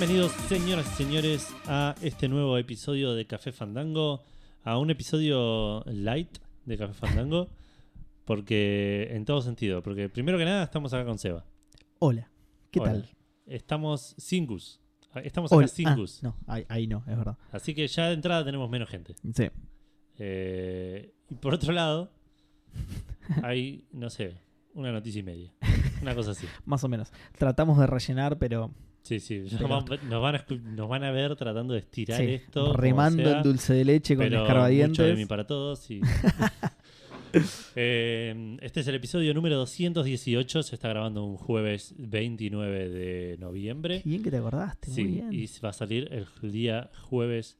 Bienvenidos, señoras y señores, a este nuevo episodio de Café Fandango. A un episodio light de Café Fandango. Porque, en todo sentido. Porque, primero que nada, estamos acá con Seba. Hola, ¿qué Hola. tal? Estamos sin Gus. Estamos acá Hola. sin Ah, Gus. no, ahí, ahí no, es verdad. Así que ya de entrada tenemos menos gente. Sí. Eh, y por otro lado, hay, no sé, una noticia y media. Una cosa así. Más o menos. Tratamos de rellenar, pero Sí, sí. Pero- nos, van, a, escu- nos van a ver tratando de estirar sí, esto. remando sea, el dulce de leche con pero escarbadientes. mucho de mí para todos. y- Eh, este es el episodio número 218. Se está grabando un jueves 29 de noviembre. Qué bien que te acordaste, Sí, muy bien. y va a salir el día jueves,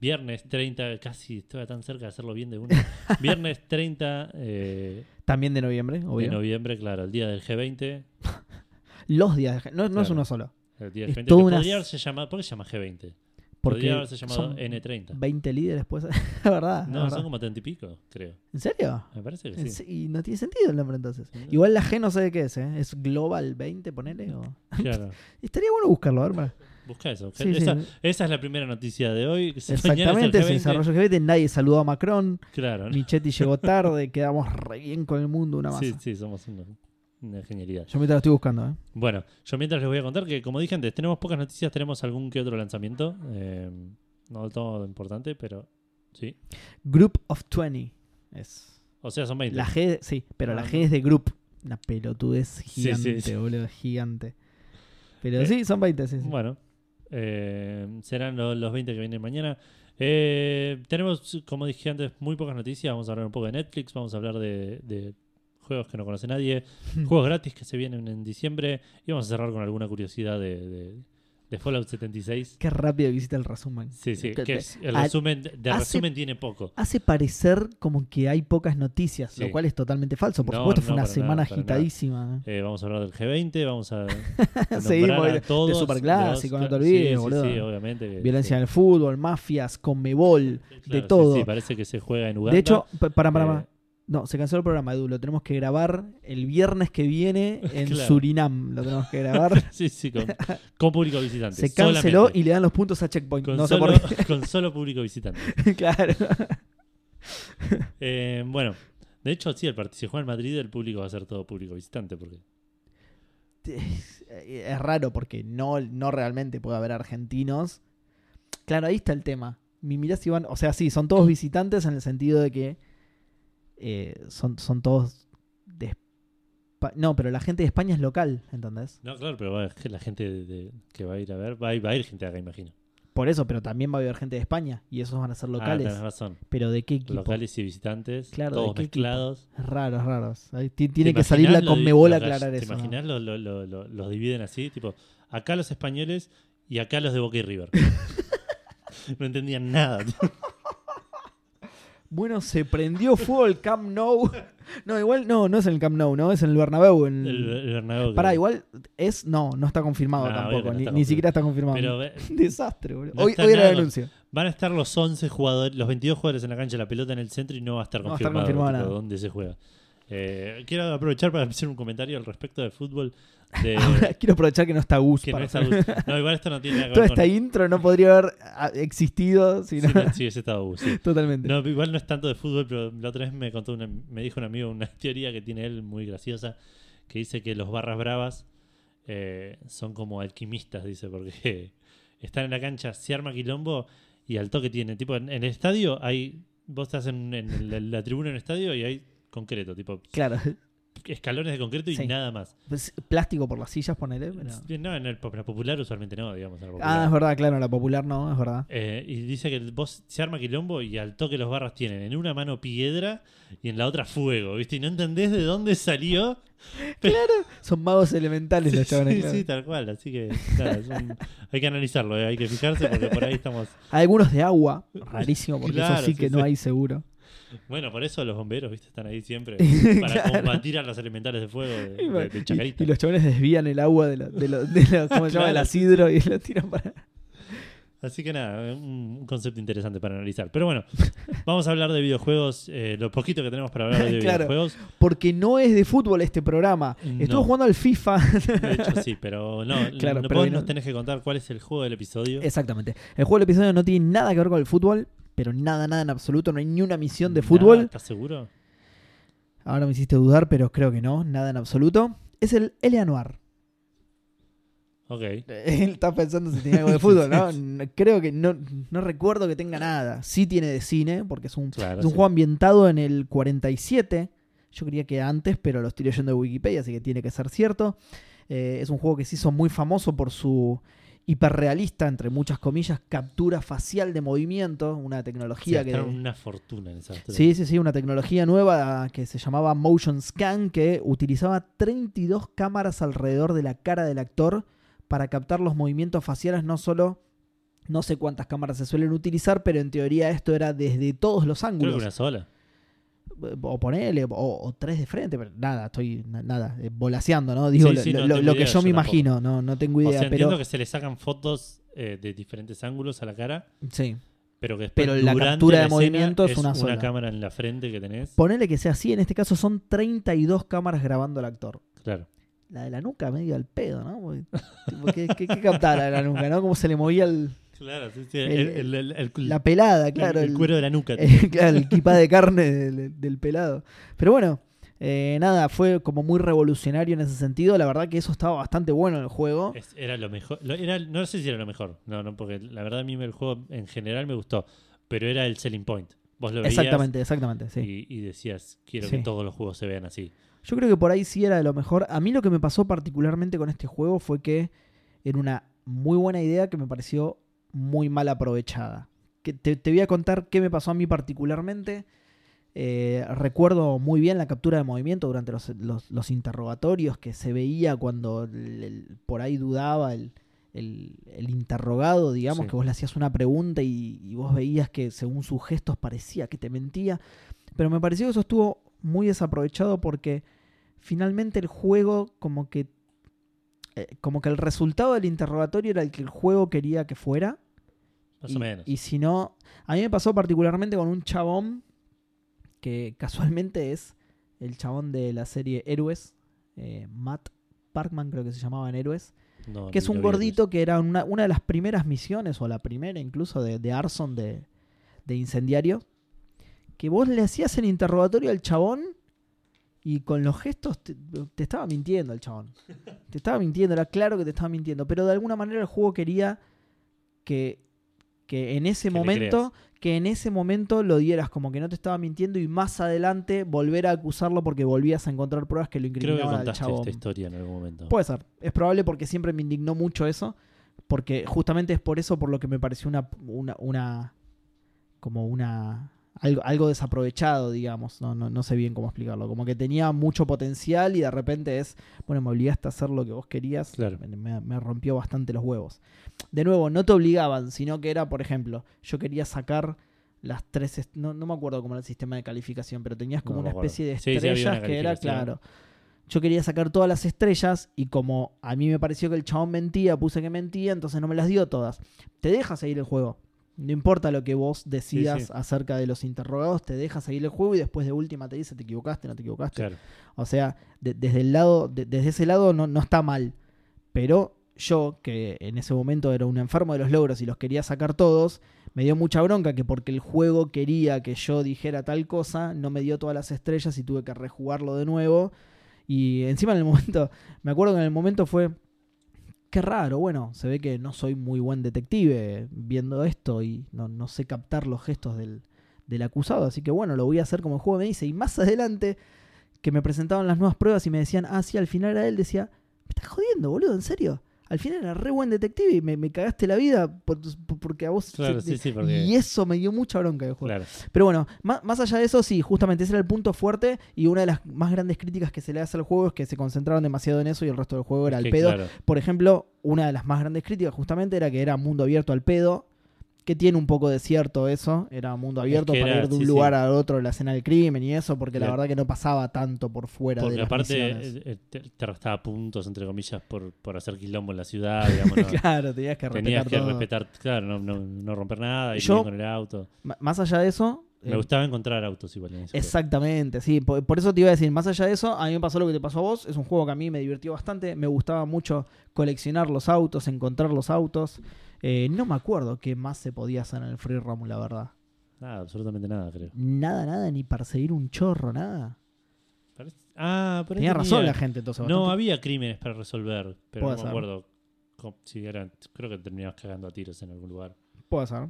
viernes 30, casi estoy tan cerca de hacerlo bien de uno. viernes 30 eh, También de noviembre, de noviembre, claro, el día del G20. Los días, de- no, no es uno solo. El día del Es G20 toda una- podría haberse llamado, ¿por qué se llama G20? Porque podría haberse llamado son N30. 20 líderes, pues. es verdad. No, verdad. son como 30 y pico, creo. ¿En serio? Me parece que sí. Y no tiene sentido el nombre entonces. Igual la G no sé de qué es, ¿eh? ¿Es Global 20, ponele? O... Claro. Estaría bueno buscarlo, a ver. para- Busca eso. Sí, sí. esa, esa es la primera noticia de hoy. Exactamente, se G20. desarrolló el G20, nadie saludó a Macron, Claro. ¿no? Michetti llegó tarde, quedamos re bien con el mundo, una masa. Sí, sí, somos una, genialidad. Yo mientras lo estoy buscando, ¿eh? Bueno, yo mientras les voy a contar que, como dije antes, tenemos pocas noticias, tenemos algún que otro lanzamiento. eh, no del todo importante, pero sí. Group of 20 es. O sea, son 20. La G, sí, pero Ah, la no. G es de group. Una pelotudez Sí, gigante, sí, sí. boludo, gigante. Pero Eh, sí, son 20, sí, sí. Bueno, eh, serán lo- los 20 que vienen mañana. Eh, tenemos, como dije antes, muy pocas noticias. Vamos a hablar un poco de Netflix, vamos a hablar de, de juegos que no conoce nadie, juegos gratis que se vienen en diciembre y vamos a cerrar con alguna curiosidad de, de- de Fallout 76. Qué rápido visita el resumen. Sí, sí, Que- que es- el a- resumen de hace- resumen tiene poco. Hace parecer como que hay pocas noticias, Sí. lo cual es totalmente falso. Por No, supuesto, no, fue una nada, semana agitadísima. Eh, vamos a hablar del G20, vamos a, a Seguimos a todos. de Superclásico, no te olvides, sí, boludo. Sí, obviamente. que- Violencia en el fútbol, mafias, conmebol, Claro, de todo. Sí, parece que se juega en Uganda. de hecho, pa- para, para, para. Eh, No, se canceló el programa, Edu. Lo tenemos que grabar el viernes que viene en Claro. Surinam. Lo tenemos que grabar. Sí, sí, con, con público visitante. se canceló solamente. y le dan los puntos a Checkpoint. con, no solo, con público visitante. claro. Eh, bueno, de hecho, sí, el si juega en Madrid, el público va a ser todo público visitante. Porque Es, es raro porque no, no realmente puede haber argentinos. Claro, ahí está el tema. Mi mirá si van. O sea, sí, son todos visitantes en el sentido de que eh, son, son todos de No, pero la gente de España es local, ¿entendés? No, claro, pero va, la gente de- de- que va a ir a ver, va a ir, va a ir gente de acá, imagino. Por eso, pero también va a haber gente de España y esos van a ser Ah, locales. tenés razón. pero ¿de qué equipo? Locales y visitantes, Claro, todos ¿de qué mezclados. Raros, raros. Tiene ¿Te que salir la Conmebol a aclarar ¿Te eso. ¿no? imaginas lo, lo- lo- lo- los dividen así? Tipo, acá los españoles y acá los de Boca y River. no entendían nada. Bueno, se prendió fuego el Camp Nou. No, igual no, no es en el Camp Nou, ¿no? Es en el Bernabéu. En... El, el Bernabéu Pará, igual es. No, no está confirmado No, obvio tampoco. no ni, está ni siquiera está confirmado. Pero Desastre, boludo. No hoy hoy era nada el anuncio. van a estar los 11 jugadores, los 22 jugadores en la cancha, la pelota en el centro y no va a estar No va a estar confirmado, nada. dónde se juega. Eh, quiero aprovechar para hacer un comentario al respecto de fútbol. De, Ahora, quiero aprovechar que no está Gus que no, está- no, igual esto no tiene nada que Toda ver con... esta intro no podría haber ah, existido si no. Sí, no, sí, ese estaba Gus, sí. Totalmente. No, igual no es tanto de fútbol, pero la otra vez me contó una- me dijo un amigo una teoría que tiene él muy graciosa, que dice que los barras bravas eh, son como alquimistas, dice, porque están en la cancha, se arma quilombo y al toque tiene, tipo, en, en el estadio hay, vos estás en, en la, la tribuna en el estadio y hay concreto, tipo, Claro. escalones de concreto y Sí. nada más. Pues, plástico por las sillas, ponele. pero- No, en el, la popular usualmente no, digamos. En la Ah, es verdad, claro, la popular no, es verdad. Eh, y dice que vos se arma quilombo y al toque los barras tienen en una mano piedra y en la otra fuego, ¿viste? Y no entendés de dónde salió. Son magos elementales los chavales. sí, claro. sí, tal cual. Así que nada, es un- hay que analizarlo, eh, hay que fijarse porque por ahí estamos. Algunos de agua, rarísimo, porque Claro, eso sí sí, que sí. no hay seguro. Bueno, por eso los bomberos, ¿viste? Están ahí siempre para Claro. combatir a los elementales de fuego de, Y, de- Chacarita. y los chavales desvían el agua de lo, de lo- de lo- ¿cómo se llama? Sí, asidro y lo tiran para. Así que nada, un concepto interesante para analizar. Pero bueno, vamos a hablar de videojuegos, eh, lo poquito que tenemos para hablar de Claro. videojuegos. Porque no es de fútbol este programa. No. jugando al FIFA. De hecho, sí, pero no, Claro, no pero vos no- nos tenés que contar cuál es el juego del episodio. Exactamente. El juego del episodio no tiene nada que ver con el fútbol, pero nada, nada en absoluto. No hay ni una misión de Nada, fútbol. ¿Estás seguro? Ahora me hiciste dudar, pero creo que no, nada en absoluto. Es el Eleanor. Ok. Él está pensando si tiene algo de fútbol, ¿no? No- Creo que no, no recuerdo que tenga nada. Sí tiene de cine, porque es un, Claro, es un sí. juego ambientado en el 47. Yo creía que antes, pero lo estoy leyendo de Wikipedia, así que tiene que ser cierto. Eh, es un juego que se hizo muy famoso por su hiperrealista, entre muchas comillas, captura facial de movimiento, una tecnología que... una fortuna en esa Sí, sí, sí, una tecnología nueva que se llamaba Motion Scan que utilizaba 32 cámaras alrededor de la cara del actor para captar los movimientos faciales, no solo no sé cuántas cámaras se suelen utilizar, pero en teoría esto era desde todos los Creo que ángulos. una sola. O ponele, o, o tres de frente, pero nada, estoy na- nada, eh, volaseando, ¿no? Digo, Sí, lo, sí, no lo- tengo lo que yo me imagino, no, no tengo O idea, sea, pero entiendo que se le sacan fotos eh, de diferentes ángulos a la cara, sí. pero que después Pero la captura de la escena movimiento es una sola. cámara en la frente que tenés. Ponele que sea así, en este caso son 32 cámaras grabando al actor. Claro. La de la nuca medio al pedo, ¿no? Porque, ¿Qué, qué, qué captaba la de la nuca, no? Cómo se le movía el- Claro, sí, sí, El- la pelada, el- claro. el cuero de la nuca. claro, el kipá de carne del, del pelado. Pero bueno, eh, nada, fue como muy revolucionario en ese sentido. La verdad que eso estaba bastante bueno en el juego. Es- era lo mejor. lo- era, no sé si era lo mejor. No, no, porque la verdad a mí el juego en general me gustó. Pero era el selling point. Vos lo veías Exactamente, exactamente, sí. y, y decías, quiero Sí. que todos los juegos se vean así. Yo creo que por ahí sí era de lo mejor. A mí lo que me pasó particularmente con este juego fue que era una muy buena idea que me pareció muy mal aprovechada. Que te, te voy a contar qué me pasó a mí particularmente. Eh, recuerdo muy bien la captura de movimiento durante los, los- los interrogatorios que se veía cuando el- el- por ahí dudaba el, el- el interrogado, digamos, Sí. que vos le hacías una pregunta y, y vos veías que según sus gestos parecía que te mentía. Pero me pareció que eso estuvo muy desaprovechado porque finalmente el juego como que eh, como que el resultado del interrogatorio era el que el juego quería que fuera Más y, o menos. y si no a mí me pasó particularmente con un chabón que casualmente es el chabón de la serie Héroes eh, Matt Parkman creo que se llamaba en Héroes No, que es un gordito que era una, una de las primeras misiones, o la primera incluso, de, de Arson de, de Incendiario, que vos le hacías el interrogatorio al chabón y con los gestos te, te estaba mintiendo el chabón. Te estaba mintiendo, era claro que te estaba mintiendo, pero de alguna manera el juego quería que, que en ese Que momento que en ese momento lo dieras como que no te estaba mintiendo y más adelante volver a acusarlo porque volvías a encontrar pruebas que lo Creo que incriminaban al contaste chabón. esta historia en algún momento. Puede ser. Es probable porque siempre me indignó mucho eso. Porque justamente es por eso por lo que me pareció una. una, una como una. Algo, algo desaprovechado, digamos. No, no, no sé bien cómo explicarlo. Como que tenía mucho potencial y de repente es. Bueno, me obligaste a hacer lo que vos querías. Claro. Me, rompió bastante los huevos. De nuevo, no te obligaban, sino que era, por ejemplo, yo quería sacar las tres. No, no me acuerdo cómo era el sistema de calificación, pero tenías como una especie de Sí, sí, había estrellas una que era, claro. Yo quería sacar todas las estrellas y como a mí me pareció que el chabón mentía, puse que mentía, entonces no me las dio todas. Te deja seguir el juego. No importa lo que vos decidas sí. acerca de los interrogados, te deja seguir el juego y después de última te dice te equivocaste, no te equivocaste. Claro. O sea, de- desde el lado, de- desde ese lado no, no está mal. Pero yo, que en ese momento era un enfermo de los logros y los quería sacar todos, me dio mucha bronca que porque el juego quería que yo dijera tal cosa, no me dio todas las estrellas y tuve que rejugarlo de nuevo. Y encima en el momento, me acuerdo que en el momento fue, qué raro, bueno, se ve que no soy muy buen detective viendo esto y no, no sé captar los gestos del, del acusado, así que bueno, lo voy a hacer como el juego me dice. Y más adelante, que me presentaban las nuevas pruebas y me decían, ah, sí, al final era él, decía, me estás jodiendo, boludo, ¿en serio? Al final era re buen detective y me, me cagaste la vida por- por- porque a vos... Claro, sí, sí, porque- Y eso me dio mucha bronca del juego. Claro. Pero bueno, más, más allá de eso, sí, justamente ese era el punto fuerte y una de las más grandes críticas que se le hace al juego es que se concentraron demasiado en eso y el resto del juego era al pedo. claro, Por ejemplo, una de las más grandes críticas justamente era que era mundo abierto al pedo, que tiene un poco de cierto eso, era mundo abierto que para era- ir de un sí, lugar sí. al otro, la escena del crimen y eso, porque la verdad que no pasaba tanto por fuera Porque de las aparte eh, eh, te, te restaba puntos, entre comillas, por, por hacer quilombo en la ciudad, digamos. ¿no? claro, tenías que respetar Tenías que todo. respetar, claro, no, no, no romper nada, ir con el auto. Más allá de eso... Me eh, gustaba encontrar autos igual en. Exactamente, sí. Por, por eso te iba a decir, más allá de eso, a mí me pasó lo que te pasó a vos. Es un juego que a mí me divirtió bastante. Me gustaba mucho coleccionar los autos, encontrar los autos. Eh, no me acuerdo qué más se podía hacer en el Free Roam, la verdad. Nada, absolutamente nada, creo. Nada, nada, ni perseguir un chorro, nada. Parece- Ah, pero Tenía razón la gente entonces. No, bastante. había crímenes para resolver, pero no me acuerdo si eran. Creo que terminabas cagando a tiros en algún lugar. Puede ser.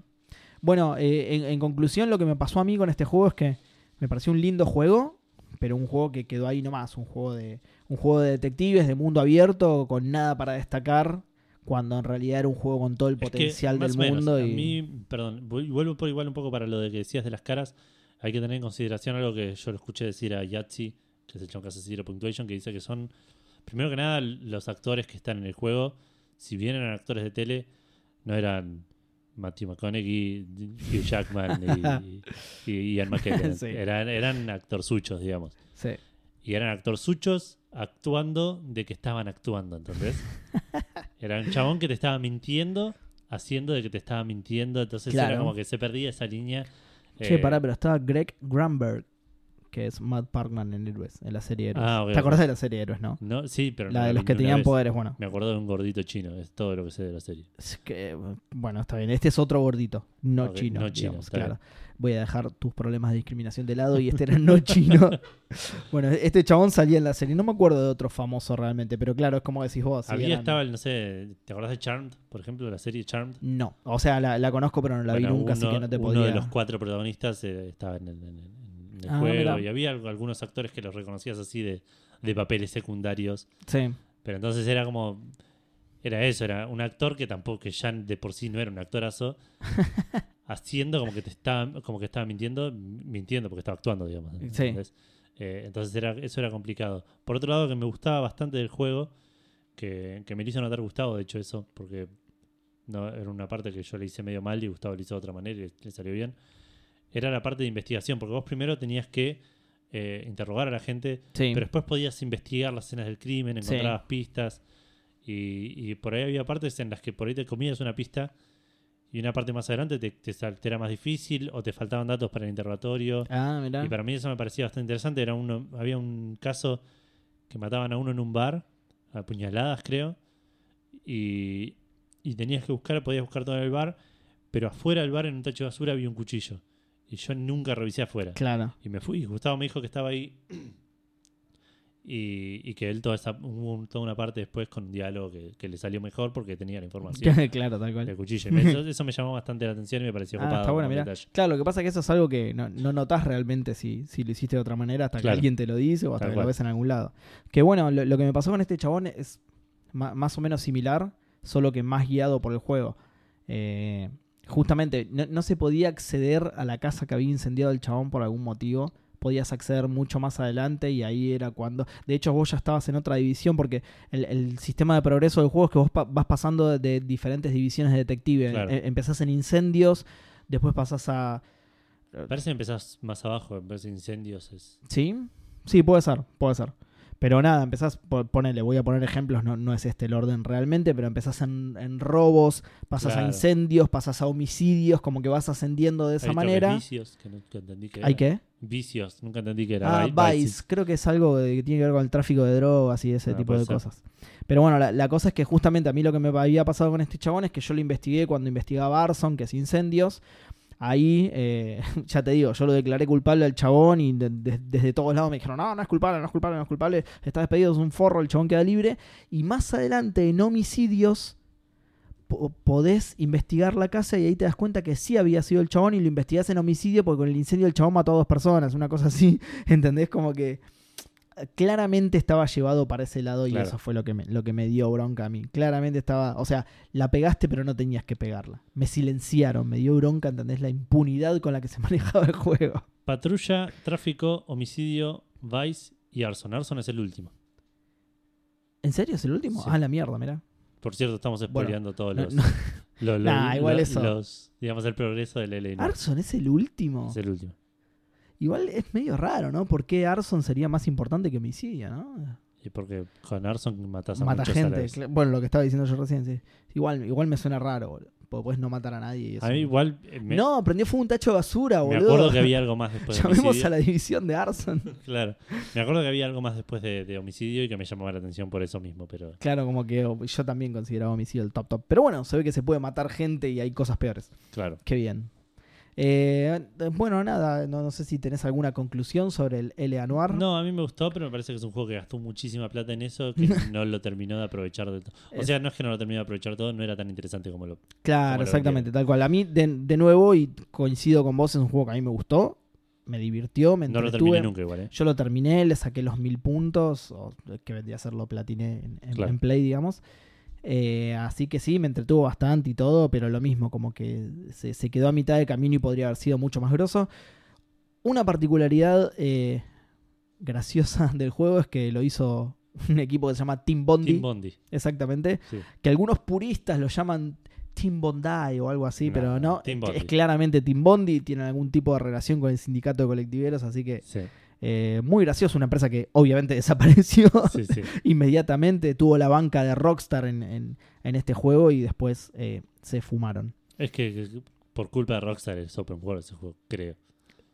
Bueno, eh, en, en conclusión, lo que me pasó a mí con este juego es que me pareció un lindo juego, pero un juego que quedó ahí nomás, un juego de un juego de detectives de mundo abierto con nada para destacar, cuando en realidad era un juego con todo el Es que, potencial más del o menos, mundo A y mí, perdón, vu- vuelvo por igual un poco para lo de que decías de las caras. Hay que tener en consideración algo que yo lo escuché decir a Yatsi, que es el chon que hace Zero Punctuation, que dice que son, primero que nada, los actores que están en el juego, si bien eran actores de tele, no eran Matthew McConaughey, Hugh Jackman y, y Ian McKellen. Sí. eran, eran actorzuchos, digamos. sí. Y eran actorzuchos actuando de que estaban actuando, ¿entendés? Era un chabón que te estaba mintiendo, haciendo de que te estaba mintiendo. Entonces Claro. era como que se perdía esa línea. Che, Eh, pará, pero estaba Greg Gramberg, que es Matt Parkman en Héroes, en la serie Héroes. Ah, ok, ¿Te acordás de la serie Héroes, no? No, sí, pero la no de los que tenían poderes, bueno. Me acuerdo de un gordito chino, es todo lo que sé de la serie. Es que, bueno, está bien. Este es otro gordito, no chino, no chino, digamos, claro. Voy a dejar tus problemas de discriminación de lado y este era no chino. bueno, este chabón salía en la serie. No me acuerdo de otro famoso realmente, pero claro, es como decís vos. Había eran- estaba el, no sé, ¿te acordás de Charmed, por ejemplo, la serie Charmed? No, o sea, la, la conozco, pero no la Bueno, vi nunca, así uno- que no te Uno podía. de los cuatro protagonistas eh, estaba en el, en el- en el Ah, juego y había algunos actores que los reconocías así de, de papeles secundarios. Sí, Pero entonces era como. Era eso, era un actor que tampoco, que ya de por sí no era un actorazo, haciendo como que te estaba, como que estaba mintiendo, mintiendo porque estaba actuando, digamos. Sí. Eh, entonces era, eso era complicado. Por otro lado, que me gustaba bastante del juego, que, que me lo hizo notar Gustavo, de hecho, eso, porque no, era una parte que yo le hice medio mal y Gustavo le hizo de otra manera y le salió bien. Era la parte de investigación, porque vos primero tenías que eh, interrogar a la gente sí. pero después podías investigar las escenas del crimen, Sí. encontrabas pistas. Y, y por ahí había partes en las que por ahí te comías una pista y una parte más adelante te, te era más difícil o te faltaban datos para el interrogatorio. Ah, mirá. Y para mí eso me parecía bastante interesante. Era uno, había un caso que mataban a uno en un bar, a puñaladas creo, y, y tenías que buscar, podías buscar todo en el bar, pero afuera del bar en un tacho de basura había un cuchillo. Y yo nunca revisé afuera. Claro. Y me fui, y Gustavo me dijo que estaba ahí. Y, y que él toda esa, un- toda una parte después con un diálogo que, que le salió mejor porque tenía la información claro, tal cual. me- eso, eso me llamó bastante la atención y me pareció Ah, está bueno, mirá. Claro, lo que pasa es que eso es algo que no, no notás realmente si, si lo hiciste de otra manera hasta que alguien te lo dice o hasta Tal que lo cual. ves en algún lado. Que bueno, lo, lo que me pasó con este chabón es más o menos similar, solo que más guiado por el juego. Eh, justamente, no, no se podía acceder a la casa que había incendiado el chabón por algún motivo. Podías acceder mucho más adelante y ahí era cuando... De hecho, vos ya estabas en otra división porque el, el sistema de progreso del juego es que vos pa- vas pasando de, diferentes divisiones de detective. Claro. Eh, empezás en incendios, después pasás a... Parece que empezás más abajo, en vez de incendios. Es... ¿Sí? Sí, puede ser, puede ser. Pero nada, empezás, po- ponele, voy a poner ejemplos, no, no es este el orden realmente, pero empezás en, en robos, pasas a incendios, pasas a homicidios, como que vas ascendiendo de esa Hay manera. Vicios, que nunca entendí que ¿Hay era. qué? Vicios, nunca entendí que era. Ah, Vice, creo que es algo que tiene que ver con el tráfico de drogas y ese Ah, tipo de ser. cosas. Pero bueno, la, la cosa es que justamente a mí lo que me había pasado con este chabón es que yo lo investigué cuando investigaba Arson, que es incendios. Ahí, eh, ya te digo, yo lo declaré culpable al chabón y de- de- desde todos lados me dijeron, no, no es culpable, no es culpable, no es culpable, está despedido, es un forro, el chabón queda libre. Y más adelante, en homicidios, po- podés investigar la casa y ahí te das cuenta que sí había sido el chabón y lo investigás en homicidio porque con el incendio el chabón mató a dos personas, una cosa así, ¿entendés? Como que claramente estaba llevado para ese lado y Claro. eso fue lo que, me, lo que me dio bronca a mí. Claramente estaba, o sea, la pegaste pero no tenías que pegarla. Me silenciaron, me dio bronca, ¿entendés? La impunidad con la que se manejaba el juego. Patrulla, tráfico, homicidio, Vice y Arson. Arson es el último. ¿En serio es el último? Sí. Ah, la mierda, mirá. Por cierto, estamos Bueno, spoileando todos los, no. Nah, igual eso. los- digamos, el progreso del Noire. Arson es el último. Es el último. Igual es medio raro, ¿no? ¿Por qué Arson sería más importante que Homicidio, no? Y porque con Arson matas a Mata muchos a la gente. Bueno, lo que estaba diciendo yo recién, sí. Igual, igual me suena raro, boludo. Porque puedes no matar a nadie. y eso. A mí igual eh, me, No, prendió fue un tacho de basura, me boludo. acuerdo que había algo más después de Llamemos homicidio. a la división de Arson. Claro. Me acuerdo que había algo más después de, de homicidio y que me llamaba la atención por eso mismo, pero Claro, como que yo también consideraba homicidio el top top. Pero bueno, se ve que se puede matar gente y hay cosas peores. claro. Qué bien. Eh, bueno, nada, no, no sé si tenés alguna conclusión sobre el L Anuar. No, a mí me gustó, pero me parece que es un juego que gastó muchísima plata en eso, que no lo terminó de aprovechar del todo. O Es- sea, no es que no lo terminó de aprovechar todo, no era tan interesante como lo... Claro, como lo exactamente, tal cual. A mí, de, de nuevo, y coincido con vos, es un juego que a mí me gustó, me divirtió, me No lo entretuve. terminé nunca igual, ¿eh? Yo lo terminé, le saqué los mil puntos, o que vendría a ser lo platiné en, en- Claro. en Play, digamos. Eh, así que sí, me entretuvo bastante y todo, pero lo mismo, como que se, se quedó a mitad de camino y podría haber sido mucho más grosso. Una particularidad eh, graciosa del juego es que lo hizo un equipo que se llama Team Bondi, Team Bondi. exactamente, Sí. que algunos puristas lo llaman Team Bondi o algo así, No, pero no, es claramente Team Bondi, tienen algún tipo de relación con el sindicato de colectiveros, así que Sí, eh, muy gracioso, una empresa que obviamente desapareció sí, sí. inmediatamente, tuvo la banca de Rockstar en, en- en este juego y después eh, se fumaron. Es que por culpa de Rockstar es open world ese juego, creo.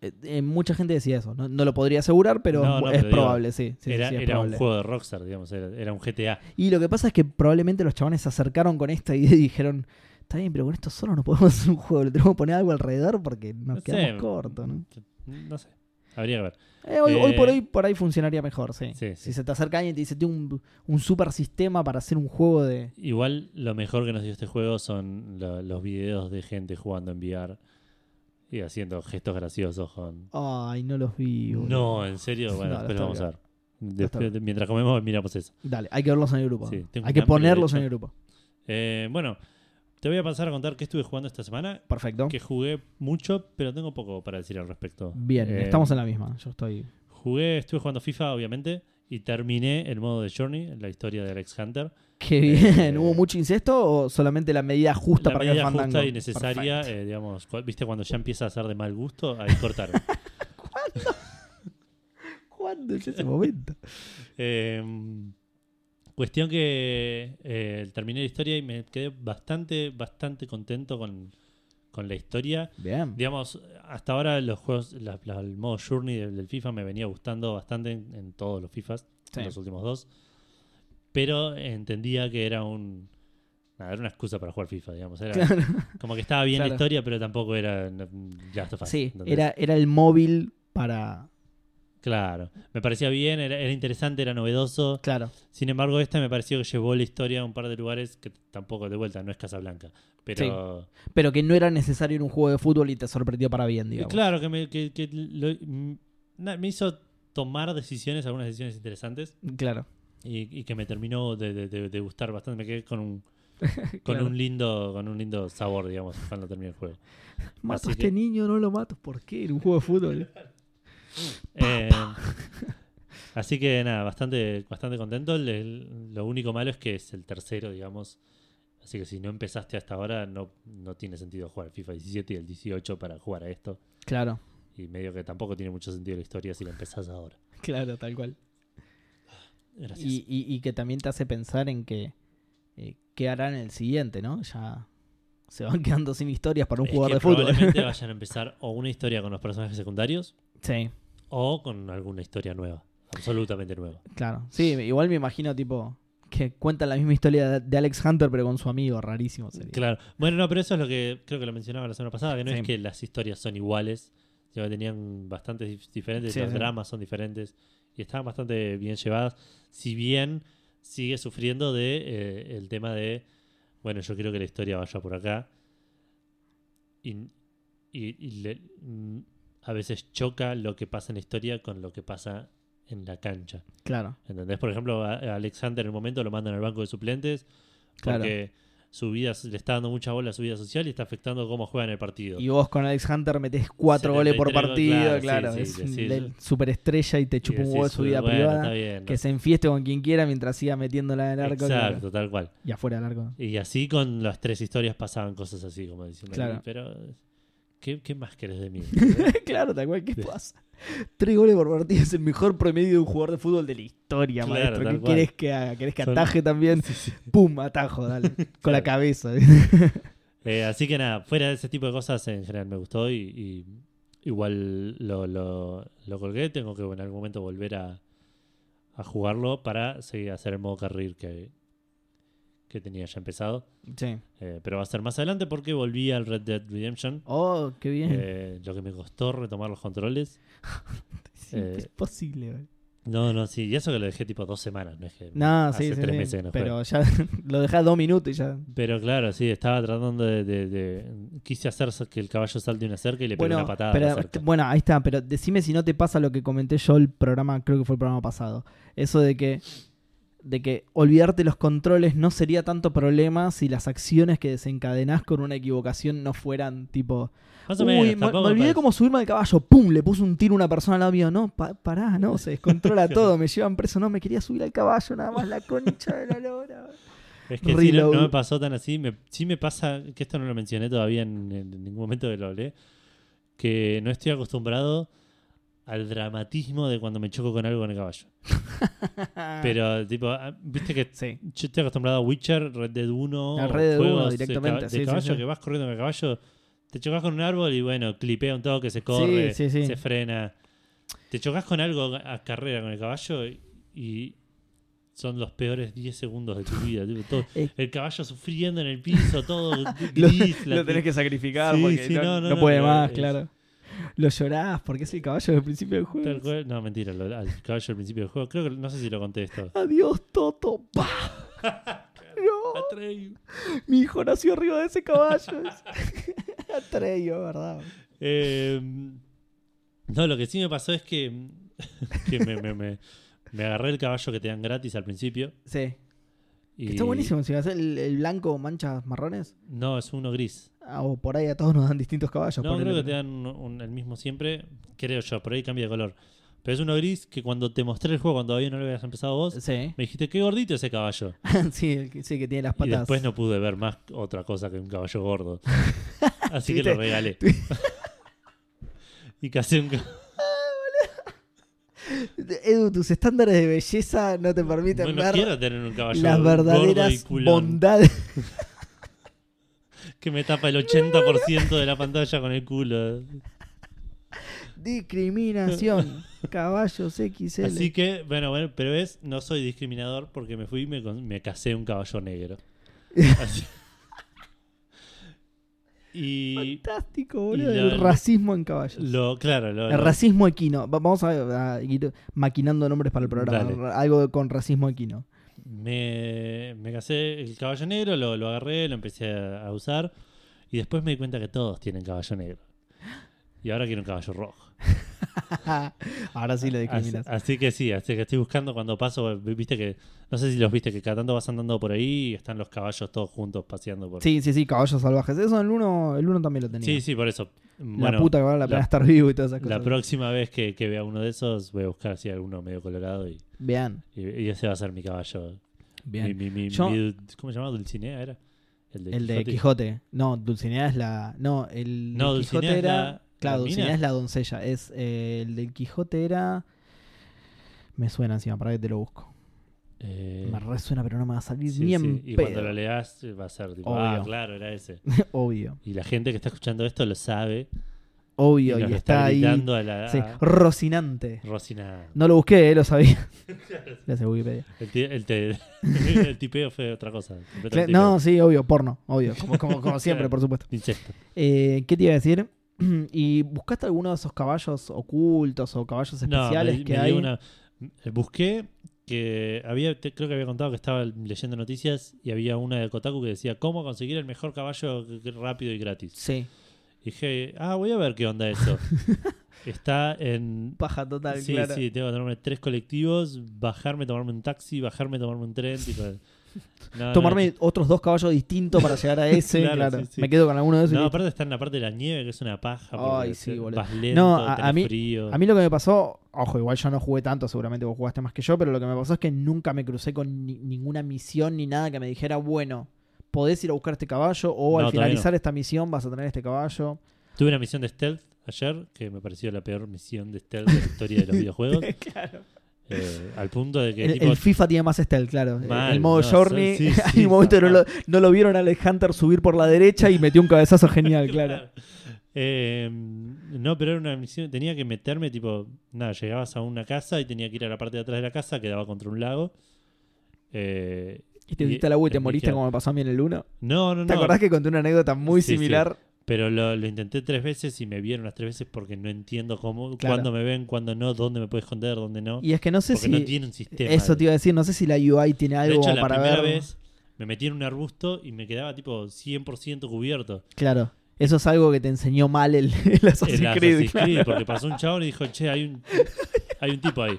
Eh, mucha gente decía eso, no, no lo podría asegurar, pero No, no, es pero digo, probable, sí. sí, era sí, es era un juego de Rockstar, digamos, era, era un GTA. Y lo que pasa es que probablemente los chavales se acercaron con esta idea y dijeron, está bien, pero con esto solo no podemos hacer un juego, le tenemos que poner algo alrededor porque nos No quedamos sé. cortos, ¿no? No sé, habría que ver. Eh, hoy, hoy por Eh, hoy por ahí funcionaría mejor, sí. Sí, Si se te acerca alguien y te dice, tengo un, un super sistema para hacer un juego de... Igual lo mejor que nos dio este juego son lo- los videos de gente jugando en VR y haciendo gestos graciosos con... Ay, no los vi. No, en serio, bueno, No, después lo vamos a ver. Después, mientras comemos miramos eso. Dale, hay que verlos en el grupo. Sí, hay que ponerlos en el grupo. Eh, bueno, te voy a pasar a contar qué estuve jugando esta semana. Perfecto. Que jugué mucho, pero tengo poco para decir al respecto. Bien, Eh, estamos en la misma. Yo estoy. Jugué, estuve jugando FIFA, obviamente, y terminé el modo de Journey, la historia de Alex Hunter. Qué bien. Eh, ¿Hubo mucho incesto o solamente la medida justa la para que medida el fandango? justa y necesaria, eh, digamos, cu- viste cuando ya empieza a ser de mal gusto, ahí cortaron. ¿Cuándo es ese momento? Eh, cuestión que eh, terminé la historia y me quedé bastante, bastante contento con, con la historia. Bien. Digamos, hasta ahora los juegos, la- la- el modo Journey del, del FIFA me venía gustando bastante en, en todos los FIFAs, Sí. en los últimos dos. Pero entendía que era un. nada, era una excusa para jugar FIFA, digamos. Era Claro. como que estaba bien Claro. la historia, pero tampoco era Us, Sí, ¿entendés? era, era el móvil para. Claro. Me parecía bien, era, era interesante, era novedoso. Claro. Sin embargo, esta me pareció que llevó la historia a un par de lugares que tampoco de vuelta, no es Casablanca. Pero. Pero que no era necesario en un juego de fútbol y te sorprendió para bien, digamos. Claro, que, me, que- que lo- mm, me hizo tomar decisiones, algunas decisiones interesantes, Claro. y, y que me terminó de, de- de- de gustar bastante. Me quedé con un con Claro. un lindo con un lindo sabor, digamos, cuando terminé el juego. Mato Así a este que- niño, no lo mato. ¿Por qué? En un juego de fútbol. Eh, así que nada, bastante, bastante contento. Lo único malo es que es el tercero, digamos. Así que si no empezaste hasta ahora, no, no tiene sentido jugar el FIFA 17 y el 18 para jugar a esto. Claro. Y medio que tampoco tiene mucho sentido la historia si la empezás ahora. Claro, tal cual. Gracias. Y, y- y que también te hace pensar en que eh, qué harán en el siguiente, ¿no? Ya se van quedando sin historias para un Es jugador que de fútbol. probablemente vayan a empezar o una historia con los personajes secundarios sí, o con alguna historia nueva. Absolutamente nueva. claro. Sí, igual me imagino tipo que cuentan la misma historia de- Alex Hunter pero con su amigo, rarísimo sería. Claro. Bueno, no, pero eso es lo que creo que lo mencionaba la semana pasada, que no Sí. es que las historias son iguales, sino que tenían bastantes dif- diferentes, Sí, los sí. dramas son diferentes y estaban bastante bien llevadas, si bien sigue sufriendo de eh, el tema de, bueno, yo quiero que la historia vaya por acá y, y- y le- a veces choca lo que pasa en la historia con lo que pasa en la cancha. Claro, ¿Entendés? Por ejemplo, a a Alex Hunter en el momento lo mandan al banco de suplentes Claro. porque su vida, le está dando mucha bola a su vida social y está afectando cómo juega en el partido. Y vos con Alex Hunter metés cuatro goles por 73 partido, claro, claro. sí, es sí, del superestrella y te chupa un decís, huevo de su vida bueno, privada. está bien, Que se enfieste con quien quiera mientras siga metiéndola en el arco. Exacto, claro. tal cual. Y afuera del arco. Y así con las tres historias pasaban cosas así, como diciendo. Claro. Pero, ¿qué, qué más querés de mí? claro, tal cual, ¿qué pasa? Tres goles por partido es el mejor promedio de un jugador de fútbol de la historia, Claro, maestro. ¿Qué querés que haga? ¿Querés que Son- ataje también? Sí, sí. ¡Pum! Atajo, dale. Con la cabeza. Eh, así que nada, fuera de ese tipo de cosas en general me gustó y, y igual lo, lo, lo colgué. Tengo que en algún momento volver a, a jugarlo para seguir a hacer el modo carril que, que tenía ya empezado. sí. Eh, pero va a ser más adelante porque volví al Red Dead Redemption. Oh, qué bien. Eh, lo que me costó retomar los controles. Sí, eh, es posible, güey. No, no, sí. Y eso que lo dejé tipo dos semanas, no es que No, hace sí, tres sí. meses que no. Pero ya lo dejás dos minutos y ya. Pero claro, sí, estaba tratando de, de- de- Quise hacer que el caballo salte una cerca y le pegué Bueno, una patada pero, cerca. bueno, ahí está, pero decime si no te pasa lo que comenté yo el programa, creo que fue el programa pasado. Eso de que de que olvidarte los controles no sería tanto problema si las acciones que desencadenás con una equivocación no fueran tipo, Más o uy, menos, me, olvidé parece- cómo subirme al caballo, pum, le puse un tiro a una persona al lado mío, no, pa- pará, no, se descontrola todo, me llevan preso, no, me quería subir al caballo, nada más la concha de la lora. Es que sí, no, no me pasó tan así. Me, sí me pasa, que esto no lo mencioné todavía en, en ningún momento que lo hablé, que no estoy acostumbrado al dramatismo de cuando me choco con algo en el caballo. Pero, tipo, ah, viste que sí, yo estoy acostumbrado a Witcher, Red Dead 1, Al Red Dead 1 juegos de directamente, de, sí, caballo sí. que vas corriendo con el caballo, te chocas con un árbol y bueno, clipea un toque, se corre, se frena. Te chocas con algo a carrera con el caballo y, y son los peores 10 segundos de tu vida. tipo, todo- el caballo sufriendo en el piso, todo lo, gris. la lo tenés que sacrificar Sí, porque sí, no, no, no, no no, puede más, claro. Lo llorás porque es el caballo del principio del juego. Tal cual- No, mentira, lo- al caballo al principio del juego. Creo que no sé si lo conté esto. Adiós, Toto. ¡Pah! No, Atreyu. mi hijo nació arriba de ese caballo. Atreyo, ¿verdad? Eh, no, lo que sí me pasó es que, que me, me- me- me agarré el caballo que te dan gratis al principio. Sí. Y está buenísimo. Si vas el, el blanco manchas marrones. No, es uno gris. Ah, o por ahí a todos nos dan distintos caballos. No, creo que te dan un- un- el mismo siempre. Creo yo, por ahí cambia de color. Pero es uno gris que cuando te mostré el juego, cuando todavía no lo habías empezado vos, Sí. me dijiste, qué gordito ese caballo. sí, el que, sí, que tiene las Y patas. después no pude ver más otra cosa que un caballo gordo. Así que lo regalé. y casé un caballo. Edu, tus estándares de belleza no te permiten No, no ver quiero tener un caballo las gordo y verdaderas culón bondades. Que me tapa el 80% de la pantalla con el culo. Discriminación. Caballos XL. Así que, bueno, bueno, pero es, no soy discriminador porque me fui y me, me casé un caballo negro. Así- y Fantástico, boludo. y el racismo en caballos. lo, claro, lo, el racismo equino. Va- Vamos a, a ir maquinando nombres para el programa. Dale. Algo con racismo equino. Me, me casé el caballo negro, lo, lo agarré, lo empecé a, a usar y después me di cuenta que todos tienen caballo negro. Y ahora quiero un caballo rojo. Ahora sí lo discriminas. así que sí, así que estoy buscando cuando paso, viste que, no sé si los viste, que cada tanto vas andando por ahí y están los caballos todos juntos paseando por Sí, sí, sí, caballos salvajes. Eso el uno, el uno también lo tenía. Sí, sí, por eso. La puta que vale la pena la- estar vivo y todas esas cosas. la próxima vez que, que vea uno de esos, voy a buscar si hay alguno medio colorado y, Vean, y, y ese va a ser mi caballo. Mi, bien. mi, mi- Yo- ¿Cómo se llama? ¿Dulcinea era? El de Quijote. No, Dulcinea es la. No, el No, de Dulcinea Quijote era. la- claro, la Dulcinea es la doncella. Es eh, el del Quijote era. Me suena encima, para que te lo busco. Eh, Me resuena, pero no me va a salir sí, ni en sí, Y cuando lo leas va a ser tipo, Obvio. ah, claro, era ese. Obvio. Y la gente que está escuchando esto lo sabe. Obvio. y Y, nos está ahí. a la. Sí, Rocinante. Rosina. No lo busqué, eh, lo sabía. Gracias, Wikipedia. El, el tipeo fue otra cosa. No, sí, obvio, porno, obvio. Como, como, como siempre, por supuesto. Eh, ¿Qué te iba a decir? ¿Y buscaste alguno de esos caballos ocultos o caballos especiales no, me- que me hay? una- eh, busqué que había, te- creo que había contado que estaba leyendo noticias y había una de Kotaku que decía cómo conseguir el mejor caballo rápido y gratis. Sí, Y dije, ah, voy a ver qué onda eso. Está en... paja total, Sí, claro. sí, tengo que tomarme tres colectivos, bajarme, tomarme un taxi, bajarme, tomarme un tren. Tipo, No, no, Tomarme otros dos caballos distintos para llegar a ese. Claro, claro, sí, sí. Me quedo con alguno de esos. y No, listo. aparte está en la parte de la nieve, que es una paja. porque Ay, sí, boludo. Lento, No, a- a mí- frío. A mí lo que me pasó, ojo, igual yo no jugué tanto, seguramente vos jugaste más que yo, pero lo que me pasó es que nunca me crucé con ni- ninguna misión ni nada que me dijera, bueno, podés ir a buscar este caballo o No, al finalizar esta misión vas a tener este caballo. Tuve una misión de stealth ayer, que me pareció la peor misión de stealth de la historia de los videojuegos. claro. Eh, al punto de que El, tipo, el FIFA tiene más stealth, claro. Mal, el modo no, Journey, sí, sí, hay un momento que no lo, zafado. no lo vieron a Alex Hunter subir por la derecha y metió un cabezazo genial, claro. Eh, no, pero era una misión. Tenía que meterme, tipo, nada, llegabas a una casa y tenía que ir a la parte de atrás de la casa, que daba contra un lago. Eh, Y te diste la U y te moriste como me pasó a mí en el 1. No, no, no. ¿Te acordás que conté una anécdota muy Sí, sí. Pero lo, lo intenté tres veces y me vieron las tres veces porque no entiendo cómo, Claro. cuándo me ven, cuándo no, dónde me puedo esconder, dónde no. Y es que no sé porque si... no tiene un sistema. Eso te iba a decir, no sé si la UI tiene de algo hecho, como la para primera ver. vez me metí en un arbusto y me quedaba tipo 100% cubierto. Claro. Eso es algo que te enseñó mal el, el Assassin's El Creed. Assassin's claro. Creed, porque pasó un chabón y dijo, che, hay un, hay un tipo ahí.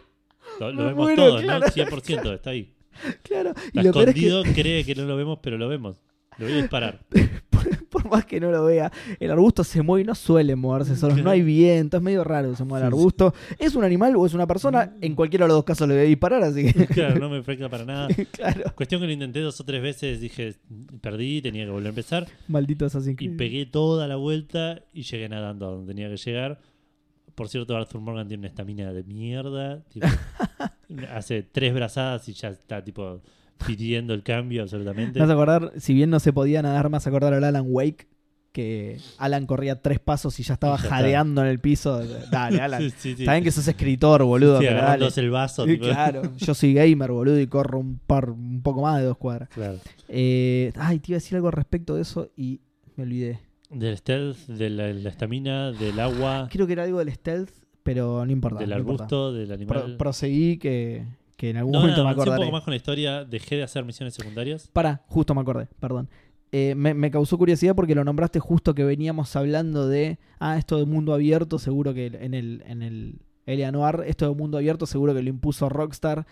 Lo, vemos muero, todos, claro. ¿no? 100% está ahí. Claro. Está Y lo peor es que, escondido, cree que no lo vemos, pero lo vemos. Lo voy a disparar. por, más que no lo vea, el arbusto se mueve y no suele moverse solo. No hay viento, es medio raro que se mueva el arbusto. ¿Es un animal o es una persona? En cualquiera de los dos casos le voy a disparar, así que. Claro, no me afecta para nada. claro. Cuestión que lo intenté dos o tres veces, dije, perdí, tenía que volver a empezar. Maldito Assassin's Y Creed. pegué toda la vuelta y llegué nadando a donde tenía que llegar. Por cierto, Arthur Morgan tiene una estamina de mierda. tipo, hace tres brazadas y ya está tipo pidiendo el cambio absolutamente. Me hace acordar, si bien no se podía nadar, hace acordar al Alan Wake, que Alan corría tres pasos y ya estaba está. jadeando en el piso. Dale, Alan. Sí, sí, sí. Está bien que sos escritor, boludo, Sí, pero dale. el vaso. Tipo. claro, yo soy gamer, boludo, y corro un par, un poco más de dos cuadras. Claro. Eh, ay, te iba a decir algo al respecto de eso y me olvidé. Del stealth, de la estamina, del agua, Creo que era algo del stealth, pero no importa. del no importa. arbusto, del animal. Pro- proseguí que, que en algún no, momento me avancé un acordaré. poco más con la historia, dejé de hacer misiones secundarias. Para, justo me acordé, perdón. Eh, me, me causó curiosidad porque lo nombraste justo que veníamos hablando de, ah, esto de mundo abierto, seguro que en el, en el Elia Noir, esto de mundo abierto seguro que lo impuso Rockstar.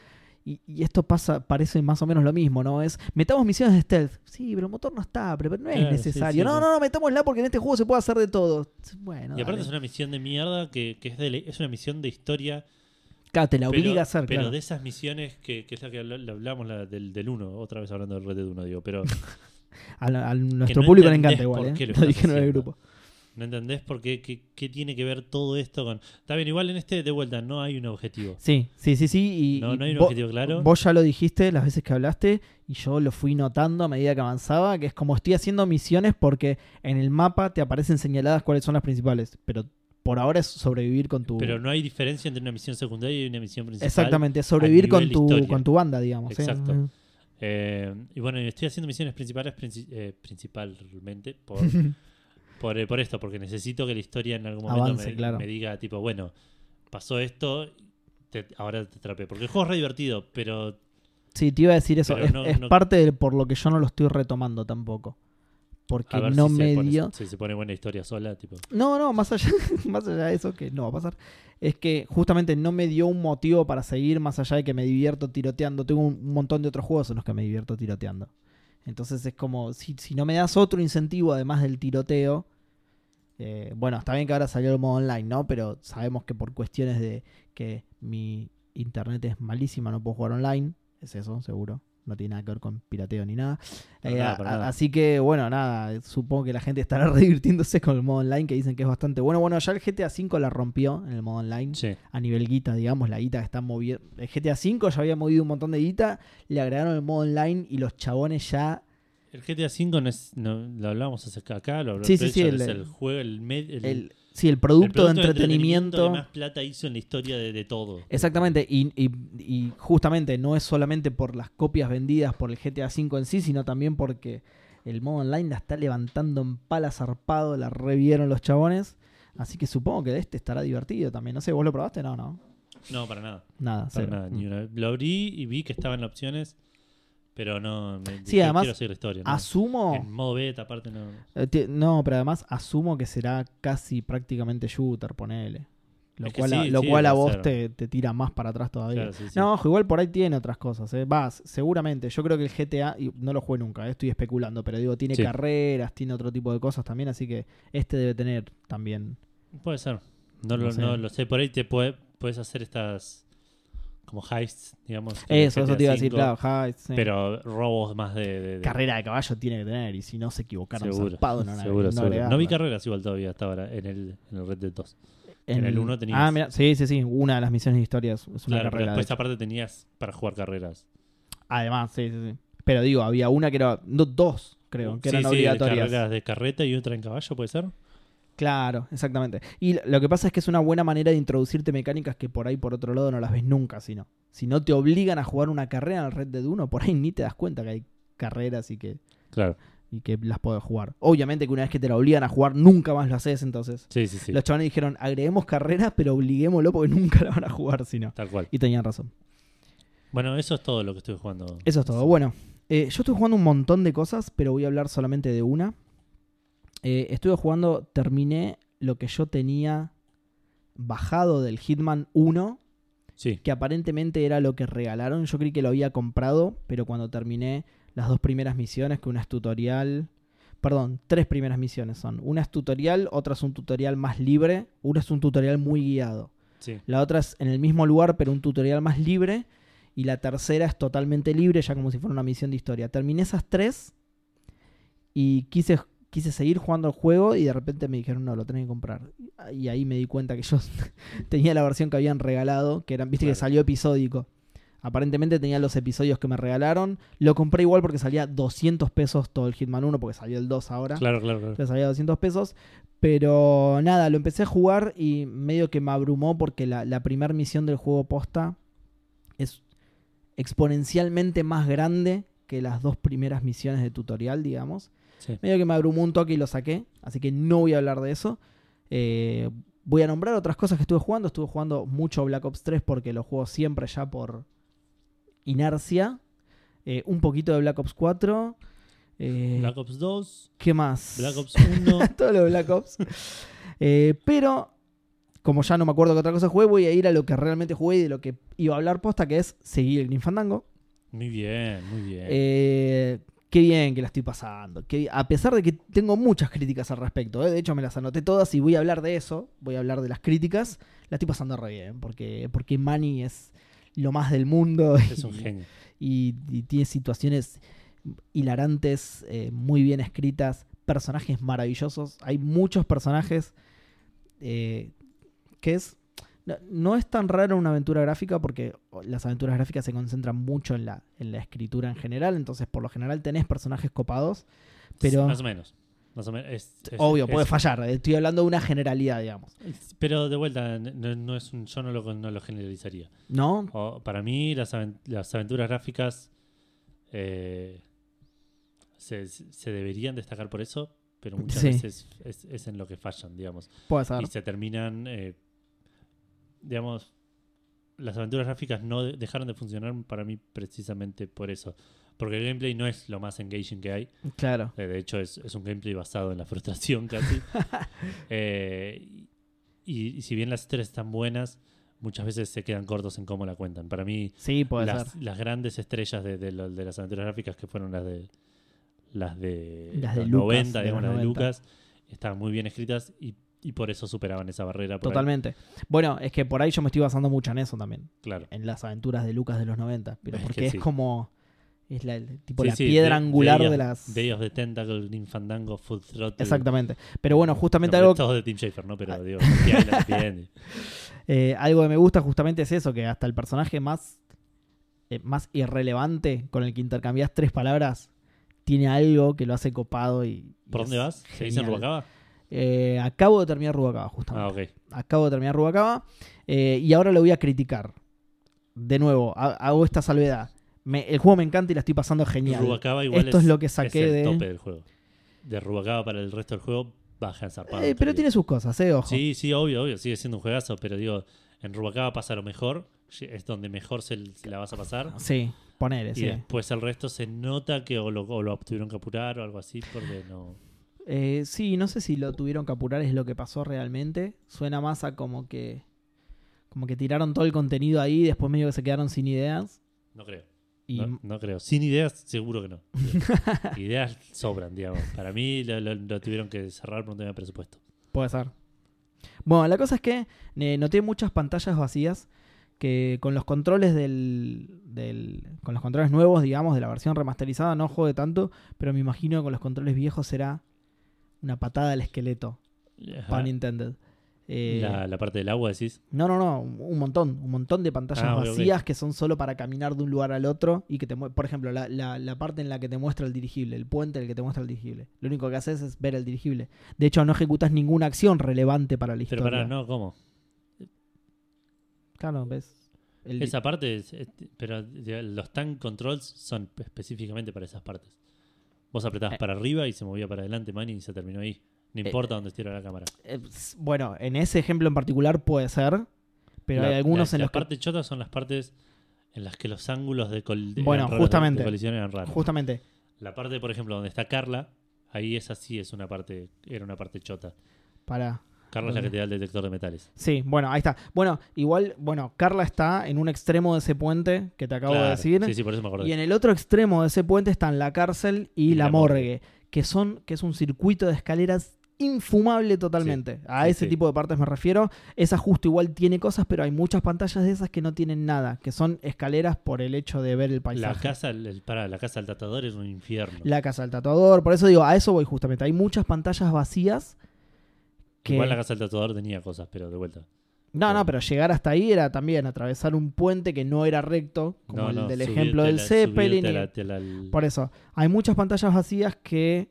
Y, y esto pasa, parece más o menos lo mismo, ¿no? Es, metamos misiones de stealth. Sí, pero el motor no está, pero no es Claro, necesario. sí, no, sí. no, no, metámosla porque en este juego se puede hacer de todo. Bueno, y aparte dale. es una misión de mierda que, que es, de, es una misión de historia. Claro, te la pero, obliga a hacer, pero claro. de esas misiones que, que es la que habla- la hablamos la del, del 1, otra vez hablando del Red Dead 1, digo, pero A, a nuestro no público le encanta igual, ¿eh? lo dijeron en el grupo. no entendés por qué, qué, qué tiene que ver todo esto con... Está bien, igual en este de vuelta no hay un objetivo. Sí, sí, sí, sí. Y, No, no hay un vo- objetivo claro. Vos ya lo dijiste las veces que hablaste y yo lo fui notando a medida que avanzaba, que es como estoy haciendo misiones porque en el mapa te aparecen señaladas cuáles son las principales, pero por ahora es sobrevivir con tu... Pero no hay diferencia entre una misión secundaria y una misión principal. Exactamente, es sobrevivir con tu, historia. con tu banda, digamos. Exacto. Eh, y bueno, estoy haciendo misiones principales princi- eh, principalmente por, por, eh, por esto, porque necesito que la historia en algún momento Avance, me, claro. me diga, tipo, bueno, pasó esto, te- ahora te atrapé. Porque el juego es re divertido, pero Sí, te iba a decir eso. Pero Es, no- es no- parte de por lo que yo no lo estoy retomando tampoco. Porque a ver no si, me se pone, dio... si se pone buena historia sola, tipo. No, no, más allá, más allá de eso, que no va a pasar, es que justamente no me dio un motivo para seguir más allá de que me divierto tiroteando. Tengo un, un montón de otros juegos en los que me divierto tiroteando. Entonces es como, si, si no me das otro incentivo además del tiroteo, eh, bueno, está bien que ahora salió el modo online, ¿no? Pero sabemos que por cuestiones de que mi internet es malísima, no puedo jugar online. Es eso, seguro. No tiene nada que ver con pirateo ni nada. Eh, nada, a-. Así que, bueno, nada, supongo que la gente estará redivirtiéndose con el modo online, que dicen que es bastante bueno. Bueno, ya el GTA V la rompió en el modo online, Sí. a nivel guita, digamos, la guita que está moviendo. El GTA V ya había movido un montón de guita, le agregaron el modo online y los chabones ya... El GTA V no es. No, lo hablábamos hace acá, lo habló Sí, sí, sí, el- es el juego, el, med- el- El, sí, el el producto, de entretenimiento... que más plata hizo en la historia de, de todo. Exactamente, y, y- y justamente no es solamente por las copias vendidas por el GTA V en sí, sino también porque el modo online la está levantando en pala zarpado, la revieron los chabones. Así que supongo que de este estará divertido también. No sé, ¿vos lo probaste? No, no. No, para nada. Nada, Para nada, ni una- Lo abrí y vi que estaban opciones, pero no. Me, Sí, además, quiero seguir la historia. ¿no? Asumo. En modo beta, aparte, no. eh, No, pero además asumo que será casi prácticamente shooter, ponele. Lo Es cual, a- lo sí, cual a vos te, te tira más para atrás todavía. Claro, sí, sí. No, ojo, igual por ahí tiene otras cosas. ¿eh? Vas, seguramente. Yo creo que el GTA, y no lo jugué nunca, eh, estoy especulando, pero digo, tiene carreras, tiene otro tipo de cosas también, así que este debe tener también. Puede ser. No, No lo, sé. no lo sé. Por ahí te puede, puedes hacer estas como heists, digamos. Eso, eso te iba a decir, claro, Heights, sí. Pero robos más de. de- de- Carrera de caballo tiene que tener, y si no se equivocaron, Seguro, zarpado, no, seguro, no, seguro. No vi carreras igual todavía hasta ahora en el, en el Red Dead 2. en el uno tenías- Ah, mira, sí, sí, sí. Una de las misiones de historia es, es una Claro, pero carrera. de después hecho. aparte tenías para jugar carreras. Además, sí, sí, sí. Pero digo, había una que era. No, dos, creo, que Sí, eran sí, de obligatorias. carreras de carreta y otra en caballo, ¿puede ser? Claro, exactamente. Y lo que pasa es que es una buena manera de introducirte mecánicas que por ahí, por otro lado, no las ves nunca, sino. Si no te obligan a jugar una carrera en el Red Dead 1, por ahí ni te das cuenta que hay carreras y que, Claro. y que las puedes jugar. Obviamente que una vez que te la obligan a jugar, nunca más lo haces, entonces. Sí, sí, sí. Los chavales dijeron, agreguemos carreras, pero obliguémoslo porque nunca la van a jugar, si no. Tal cual. Y tenían razón. Bueno, eso es todo lo que estoy jugando. Eso es todo. Bueno, eh, yo estoy jugando un montón de cosas, pero voy a hablar solamente de una. Eh, estuve jugando, terminé lo que yo tenía bajado del Hitman 1, Sí, que aparentemente era lo que regalaron. Yo creí que lo había comprado, pero cuando terminé las dos primeras misiones, que una es tutorial. Perdón, tres primeras misiones son. Una es tutorial, otra es un tutorial más libre, una es un tutorial muy guiado. sí. La otra es en el mismo lugar, pero un tutorial más libre. Y la tercera es totalmente libre, ya como si fuera una misión de historia. Terminé esas tres y quise, quise seguir jugando el juego y de repente me dijeron, no, lo tenés que comprar. Y ahí me di cuenta que yo tenía la versión que habían regalado, que eran, viste que salió episódico. Aparentemente tenía los episodios que me regalaron. Lo compré igual porque salía 200 pesos todo el Hitman 1, porque salió el 2 ahora. Claro, claro, claro. Salía 200 pesos. Pero nada, lo empecé a jugar y medio que me abrumó porque la, la primera misión del juego posta es exponencialmente más grande que las dos primeras misiones de tutorial, digamos. Sí. Medio que me abrumó un toque y lo saqué, así que no voy a hablar de eso. Eh, voy a nombrar otras cosas que estuve jugando. Estuve jugando mucho Black Ops 3 porque lo juego siempre ya por inercia. Eh, un poquito de Black Ops 4. Eh, Black Ops 2, ¿Qué más? Black Ops 1. todo lo de Black Ops. Pero, como ya no me acuerdo qué otra cosa jugué, voy a ir a lo que realmente jugué y de lo que iba a hablar posta, que es seguir el Green Fandango. muy bien, muy bien. Eh, qué bien que la estoy pasando. A pesar de que tengo muchas críticas al respecto, ¿eh? de hecho me las anoté todas y voy a hablar de eso, voy a hablar de las críticas, la estoy pasando re bien, porque, porque Manny es lo más del mundo es un y- genio. y, y tiene situaciones hilarantes, eh, muy bien escritas, personajes maravillosos. Hay muchos personajes eh, que es... No, es tan raro una aventura gráfica porque las aventuras gráficas se concentran mucho en la, en la escritura en general, entonces por lo general tenés personajes copados, pero Más o menos. Más o menos. Es- es- obvio, es- puede fallar, estoy hablando de una generalidad, digamos. Pero de vuelta, no, no es un, yo no lo, no lo generalizaría. ¿No? O, para mí, las, aven- las aventuras gráficas eh, se, se deberían destacar por eso, pero muchas Sí. veces es, es en lo que fallan, digamos. Puede ser. Y se terminan, eh, digamos, las aventuras gráficas no de- dejaron de funcionar para mí precisamente por eso. Porque el gameplay no es lo más engaging que hay. Claro. Eh, De hecho, es, es un gameplay basado en la frustración casi. Eh, y, y si bien las historias están buenas, muchas veces se quedan cortos en cómo la cuentan. Para mí, Sí, puede las, ser. las grandes estrellas de, de las aventuras gráficas que fueron las de las de, Las de los Lucas, 90, de digamos, las de 90. Lucas, estaban muy bien escritas y, y por eso superaban esa barrera. ahí. Totalmente. Bueno, es que por ahí yo me estoy basando mucho en eso también. Claro. en las aventuras de Lucas de los 90, pero Es porque que es como es la, tipo Sí, la sí, piedra angular de las Day of the Tentacle, Green Fandango, Full Throttle. Exactamente. Pero bueno, justamente Nombre algo Todos de Tim Schafer, ¿no? Pero Ah. digo, eh, algo que me gusta justamente es eso, que hasta el personaje más eh, más irrelevante con el que intercambias tres palabras tiene algo que lo hace copado y, ¿Por dónde vas? ¿Se dice en genial. Eh, acabo de terminar Rubacaba, justamente. Ah, ok. Acabo de terminar Rubacaba. eh, y ahora lo voy a criticar. De nuevo, ha- hago esta salvedad. Me- el juego me encanta y la estoy pasando genial. Rubacaba igual Esto es, lo que es saqué el de. tope del juego. De Rubacaba para el resto del juego, baja zarpado. Eh, pero tiene sus cosas, eh, ojo. Sí, sí, obvio, obvio. Sigue siendo un juegazo, pero digo, en Rubacaba pasa lo mejor. Es donde mejor se, se la vas a pasar. Sí, ponele, Y sí. después el resto se nota que o lo, o lo tuvieron que apurar o algo así, porque no. Eh, sí, no sé si lo tuvieron que apurar, es lo que pasó realmente. Suena más a como que Como que tiraron todo el contenido ahí y después medio que se quedaron sin ideas. No creo. Y No, no creo. Sin ideas, seguro que no. ideas sobran, digamos. Para mí lo, lo- lo tuvieron que cerrar por un tema de presupuesto. puede ser. Bueno, la cosa es que eh, noté muchas pantallas vacías que con los controles del, del- con los controles nuevos, digamos, de la versión remasterizada no jode tanto, pero me imagino que con los controles viejos será una patada al esqueleto, Ajá. pun intended. Eh, La, la parte del agua, decís. No, no, no, un montón, un montón de pantallas Ah, vacías que son solo para caminar de un lugar al otro y que te por ejemplo, la, la- la parte en la que te muestra el dirigible, el puente en el que te muestra el dirigible. Lo único que haces es ver el dirigible. De hecho, no ejecutas ninguna acción relevante para la Pero historia. pará, no, ¿cómo? Claro, ves. El Esa parte, es- es- pero los tank controls son específicamente para esas partes. Vos apretabas Eh. para arriba y se movía para adelante, man, y se terminó ahí. No importa dónde estuviera la cámara. eh, bueno, en ese ejemplo en particular puede ser, pero La- hay algunos la- en las los que partes chotas son las partes en las que los ángulos de, col de- Bueno, eran raros, justamente. de colisión eran raros. justamente La parte, por ejemplo, donde está Carla, ahí esa sí es una parte, era una parte chota. para Carla es la que te da el detector de metales. Sí, bueno, ahí está. Bueno, igual, bueno, Carla está en un extremo de ese puente que te acabo de decir. Sí, sí, por eso me acordé. Y en el otro extremo de ese puente están la cárcel y, la, la morgue, que son que es un circuito de escaleras infumable totalmente. A sí, ese sí. tipo de partes me refiero. Esa justo igual tiene cosas, pero hay muchas pantallas de esas que no tienen nada, que son escaleras por el hecho de ver el La paisaje. casa, el, el- pará, la casa del tatuador es un infierno. La casa del tatuador, por eso digo, a eso voy justamente. Hay muchas pantallas vacías que Igual la casa del tatuador tenía cosas, pero de vuelta. No, no, pero llegar hasta ahí era también atravesar un puente que no era recto, como No, el no, del ejemplo del la- Zeppelin. y- la- te la- el- Por eso, hay muchas pantallas vacías que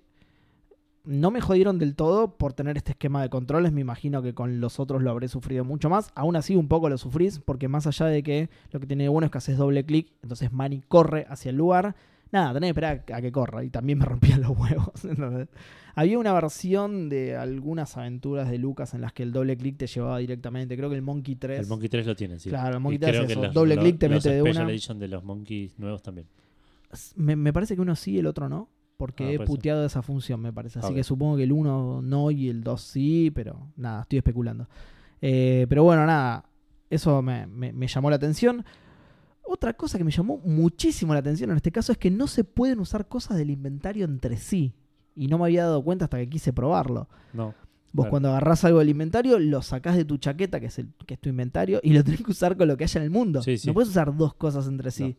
no me jodieron del todo por tener este esquema de controles. Me imagino que con los otros lo habré sufrido mucho más. Aún así, un poco lo sufrís, porque más allá de que lo que tiene de bueno es que haces doble clic, entonces Manny corre hacia el lugar. Nada, tenés que esperar a que corra. Y también me rompían los huevos. Había una versión de algunas aventuras de Lucas en las que el doble clic te llevaba directamente. Creo que el Monkey 3. El Monkey 3 lo tiene, sí. Claro, el Y Monkey 3 creo hace que eso. los- Doble clic te los mete de una. Edition de los Monkeys nuevos también. Me, me parece que uno sí y el otro no. Porque Ah, he puteado esa función, me parece. Así que supongo que el 1 no y el 2 sí, pero nada, estoy especulando. Eh, pero bueno, nada, eso me, me- me llamó la atención. Otra cosa que me llamó muchísimo la atención en este caso es que no se pueden usar cosas del inventario entre sí. Y no me había dado cuenta hasta que quise probarlo. No. Vos Claro. cuando agarrás algo del inventario, lo sacás de tu chaqueta, que es, el, que es tu inventario, y lo tenés que usar con lo que haya en el mundo. Sí, sí. No puedes usar dos cosas entre sí.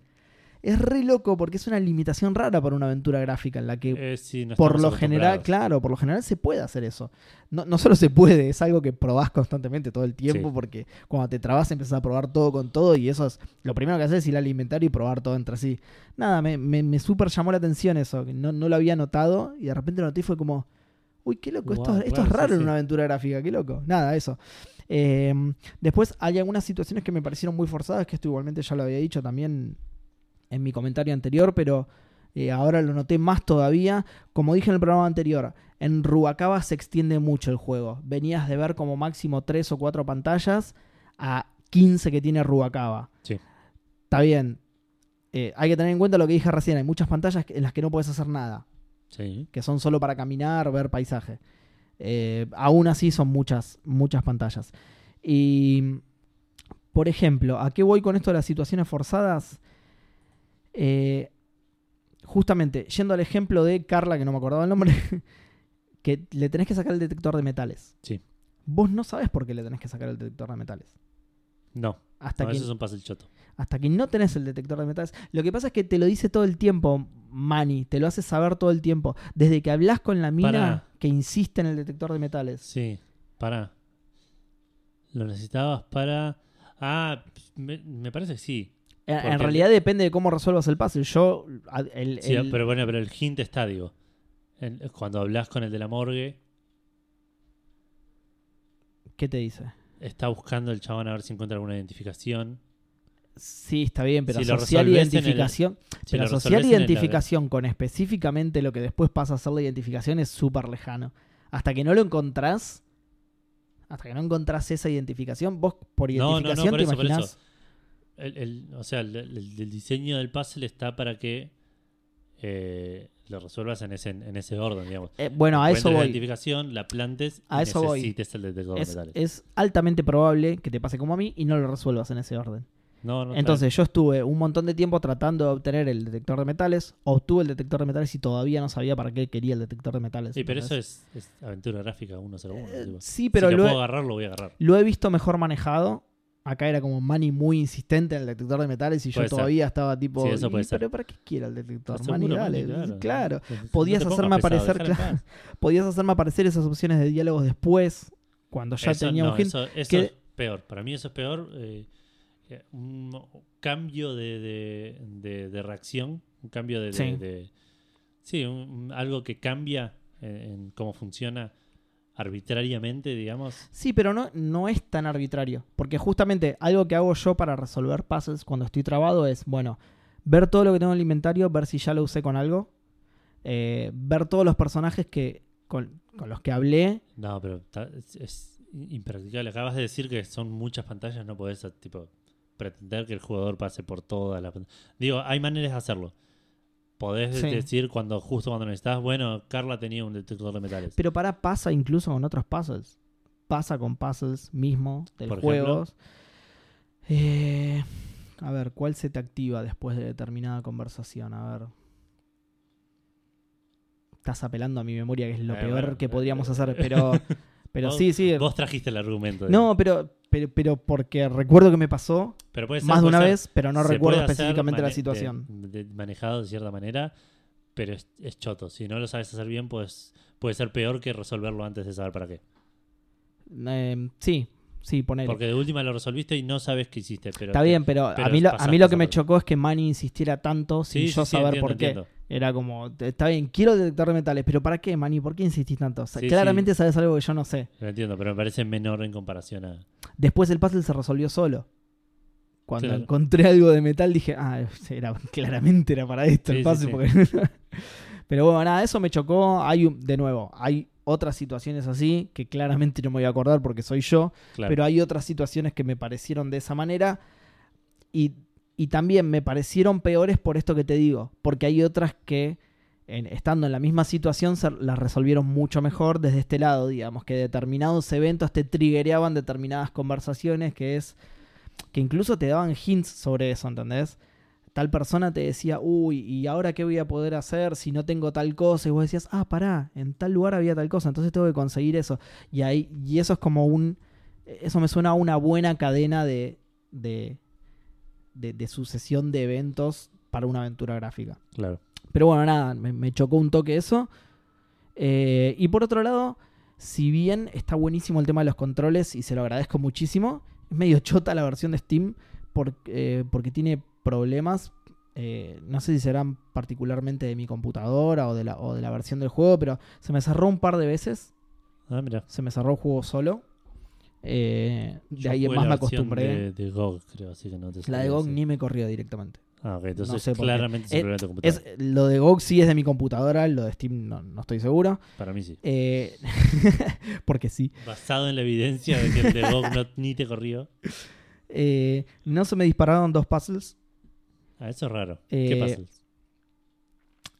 Es re loco porque es una limitación rara para una aventura gráfica en la que Eh, sí, no por lo general, claro, por lo general se puede hacer eso. No, no solo se puede, es algo que probás constantemente todo el tiempo Sí. porque cuando te trabas empiezas a probar todo con todo y eso es lo primero que haces es ir al inventario y probar todo entre sí. Nada, me, me, me súper llamó la atención eso, que no, no lo había notado y de repente lo noté y fue como, uy, qué loco, esto, esto es sí, raro en una aventura gráfica, qué loco. Nada, eso. Eh, después hay algunas situaciones que me parecieron muy forzadas, que esto igualmente ya lo había dicho también en mi comentario anterior, pero eh, ahora lo noté más todavía. Como dije en el programa anterior, en Ruacaba se extiende mucho el juego. Venías de ver como máximo 3 o 4 pantallas a 15 que tiene Ruacaba. Sí. Está bien. Eh, hay que tener en cuenta lo que dije recién. Hay muchas pantallas en las que no puedes hacer nada. Sí. Que son solo para caminar, ver paisaje. Eh, aún así son muchas, muchas pantallas. Y, por ejemplo, ¿a qué voy con esto de las situaciones forzadas? Eh, justamente, yendo al ejemplo de Carla, que no me acordaba el nombre, que le tenés que sacar el detector de metales. Sí. Vos no sabes por qué le tenés que sacar el detector de metales. No. Hasta, no que, eso es un choto. hasta que no tenés el detector de metales. Lo que pasa es que te lo dice todo el tiempo, Manny. Te lo hace saber todo el tiempo. Desde que hablas con la mina Pará. que insiste en el detector de metales. Sí. Para. Lo necesitabas para. Ah, me, me parece que sí. En, realidad depende de cómo resuelvas el puzzle. Yo, el, Sí, el- pero bueno, pero el hint está, digo. Cuando hablas con el de la morgue, ¿qué te dice? está buscando el chabón a ver si encuentra alguna identificación. Sí, está bien, pero Si el- identificación, Si pero el- identificación con específicamente lo que después pasa a ser la identificación es súper lejano. Hasta que no lo encontrás, hasta que no encontrás esa identificación, vos por No, no, no, identificación por te eso, por. El, el- o sea, el, el- diseño del puzzle está para que eh, lo resuelvas en ese, en ese orden, digamos. Eh, bueno, a eso Encuentres la voy. identificación, la plantes A y eso voy. necesites el detector de Es, metales. es altamente probable que te pase como a mí y no lo resuelvas en ese orden. no, Entonces yo estuve un montón de tiempo tratando de obtener el detector de metales, obtuve el detector de metales y todavía no sabía para qué quería el detector de metales. Sí, pero eso es, es aventura gráfica 101. Eh, sí, pero si lo lo, puedo he, agarrar, lo voy a agarrar. lo he visto mejor manejado. Acá era como Manny muy insistente en el detector de metales y yo Puede ser. todavía estaba tipo, Sí, eso "¿Y puede ser. pero ¿para qué quiero el detector? Seguro, Manny, dale. Claro. Te Podías hacerme pesado, aparecer, claro. Podías hacerme aparecer esas opciones de diálogos después, cuando ya Eso tenía no, un. Eso, eso que- es peor. Para mí eso es peor. eh, eh, un cambio de, de, de- de reacción. Un cambio de... Sí. sí, un- un- algo que cambia en, en cómo funciona arbitrariamente, digamos. Sí, pero no, no es tan arbitrario. Porque justamente algo que hago yo para resolver puzzles cuando estoy trabado es, bueno, ver todo lo que tengo en el inventario, ver si ya lo usé con algo, eh, ver todos los personajes que con, con los que hablé. No, pero ta- es, es impracticable. Acabas de decir que son muchas pantallas, no podés tipo pretender que el jugador pase por todas las pantallas. Digo, hay maneras de hacerlo. Podés Sí. decir cuando justo cuando necesitas, bueno, Carla tenía un detector de metales. Pero para pasa incluso con otros puzzles. Pasa con puzzles mismo del Por juego. Eh, a ver, ¿cuál se te activa después de determinada conversación? A ver. Estás apelando a mi memoria, que es lo Eh, peor bueno, que eh, podríamos eh, hacer. Pero, pero Vos- sí, sí. Vos trajiste el argumento. No, pero, pero, pero porque recuerdo que me pasó pero puede ser, más de una ser. vez, pero no recuerdo específicamente la situación. de- de- manejado de cierta manera, pero es, es choto. Si no lo sabes hacer bien, pues puede ser peor que resolverlo antes de saber para qué. Eh, sí, sí, ponele. Porque de última lo resolviste y no sabes qué hiciste. Pero Está bien, pero, a, mí lo, a mí lo que me chocó es que Manny insistiera tanto sin Sí, yo sí, saber entiendo, por qué. entiendo. Era como, "Te- está bien, quiero detector de metales, pero ¿para qué, Manny? ¿Por qué insistís tanto? O sea, Sí, claramente sabes algo que yo no sé. Lo entiendo, pero me parece menor en comparación a. Después el puzzle se resolvió solo. Cuando Claro. encontré algo de metal dije, ah, era, claramente era para esto el puzzle. porque- pero bueno, nada, eso me chocó. Hay de nuevo, hay otras situaciones así que claramente no me voy a acordar porque soy yo. Claro. pero hay otras situaciones que me parecieron de esa manera y, y también me parecieron peores por esto que te digo, porque hay otras que en- estando en la misma situación se las resolvieron mucho mejor desde este lado, digamos, que determinados eventos te triggereaban determinadas conversaciones, que es que incluso te daban hints sobre eso, ¿entendés? Tal persona te decía, uy, ¿y ahora qué voy a poder hacer si no tengo tal cosa? Y vos decías, ah, pará, en tal lugar había tal cosa, entonces tengo que conseguir eso. Y, ahí, y eso es como un... Eso me suena a una buena cadena de, de, de, de sucesión de eventos para una aventura gráfica. Claro. Pero bueno, nada, me, me chocó un toque eso. Eh, y por otro lado, si bien está buenísimo el tema de los controles y se lo agradezco muchísimo, es medio chota la versión de Steam eh, porque tiene problemas. eh, no sé si serán particularmente de mi computadora o de, la, o de la versión del juego, pero se me cerró un par de veces. Ah, mira. Se me cerró el juego solo. Eh, de ahí en más la me acostumbré. De, de GOG, creo, así que no te La de GOG ni me corrió directamente. Ah, ok, entonces no sé claramente es Eh, tu computadora. Es, lo de GOG sí es de mi computadora, lo de Steam no, no estoy seguro. Para mí sí. Eh, porque sí. Basado en la evidencia de que el de GOG no, ni te corrió. No se me dispararon dos puzzles. Ah, eso es raro. ¿Qué Eh, puzzles?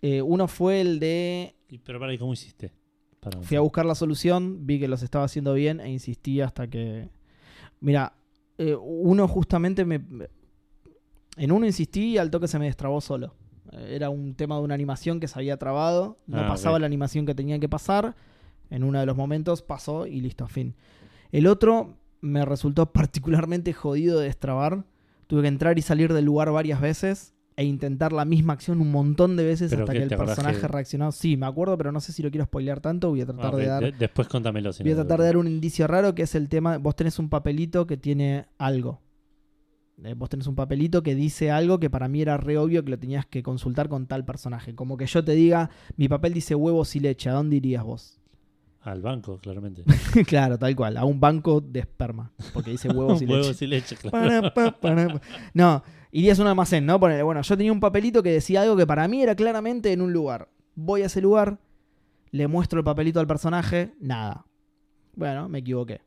Eh, uno fue el de. Pero para, ¿y cómo hiciste? Para Fui a buscar la solución, vi que los estaba haciendo bien e insistí hasta que. Mira, eh, uno justamente me. En uno insistí y al toque se me destrabó solo. Eh, Era un tema de una animación que se había trabado. No Ah, pasaba la animación que tenía que pasar. En uno de los momentos pasó y listo, fin. El otro me resultó particularmente jodido de destrabar. Tuve que entrar y salir del lugar varias veces e intentar la misma acción un montón de veces ¿Pero hasta que el personaje que- reaccionó. Sí, me acuerdo, pero no sé si lo quiero spoilear tanto. Voy a tratar Ah, ok, de dar. de- después contámelo. si Voy a no, tratar de dar un indicio raro que es el tema. Vos tenés un papelito que tiene algo. Eh, vos tenés un papelito que dice algo que para mí era re obvio que lo tenías que consultar con tal personaje. Como que yo te diga, mi papel dice huevos y leche, ¿a dónde irías vos? Al banco, claramente. claro, tal cual, a un banco de esperma, porque dice huevos y leche. Huevos y leche, claro. No, irías a un almacén, ¿no? Ponele, bueno, yo tenía un papelito que decía algo que para mí era claramente en un lugar. Voy a ese lugar, le muestro el papelito al personaje, nada. Bueno, me equivoqué.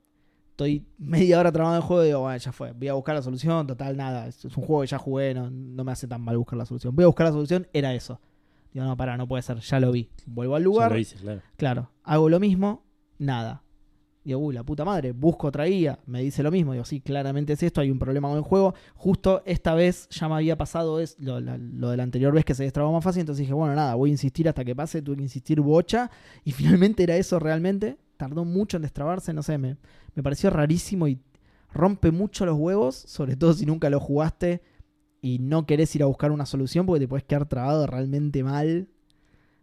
Estoy media hora trabajando en el juego y digo, bueno, ya fue. Voy a buscar la solución, total, nada. Es un juego que ya jugué, no, no me hace tan mal buscar la solución. Voy a buscar la solución, era eso. Digo, no, pará, no puede ser, ya lo vi. Vuelvo al Ya lugar, lo hice, claro. claro, hago lo mismo, nada. Digo, uy, la puta madre, busco otra guía, me dice lo mismo. Digo, sí, claramente es esto, hay un problema con el juego. Justo esta vez ya me había pasado es, lo, de la anterior vez que se destrabó más fácil, entonces dije, bueno, nada, voy a insistir hasta que pase, tuve que insistir bocha. Y finalmente era eso realmente. Tardó mucho en destrabarse, no sé, me, me pareció rarísimo y rompe mucho los huevos, sobre todo si nunca lo jugaste y no querés ir a buscar una solución porque te puedes quedar trabado realmente mal.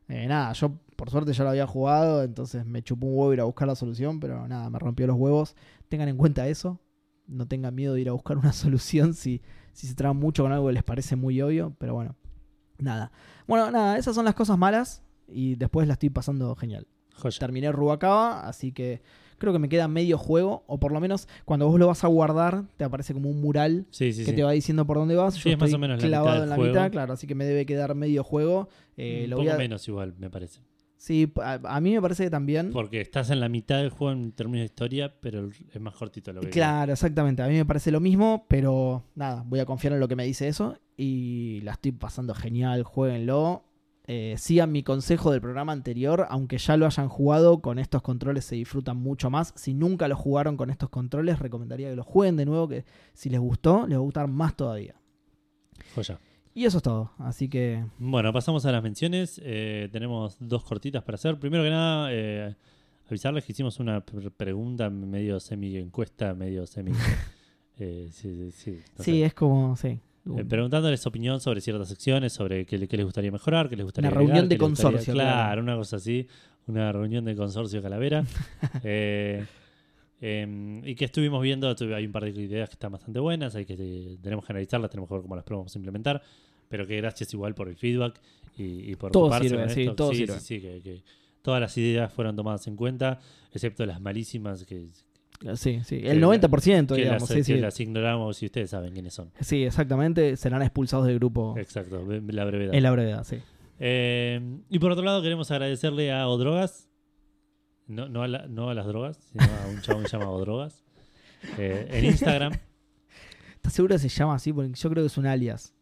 Eh, nada, yo por suerte ya lo había jugado, entonces me chupó un huevo ir a buscar la solución, pero nada, me rompió los huevos. Tengan en cuenta eso. No tengan miedo de ir a buscar una solución si, si se traban mucho con algo que les parece muy obvio, pero bueno, nada. Bueno, nada, esas son las cosas malas y después la estoy pasando genial. Joya. Terminé Rubacaba, así que creo que me queda medio juego, o por lo menos cuando vos lo vas a guardar, te aparece como un mural Sí, sí, que sí. te va diciendo por dónde vas. Sí, Yo es más o menos la clavado mitad en la juego. mitad, claro, así que me debe quedar medio juego. Eh, un lo poco voy a- menos igual, me parece. Sí, a, a mí me parece que también. Porque estás en la mitad del juego en términos de historia, pero es más cortito lo que Claro, exactamente. A mí me parece lo mismo, pero nada, voy a confiar en lo que me dice eso y la estoy pasando genial. Jueguenlo. Eh, sigan mi consejo del programa anterior, aunque ya lo hayan jugado, con estos controles se disfrutan mucho más. Si nunca lo jugaron con estos controles, recomendaría que lo jueguen de nuevo, que si les gustó, les va a gustar más todavía. Joya. Y eso es todo. Así que Bueno, pasamos a las menciones. Eh, tenemos dos cortitas para hacer. Primero que nada, eh, avisarles que hicimos una pr- pregunta medio semi-encuesta, medio semi... eh, sí, sí, sí, no sí, es como, sí. Eh, preguntándoles opinión sobre ciertas secciones, sobre qué, qué les gustaría mejorar, qué les gustaría Una agregar, reunión de gustaría- consorcio, Claro, claro. una cosa así. Una reunión de consorcio Calavera. Eh, eh, y que estuvimos viendo, hay un par de ideas que están bastante buenas, hay que eh, tenemos que analizarlas, tenemos que ver cómo las podemos implementar, pero que gracias igual por el feedback y, y por Todo ocuparse sirve, sí, todo sí, sirve. sí, sí, que, que todas las ideas fueron tomadas en cuenta, excepto las malísimas que, Sí, sí. El la- 90%, que digamos. las, sí, que sí. las ignoramos y ustedes saben quiénes son. Sí, exactamente. Serán expulsados del grupo Exacto, la brevedad. en la brevedad, sí. Eh, y por otro lado, queremos agradecerle a Odrogas, no, no, a, la- no a las drogas, sino a un chabón que se llama Odrogas, eh, en Instagram. ¿Estás seguro que se llama así? Porque yo creo que es un alias.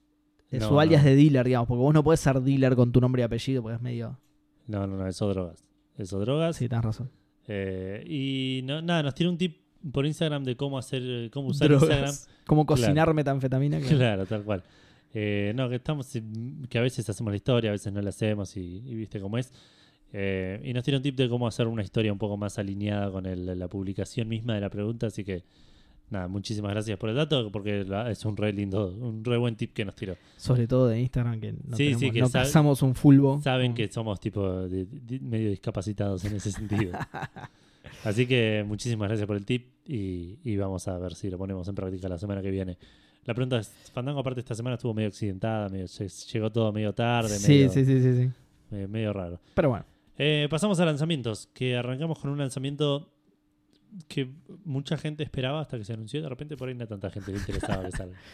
Es No, su alias no. de dealer, digamos. Porque vos no puedes ser dealer con tu nombre y apellido, porque es medio. No, no, no, es Odrogas. Es Odrogas. Sí, tenés razón. Eh, y no, nada, nos tiene un tip por Instagram de cómo hacer, cómo usar Drogas. Instagram. Claro. cocinar metanfetamina. que- Claro, tal cual. Eh, no, que estamos que a veces hacemos la historia, a veces no la hacemos y, y viste cómo es. Eh, y nos tiene un tip de cómo hacer una historia un poco más alineada con el- la publicación misma de la pregunta, así que nada, muchísimas gracias por el dato, porque la- es un re lindo, un re buen tip que nos tiró. Sobre todo de Instagram, que no, Sí, tenemos- sí, que no cazamos un fulbo. Saben que somos tipo de- de- medio discapacitados en ese sentido. Así que muchísimas gracias por el tip y, y vamos a ver si lo ponemos en práctica la semana que viene. La pregunta es, Fandango aparte esta semana estuvo medio accidentada, medio, lle- llegó todo medio tarde, Sí, medio, sí, sí, sí, sí. medio- medio raro. Pero bueno. Eh, pasamos a lanzamientos, que arrancamos con un lanzamiento que mucha gente esperaba hasta que se anunció de repente por ahí no tanta gente le interesaba que salga.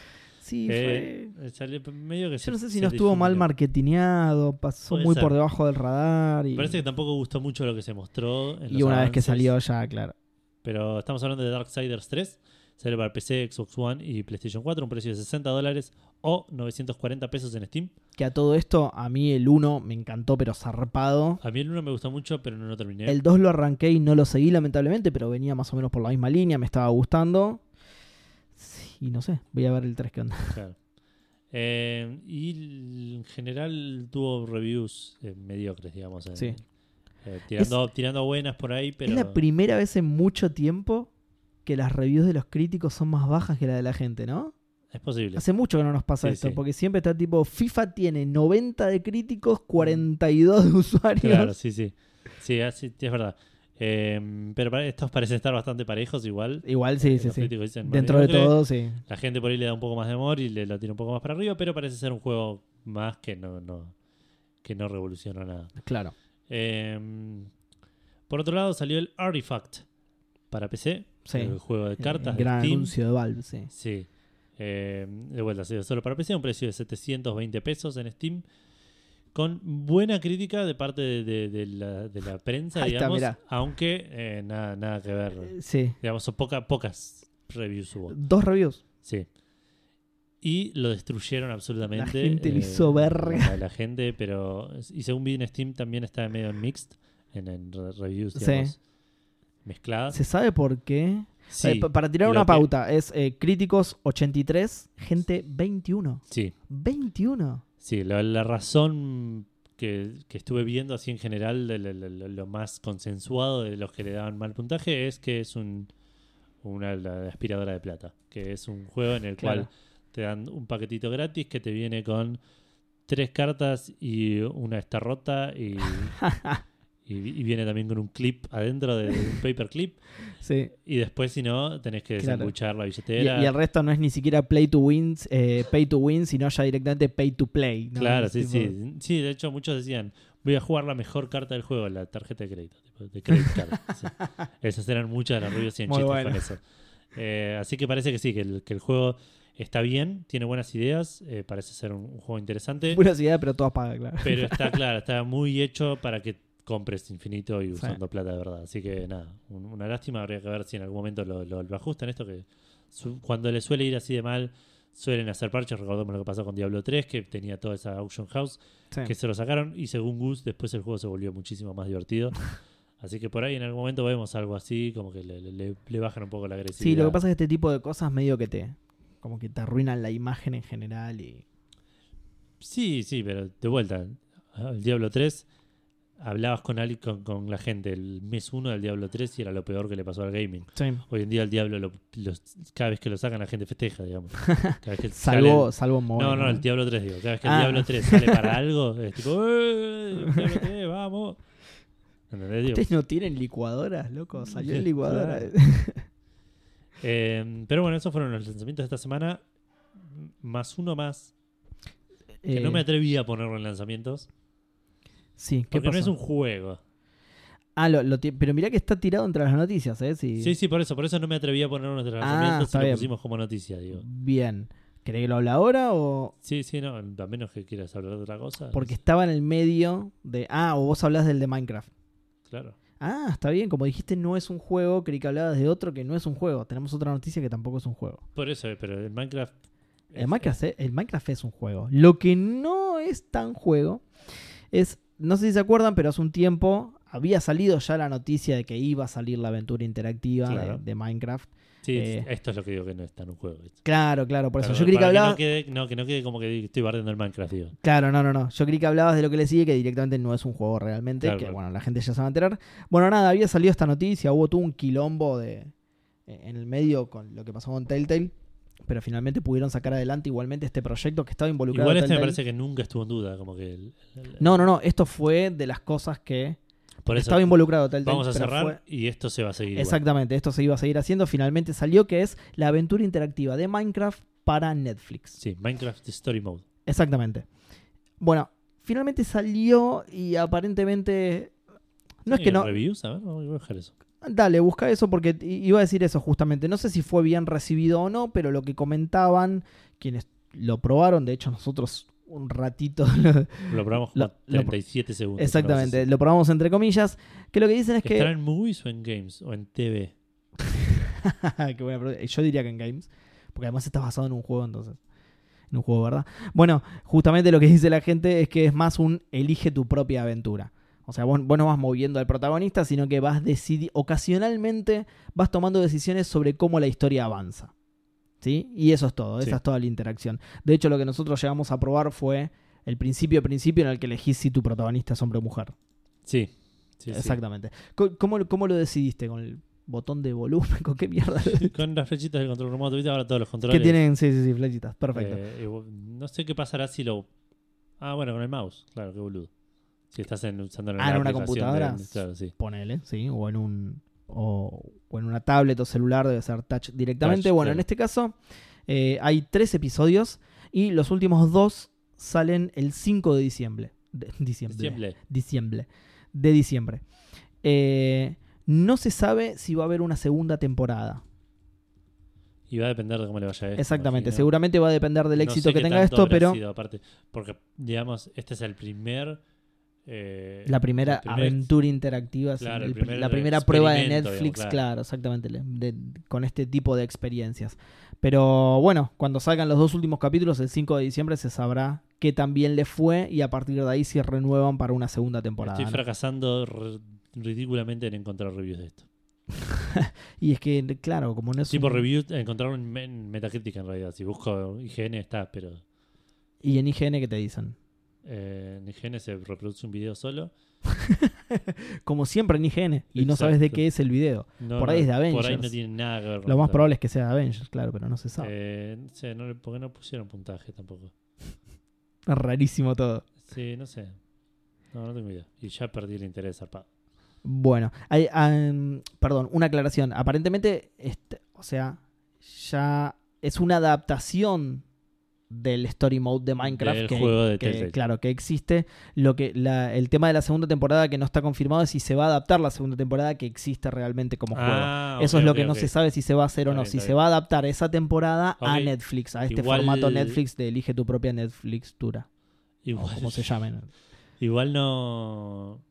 Sí, Eh, fue. salió medio que Yo se- no sé si no estuvo mal marketineado, pasó Puede muy ser. por debajo del radar. Y, parece que tampoco gustó mucho lo que se mostró. en y los una vez que salió ya, claro. Pero estamos hablando de Darksiders 3. Sale para PC, Xbox One y PlayStation 4. Un precio de 60 dólares o 940 pesos en Steam. Que a todo esto, a mí el 1 me encantó, pero zarpado. A mí el 1 me gustó mucho, pero no lo terminé. El 2 lo arranqué y no lo seguí, lamentablemente, pero venía más o menos por la misma línea, me estaba gustando. Sí, no sé, voy a ver el 3 que onda. Claro. Eh, y en general tuvo reviews eh, mediocres, digamos. en- Sí. eh, tirando, tirando buenas por ahí, pero. Es la primera vez en mucho tiempo que las reviews de los críticos son más bajas que la de la gente, ¿no? es posible. Hace mucho que no nos pasa Sí, esto, sí. porque siempre está tipo, FIFA tiene 90 de críticos, 42 de usuarios. Claro, sí, sí. Sí, así- es verdad. Eh, pero estos parecen estar bastante parejos igual. Igual, sí, Eh, sí, sí. dicen Dentro de todo, sí. La gente por ahí le da un poco más de amor y le lo tira un poco más para arriba, pero parece ser un juego más que no, no, que no revoluciona nada. Claro. Eh, por otro lado, salió el Artifact para PC, Sí. el juego de cartas Eh, de gran Steam. anuncio de Valve, sí. Sí. Eh, de vuelta, solo para PC, un precio de 720 pesos en Steam. Con buena crítica de parte de, de- de la, de la prensa, Ahí está, digamos. mirá. aunque eh, nada, nada que ver. Eh, Sí. Digamos, poca- pocas reviews hubo. Dos reviews. Sí. Y lo destruyeron absolutamente. La gente lo hizo verga. La, la gente, pero. Y según vi en Steam también está medio en mixed, en, en re- reviews, Sí. ¿Se sabe por qué? Sí, Eh, pa- para tirar una que- pauta, es eh, críticos 83, gente 21. Sí, 21. sí. La, la razón que, que estuve viendo así en general, de lo, más consensuado de los que le daban mal puntaje, es que es un una la aspiradora de plata. Que es un juego en el Claro. cual te dan un paquetito gratis que te viene con tres cartas y una está rota y, y, y viene también con un clip adentro de un paper clip. Sí. Y después, si no, tenés que Claro. desembuchar la billetera. y el resto no es ni siquiera play to win, eh, pay to win, sino ya directamente pay to play. ¿no? Claro, sí, tipo- sí. Sí, de hecho muchos decían, voy a jugar la mejor carta del juego, la tarjeta de crédito, tipo, de credit card. Sí. Esas eran muchas de las reviews y en chistes bueno. con eso. Eh, así que parece que sí, que el, que el juego está bien, tiene buenas ideas, eh, parece ser un, un juego interesante, Buenas ideas, pero todas pagas, claro. pero está claro, está muy hecho para que compres infinito y usando plata de verdad. Así que nada, un- una lástima, habría que ver si en algún momento lo, lo- lo ajustan esto, que su- cuando le suele ir así de mal, suelen hacer parches, recordemos lo que pasó con Diablo 3, que tenía toda esa auction house Sí. que se lo sacaron y según Gus después el juego se volvió muchísimo más divertido. Así que por ahí en algún momento vemos algo así, como que le, le- le- le bajan un poco la agresividad. Sí, lo que pasa es que este tipo de cosas medio que te. Como que te arruinan la imagen en general y. Sí, sí, pero de vuelta, el Diablo 3, hablabas con, alguien- con, con la gente el mes 1 del Diablo 3 y era lo peor que le pasó al gaming. Sí. Hoy en día el Diablo, lo- los- cada vez que lo sacan la gente festeja, digamos. Cada vez que Salvo, sale- salvo móvil, No, no, el Diablo 3, digo. Cada vez que Ah. el Diablo 3 sale para algo, es tipo, ¡eh! Diablo 3, vamos! ¿Ustedes no tienen licuadoras, loco? Salió en licuadora. Eh, pero bueno, esos fueron los lanzamientos de esta semana. Más uno más. Que Eh, no me atreví a ponerlo en lanzamientos. Sí, ¿qué Porque no es un juego. Ah, lo, pero mirá que está tirado entre las noticias, ¿eh? Sí. Sí, sí, por eso. Por eso no me atreví a ponerlo en los Ah, y lo bien. pusimos como noticia, digo. Bien. ¿Querés que lo hable ahora o...? Sí, sí, no. A menos que quieras hablar de otra cosa. Porque estaba en el medio de... Ah, o vos hablás del de Minecraft. Claro. Ah, está bien. Como dijiste, no es un juego. Creí que hablabas de otro que no es un juego. Tenemos otra noticia que tampoco es un juego. Por eso, pero el Minecraft. El Minecraft, eh, el Minecraft es un juego. Lo que no es tan juego es, no sé si se acuerdan, pero hace un tiempo había salido ya la noticia de que iba a salir la aventura interactiva de- Claro. de, Minecraft. Sí, Eh. esto es lo que digo que no es tan un juego. Claro, claro, por eso. Yo creí que para hablaba... no, quede, no, que no quede como que estoy barriendo el Minecraft, digo. Claro, no, no, no. Yo creí que hablabas de lo que le sigue, que directamente no es un juego realmente. Claro, que bueno, la gente ya se va a enterar. Bueno, nada, había salido esta noticia, hubo todo un quilombo de en el medio con lo que pasó con Telltale. Pero finalmente pudieron sacar adelante igualmente este proyecto que estaba involucrado. Igual este me parece que nunca estuvo en duda. Como que el- el- No, no, no. Esto fue de las cosas que Por eso estaba involucrado vamos a cerrar fue- y esto se va a seguir. igual. Exactamente, esto se iba a seguir haciendo. Finalmente salió que es la aventura interactiva de Minecraft para Netflix. Sí, Minecraft Story Mode. Exactamente. Bueno, finalmente salió y aparentemente. No es que ¿Tiene no. reviews? A ver, vamos a buscar eso. Dale, busca eso porque iba a decir eso justamente. No sé si fue bien recibido o no, pero lo que comentaban quienes lo probaron, de hecho nosotros un ratito Lo probamos Lo- lo- 37 segundos. exactamente, lo probamos entre comillas, que lo que dicen es así. ¿Estará que en movies o en games? O en TV. Qué buena. Yo diría que en games, porque además está basado en un juego entonces. En un juego, ¿verdad? Bueno, justamente lo que dice la gente es que es más un elige tu propia aventura. O sea, vos, vos no vas moviendo al protagonista, sino que vas decidi ocasionalmente vas tomando decisiones sobre cómo la historia avanza. ¿Sí? Y eso es todo, esa es toda la interacción. De hecho, lo que nosotros llegamos a probar fue el principio principio en el que elegís si tu protagonista es hombre o mujer. Sí. Exactamente. ¿Cómo, ¿Cómo lo decidiste? ¿Con el botón de volumen? ¿Con qué mierda? Con las flechitas del control remoto, ¿viste? Ahora todos los controles. Que tienen, sí, sí, sí, flechitas. Perfecto. eh, no sé qué pasará si lo. Ah, bueno, con el mouse. Claro, qué boludo. Si estás en, usando Ah, en una aplicación computadora. de- claro, sí. Ponele, sí. O en un. O, o en una tablet o celular debe ser touch directamente. Touch, bueno, claro. en este caso eh, hay tres episodios y los últimos dos salen el 5 de diciembre. De- diciembre. Diciembre. De diciembre. Eh, no se sabe si va a haber una segunda temporada. Y va a depender de cómo le vaya a esto. Exactamente. Seguramente va a depender del No éxito sé que tenga esto, pero. sido aparte, porque, digamos, este es el primer eh, La primera primer- aventura interactiva, Claro, el el la primera prueba de Netflix, digamos, claro. claro. exactamente, de- con este tipo de experiencias. Pero bueno, cuando salgan los dos últimos capítulos, el 5 de diciembre, se sabrá qué tan bien le fue y a partir de ahí se renuevan para una segunda temporada. Estoy ¿no? fracasando ridículamente en encontrar reviews de esto. Y es que, claro, como no es Tipo un- reviews, encontraron en Metacritic en realidad. Si busco IGN está, pero Y en IGN, ¿qué te dicen? Eh, en IGN se reproduce un video solo. Como siempre en IGN, y no sabes de qué es el video. No, Por ahí es de Por ahí Avengers. no tiene nada que ver. Lo más probable es que sea de Avengers, claro, pero no se sabe. Eh, no sé, no, porque no pusieron puntaje tampoco. Rarísimo todo. Sí, no sé. No, no tengo idea. Y ya perdí el interés zarpado. Bueno, hay, perdón, una aclaración. Aparentemente, este, o sea, ya es una adaptación del story mode de Minecraft Del que, juego de que, claro que existe. Lo que la- el tema de la segunda temporada que no está confirmado es si se va a adaptar la segunda temporada que existe realmente como juego. Ah, Eso es lo que no se sabe si se va a hacer o no. bien, si se va a adaptar esa temporada a. Netflix, a este Igual- formato Netflix de elige tu propia Netflix Tura. O Igual, como se llamen. igual no.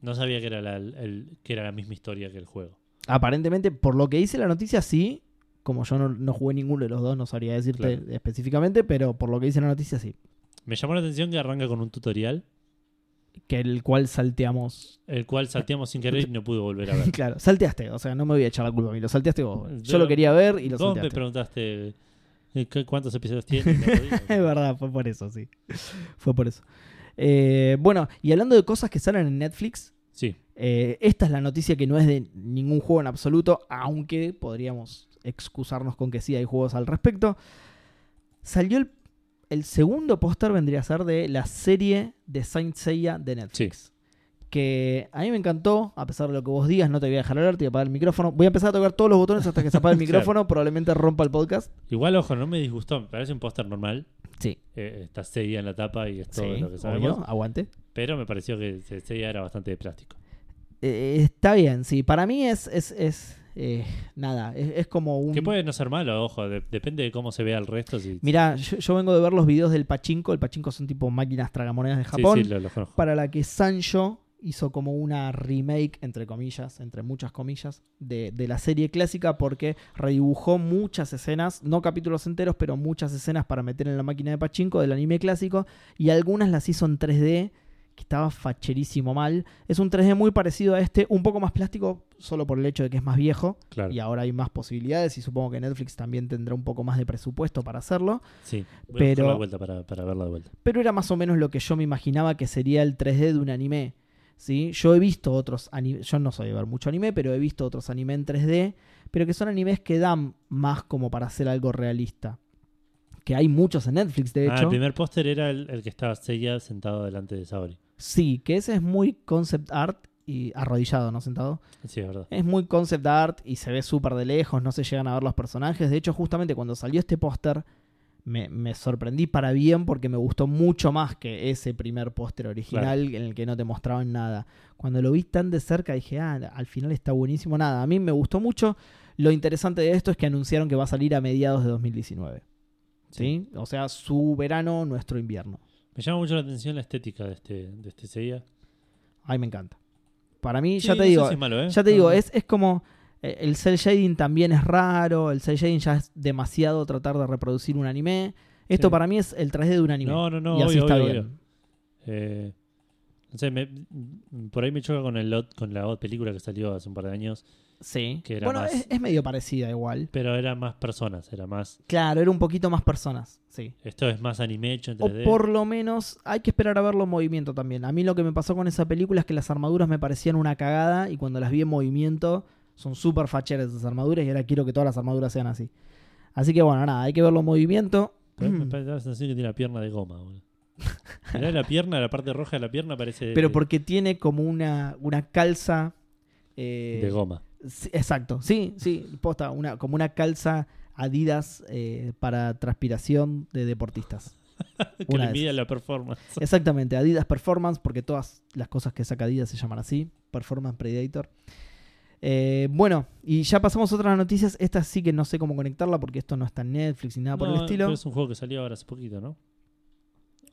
No sabía que era, la, el- que era la misma historia que el juego. Aparentemente, por lo que dice la noticia, sí. Como yo no, no jugué ninguno de los dos, no sabría decirte Claro. específicamente, pero por lo que dice la noticia, sí. Me llamó la atención que arranca con un tutorial, Que el cual salteamos. el cual salteamos sin querer y no pude volver a ver. Claro, salteaste, o sea, no me voy a echar la culpa a mí, lo salteaste vos. Yo Yo- lo quería ver y lo Vos me salteaste. preguntaste eh, ¿qué- cuántos episodios tiene. Es verdad, fue por eso, sí. Fue por eso. Eh, bueno, y hablando de cosas que salen en Netflix, Sí, eh, esta es la noticia que no es de ningún juego en absoluto, aunque podríamos excusarnos con que sí hay juegos al respecto. Salió el, el segundo póster, vendría a ser de la serie de Saint Seiya de Netflix. Que a mí me encantó, a pesar de lo que vos digas, no te voy a dejar hablar, te voy a apagar el micrófono. Voy a empezar a tocar todos los botones hasta que se apague el Claro. micrófono, probablemente rompa el podcast. igual, ojo, no me disgustó. Me parece un póster normal. Sí, Eh, está Seiya en la tapa y es todo sí, lo que sabemos. obvio, aguante. Pero me pareció que Seiya era bastante de plástico. Eh, está bien, sí. Para mí es, es, es eh, nada, es, es como un... Que puede no ser malo, ojo, de- depende de cómo se vea el resto. Si, Mira, yo, yo vengo de ver los videos del Pachinko. El Pachinko son tipo máquinas tragamonedas de Japón. sí, lo. Para la que Sancho hizo como una remake, entre comillas, entre muchas comillas, de, de la serie clásica porque redibujó muchas escenas, no capítulos enteros, pero muchas escenas para meter en la máquina de Pachinko del anime clásico y algunas las hizo en 3D que estaba facherísimo mal. Es un 3D muy parecido a este, un poco más plástico solo por el hecho de que es más viejo Claro. y ahora hay más posibilidades y supongo que Netflix también tendrá un poco más de presupuesto para hacerlo. Sí, voy Pero- buscar la vuelta para, para verla de vuelta. pero era más o menos lo que yo me imaginaba que sería el 3D de un anime. ¿sí? Yo he visto otros animes, yo no soy de ver mucho anime, pero he visto otros anime en 3D, pero que son animes que dan más como para hacer algo realista. Que hay muchos en Netflix, de Ah, el hecho. primer póster era el, el que estaba Seiya sentado delante de Saori. Sí, que ese es muy concept art y arrodillado, ¿no? Sentado. Sí, es verdad. Es muy concept art y se ve súper de lejos, no se llegan a ver los personajes. De hecho, justamente cuando salió este póster, me, me sorprendí para bien porque me gustó mucho más que ese primer póster original en el que no te mostraban nada. Cuando lo vi tan de cerca dije, ah, al final está buenísimo. Nada, a mí me gustó mucho. Lo interesante de esto es que anunciaron que va a salir a mediados de 2019. ¿Sí? O sea, su verano, nuestro invierno. Me llama mucho la atención la estética de este, de este Seiya. Ay, me encanta. Para mí, Sí, ya te no digo, si es malo, ¿eh? Ya te No, digo, no. es, es como. eh, El cel shading también es raro. El cel shading ya es demasiado tratar de reproducir un anime. Esto Sí. para mí es el 3D de un anime. No, no, no, y así obvio, está obvio, bien. obvio. Eh, no sé, me- por ahí me choca con, el, con la película que salió hace un par de años, Sí. Que era bueno, más- es, es medio parecida igual. pero era más personas, era más... Claro, era un poquito más personas. Sí. Esto es más anime hecho en O 3D. por lo menos hay que esperar a verlo en movimiento también. A mí lo que me pasó con esa película es que las armaduras me parecían una cagada y cuando las vi en movimiento son súper facheras esas armaduras y ahora quiero que todas las armaduras sean así. Así que bueno, nada, hay que verlo en movimiento. Pero me parece la sensación que tiene la pierna de goma. boludo. Mirá la pierna, la parte roja de la pierna parece Pero porque tiene como una, una calza. eh, de goma. Sí, exacto, sí, sí, posta, una, como una calza Adidas eh, para transpiración de deportistas. que una le de mide la performance. Exactamente, Adidas Performance, porque todas las cosas que saca Adidas se llaman así, Performance Predator. Eh, bueno, y ya pasamos a otras noticias. Esta sí que no sé cómo conectarla porque esto no está en Netflix ni nada por el estilo. pero es un juego que salió ahora hace poquito, ¿no?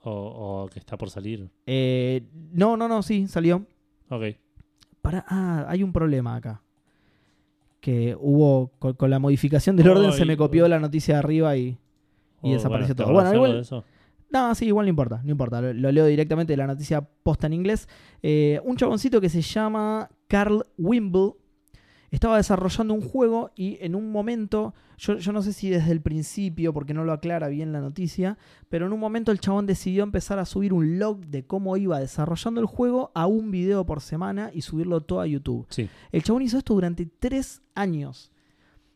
O, o que está por salir. Eh, no, no, no, sí, salió. Ok. Para, ah, hay un problema acá. Que hubo, con, con la modificación del orden se me copió la noticia de arriba y... Y O, desapareció ¿te todo. Bueno, igual- eso? No, sí, igual no importa, no importa. Lo, lo leo directamente de la noticia posta en inglés. Eh, un chaboncito que se llama Carl Wimble estaba desarrollando un juego y en un momento, yo, yo no sé si desde el principio, porque no lo aclara bien la noticia, pero en un momento el chabón decidió empezar a subir un log de cómo iba desarrollando el juego a un video por semana y subirlo todo a YouTube. Sí. El chabón hizo esto durante tres años.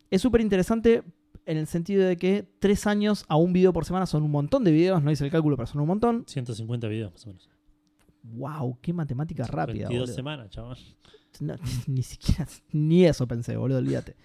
Es súper interesante en el sentido de que tres años a un video por semana son un montón de videos, no hice el cálculo, pero son un montón. 150 videos más o menos. ¡Wow! ¡Qué matemática rápida! 22 boludo. semanas, chaval. No, ni siquiera, ni eso pensé, boludo, olvídate.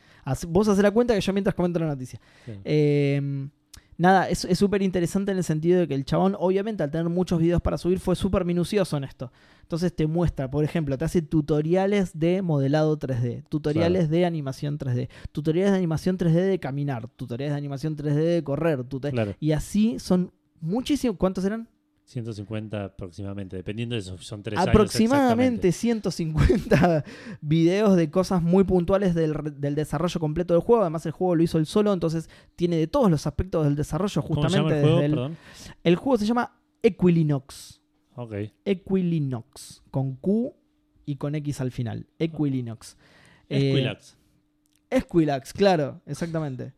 Vos haces la cuenta que yo mientras comento la noticia. Sí. Eh, nada, es súper interesante en el sentido de que el chabón, obviamente, al tener muchos videos para subir, fue súper minucioso en esto. Entonces te muestra, por ejemplo, te hace tutoriales de modelado 3D, tutoriales de animación 3D, tutoriales de animación 3D de caminar, tutoriales de animación 3D de correr, Claro. y así son muchísimos. ¿Cuántos eran? 150 aproximadamente. Dependiendo de eso, son 3 Aproximadamente 150 videos de cosas muy puntuales del, del desarrollo completo del juego. Además, el juego lo hizo él solo, entonces tiene de todos los aspectos del desarrollo, ¿Cómo se justamente llama el juego? desde el, Perdón. el juego se llama Equilinox. Ok. Equilinox. Con Q y con X al final. Equilinox. Eh, Squillax. Squillax, claro, exactamente.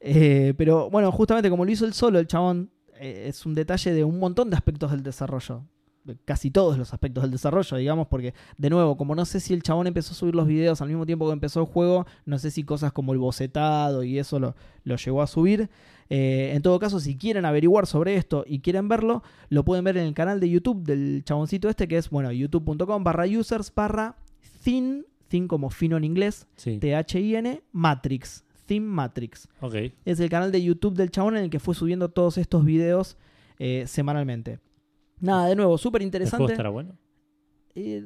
Eh, pero bueno, justamente como lo hizo él solo, el chabón, eh, es un detalle de un montón de aspectos del desarrollo. De Casi todos los aspectos del desarrollo, digamos, porque de nuevo, como no sé si el chabón empezó a subir los videos al mismo tiempo que empezó el juego, no sé si cosas como el bocetado y eso lo, lo llegó a subir. Eh, en todo caso, si quieren averiguar sobre esto y quieren verlo, lo pueden ver en el canal de YouTube del chaboncito este, que es, bueno, youtube.com barra users barra thin, thin como fino en inglés, Sí. T-H-I-N, Matrix, Theme Matrix. Ok. Es el canal de YouTube del chabón en el que fue subiendo todos estos videos eh, semanalmente. Nada, de nuevo, súper ¿El juego interesante. estará bueno? Eh,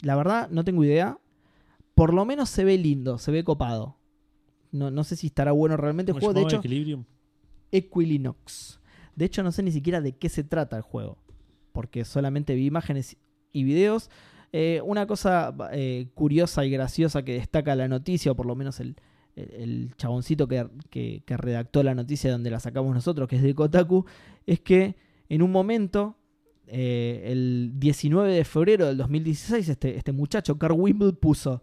la verdad, no tengo idea. Por lo menos se ve lindo, se ve copado. No, no sé si estará bueno realmente el ¿Cómo juego. De hecho, Equilibrium. Equilinox. De hecho, no sé ni siquiera de qué se trata el juego. Porque solamente vi imágenes y videos. Eh, una cosa eh, curiosa y graciosa que destaca la noticia, o por lo menos el, el- chaboncito que, que- que redactó la noticia donde la sacamos nosotros, que es de Kotaku, es que en un momento, eh, el 19 de febrero del 2016, este, este muchacho, Carl Wimble, puso.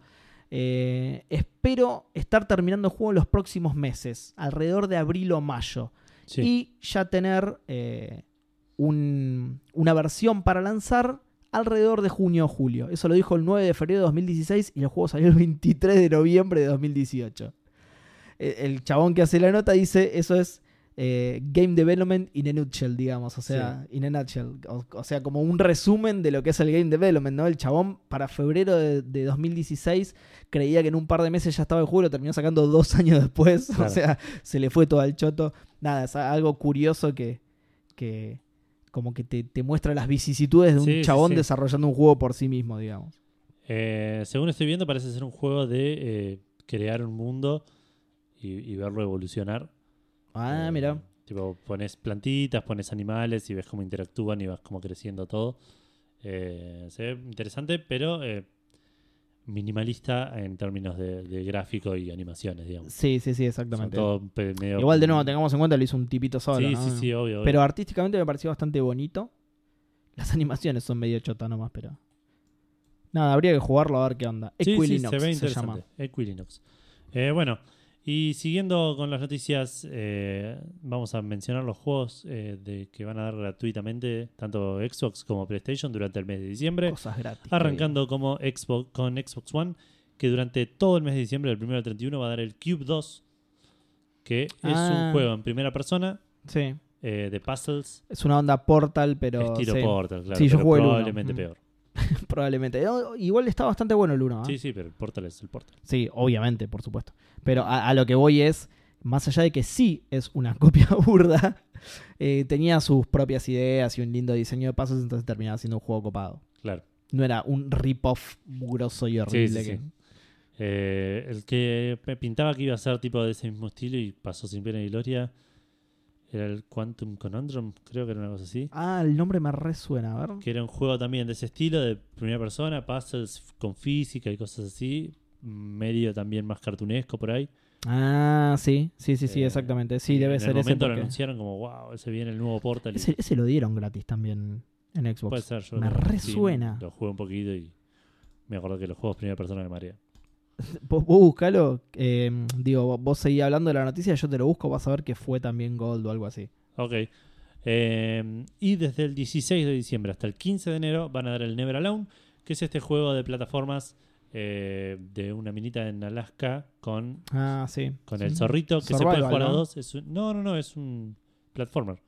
eh, espero estar terminando el juego en los próximos meses, alrededor de abril o mayo Sí. y ya tener eh, un- una versión para lanzar alrededor de junio o julio. Eso lo dijo el 9 de febrero de 2016 y el juego salió el 23 de noviembre de 2018. Eh, El chabón que hace la nota dice, eso es eh, Game Development in a nutshell, digamos, o sea, in a nutshell, o, o sea, como un resumen de lo que es el Game Development, ¿no? El chabón para febrero de, de 2016 creía que en un par de meses ya estaba el juego lo terminó sacando dos años después, Claro. o sea, se le fue todo al choto. Nada, es algo curioso que, que como que te, te muestra las vicisitudes de un Sí, chabón sí. desarrollando un juego por sí mismo, digamos. Eh, según estoy viendo, parece ser un juego de eh, crear un mundo y, y verlo evolucionar. Ah, Eh, mira. Tipo, pones plantitas, pones animales y ves cómo interactúan y vas como creciendo todo. Eh, se ve interesante, pero minimalista en términos de, de gráfico y animaciones, digamos. Sí, sí, sí, exactamente. medio- Igual de nuevo, tengamos en cuenta, lo hizo un tipito solo. Sí, ¿no? sí, sí, obvio. obvio. Pero artísticamente me pareció bastante bonito. Las animaciones son medio chota nomás, pero. Nada, habría que jugarlo a ver qué onda. Sí, sí, Equilinox se ve se llama. Equilinox. Eh, bueno, y siguiendo con las noticias, eh, vamos a mencionar los juegos eh, de, que van a dar gratuitamente tanto Xbox como PlayStation durante el mes de diciembre. Cosas gratis. Arrancando como Xbox con Xbox One, que durante todo el mes de diciembre, del 1 al 31, va a dar el Cube 2, que es Ah. un juego en primera persona Sí. eh, de puzzles, Es una onda Portal, pero. estilo sí, Portal, claro, Sí, yo pero jugué probablemente peor. Probablemente. No, igual está bastante bueno el 1. Sí, sí, pero el Portal es el Portal. Sí, obviamente, por supuesto. Pero a, a lo que voy es, más allá de que sí es una copia burda, eh, tenía sus propias ideas y un lindo diseño de pasos, entonces terminaba siendo un juego copado. Claro. No era un rip-off mugroso y horrible. sí, que- sí. Eh, el que pintaba que iba a ser tipo de ese mismo estilo y pasó sin pena ni gloria Era el Quantum Conundrum, creo que era una cosa así. Ah, el nombre me resuena, a ver. Que era un juego también de ese estilo, de primera persona, puzzles con física y cosas así. Medio también más cartunesco por ahí. Ah, sí, sí, sí, sí, Eh, exactamente. Sí, debe en ser el ese. momento lo porque- anunciaron como, wow, ese viene el nuevo Portal. y- Ese, ese lo dieron gratis también en Xbox. Puede ser, yo me lo- resuena. sí, lo jugué un poquito y me acuerdo que los juegos primera persona me marea. Vos, vos buscalo. eh, digo, vos seguís hablando de la noticia, yo te lo busco, vas a ver que fue también Gold o algo así. Ok. Eh, y desde el 16 de diciembre hasta el 15 de enero van a dar el Never Alone, que es este juego de plataformas eh, de una minita en Alaska con, Ah, sí. con el zorrito, que se puede jugar a dos. Es un- no, no, no, es un platformer.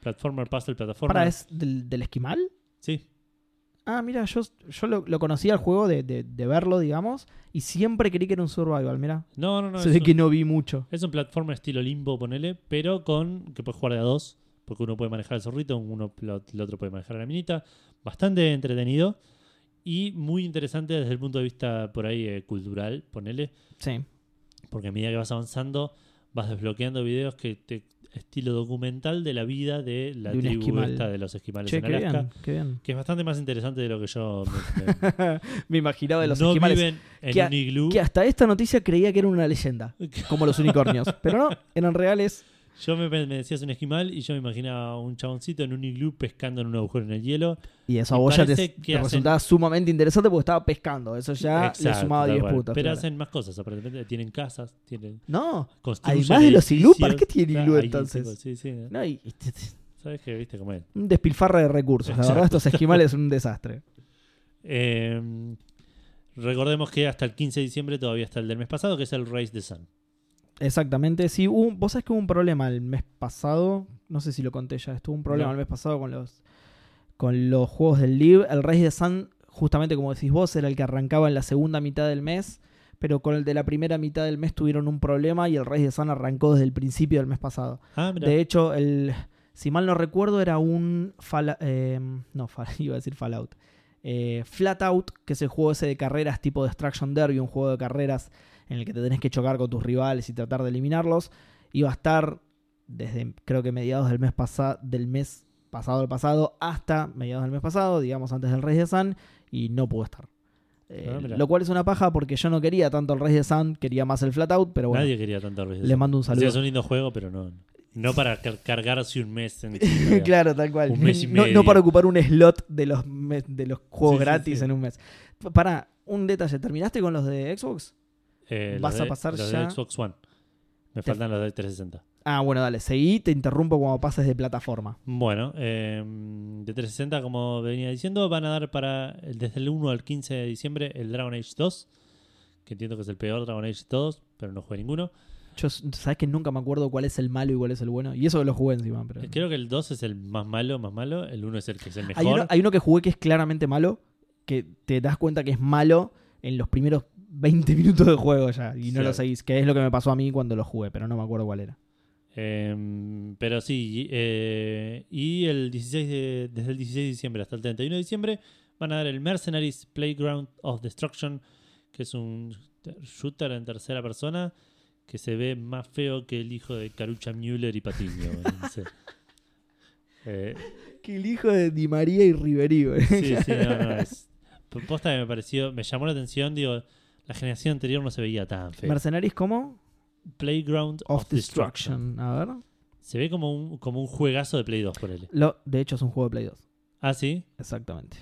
Platformer, puzzle, plataforma. ¿Para es del, del esquimal? Sí, Ah, mira, yo, yo lo, lo conocía el juego de, de- de verlo, digamos, y siempre creí que era un survival, mira. no, no, no. Un- que no vi mucho. Es un platformer estilo limbo, ponele, pero con que puedes jugar de a dos, porque uno puede manejar el zorrito, uno lo- el otro puede manejar a la minita. Bastante entretenido y muy interesante desde el punto de vista por ahí eh, cultural, ponele, Sí. porque a medida que vas avanzando vas desbloqueando videos que te estilo documental de la vida de la De tribu esquimal. esta de los esquimales Che, en qué Alaska, bien, qué bien. que es bastante más interesante de lo que yo me, me- Me imaginaba de los no esquimales. viven en que un iglú. Que hasta esta noticia creía que era una leyenda, como los unicornios. Pero no, eran reales. Yo me, me decías un esquimal y yo me imaginaba un chaboncito en un iglú pescando en un agujero en el hielo. Y eso a vos ya te, parece que te hacen- resultaba sumamente interesante porque estaba pescando. Eso ya le Exacto, sumaba tal 10 cual. puntos. Pero claro. hacen más cosas, aparentemente. Tienen casas, tienen. No, Además de los iglú, ¿para qué tiene Claro, iglú entonces? tipo, sí, no y- ¿Sabes qué? ¿Viste cómo es? un despilfarre de recursos. La verdad, estos esquimales son un desastre. Eh, recordemos que hasta el 15 de diciembre todavía está el del mes pasado, que es el Race the Sun. Exactamente, sí, hubo vos sabés que hubo un problema el mes pasado, no sé si lo conté ya, estuvo un problema No. el mes pasado con los con los juegos del Live, el Race de Sun, justamente como decís vos, era el que arrancaba en la segunda mitad del mes, pero con el de la primera mitad del mes tuvieron un problema y el Race de Sun arrancó desde el principio del mes pasado. Ah. De hecho, el si mal no recuerdo era un Fall- eh, no, iba a decir Fallout. Eh, Flat Out, que es el juego ese de carreras tipo Destruction Derby, un juego de carreras en el que te tenés que chocar con tus rivales y tratar de eliminarlos, iba a estar desde creo que mediados del mes pasado del mes pasado del pasado hasta mediados del mes pasado, digamos antes del Rey de Sun, y no pudo estar. Eh, Ah, mira. lo cual es una paja porque yo no quería tanto el Rey de Sun, quería más el Flat Out, pero bueno, Nadie quería tanto Race the le Sun. mando un O sea, saludo. es un lindo juego, pero no, no para car- cargarse un mes en claro, tal cual. Un mes y no, medio. no para ocupar un slot de los, de los juegos Sí, sí, gratis sí. en un mes. Para, un detalle. ¿Terminaste con los de Xbox? Eh, Vas a de- pasar los ya- de Xbox One. Me Te- faltan los de 360. Ah, bueno, dale. Seguí, te interrumpo cuando pases de plataforma. Bueno, eh, de 360, como venía diciendo, van a dar para desde el 1 al 15 de diciembre el Dragon Age 2, que entiendo que es el peor Dragon Age de todos, pero no jugué ninguno. Yo, sabes que nunca me acuerdo cuál es el malo y cuál es el bueno. Y eso lo jugué encima. Pero... Eh, Creo que el 2 es el más malo, más malo, el 1 es el que es el mejor. hay, uno, hay uno que jugué que es claramente malo, que te das cuenta que es malo en los primeros 20 minutos de juego ya. Y no Sí. lo seguís, que es lo que me pasó a mí cuando lo jugué, pero no me acuerdo cuál era. Eh, pero sí, y, eh, y el 16 de- desde el 16 de diciembre hasta el 31 de diciembre van a dar el Mercenaries Playground of Destruction, que es un shooter en tercera persona que se ve más feo que el hijo de Carucha Müller y Patiño. Eh, Que el hijo de Di María y Riverí, güey. sí, sí, no, no, es. Posta que me pareció, me llamó la atención, digo, la generación anterior no se veía tan feo. Mercenaries como Playground of of, Destruction. Destruction. A ver. Se ve como un, como un juegazo de Play 2 por él. Lo, de hecho, es un juego de Play 2. Ah, sí. Exactamente.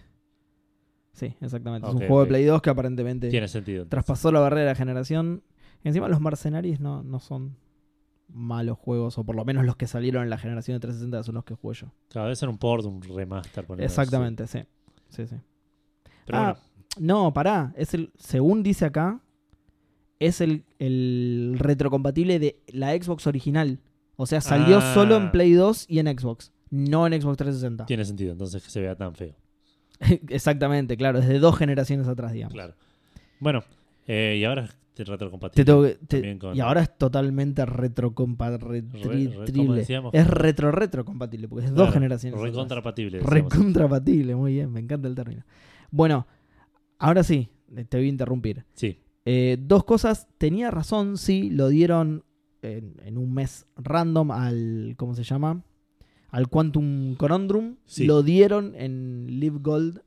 Sí, exactamente. es un juego de Play 2 que aparentemente Tiene sentido. entonces. traspasó la barrera de generación. Encima, los Mercenaries no, no son malos juegos, o por lo menos los que salieron en la generación de 360 son los que jugué yo. Cada vez era un port, un remaster. ponele, Exactamente, sí. Sí, sí. Pero Ah, no, pará. Es el, según dice acá, es el, el retrocompatible de la Xbox original. O sea, salió Ah. solo en Play 2 y en Xbox, no en Xbox bueno, 360. tiene sentido entonces que se vea tan feo. Exactamente, claro, desde dos generaciones atrás, digamos. Claro. Bueno, eh, y ahora es Te retrocompatible. tengo que- te- También con- Y ahora es totalmente Re- re- como retrocompatible. decíamos, Es retro retro compatible, porque es dos claro, generaciones. atrás. Recontrapatible. decíamos. Recontrapatible, muy bien, me encanta el término. Bueno, ahora sí, te voy a interrumpir. Sí. Eh, dos cosas, tenía razón, sí, lo dieron en, en un mes random al. ¿Cómo se llama? Al Quantum Conundrum. Sí. Lo dieron en Live Gold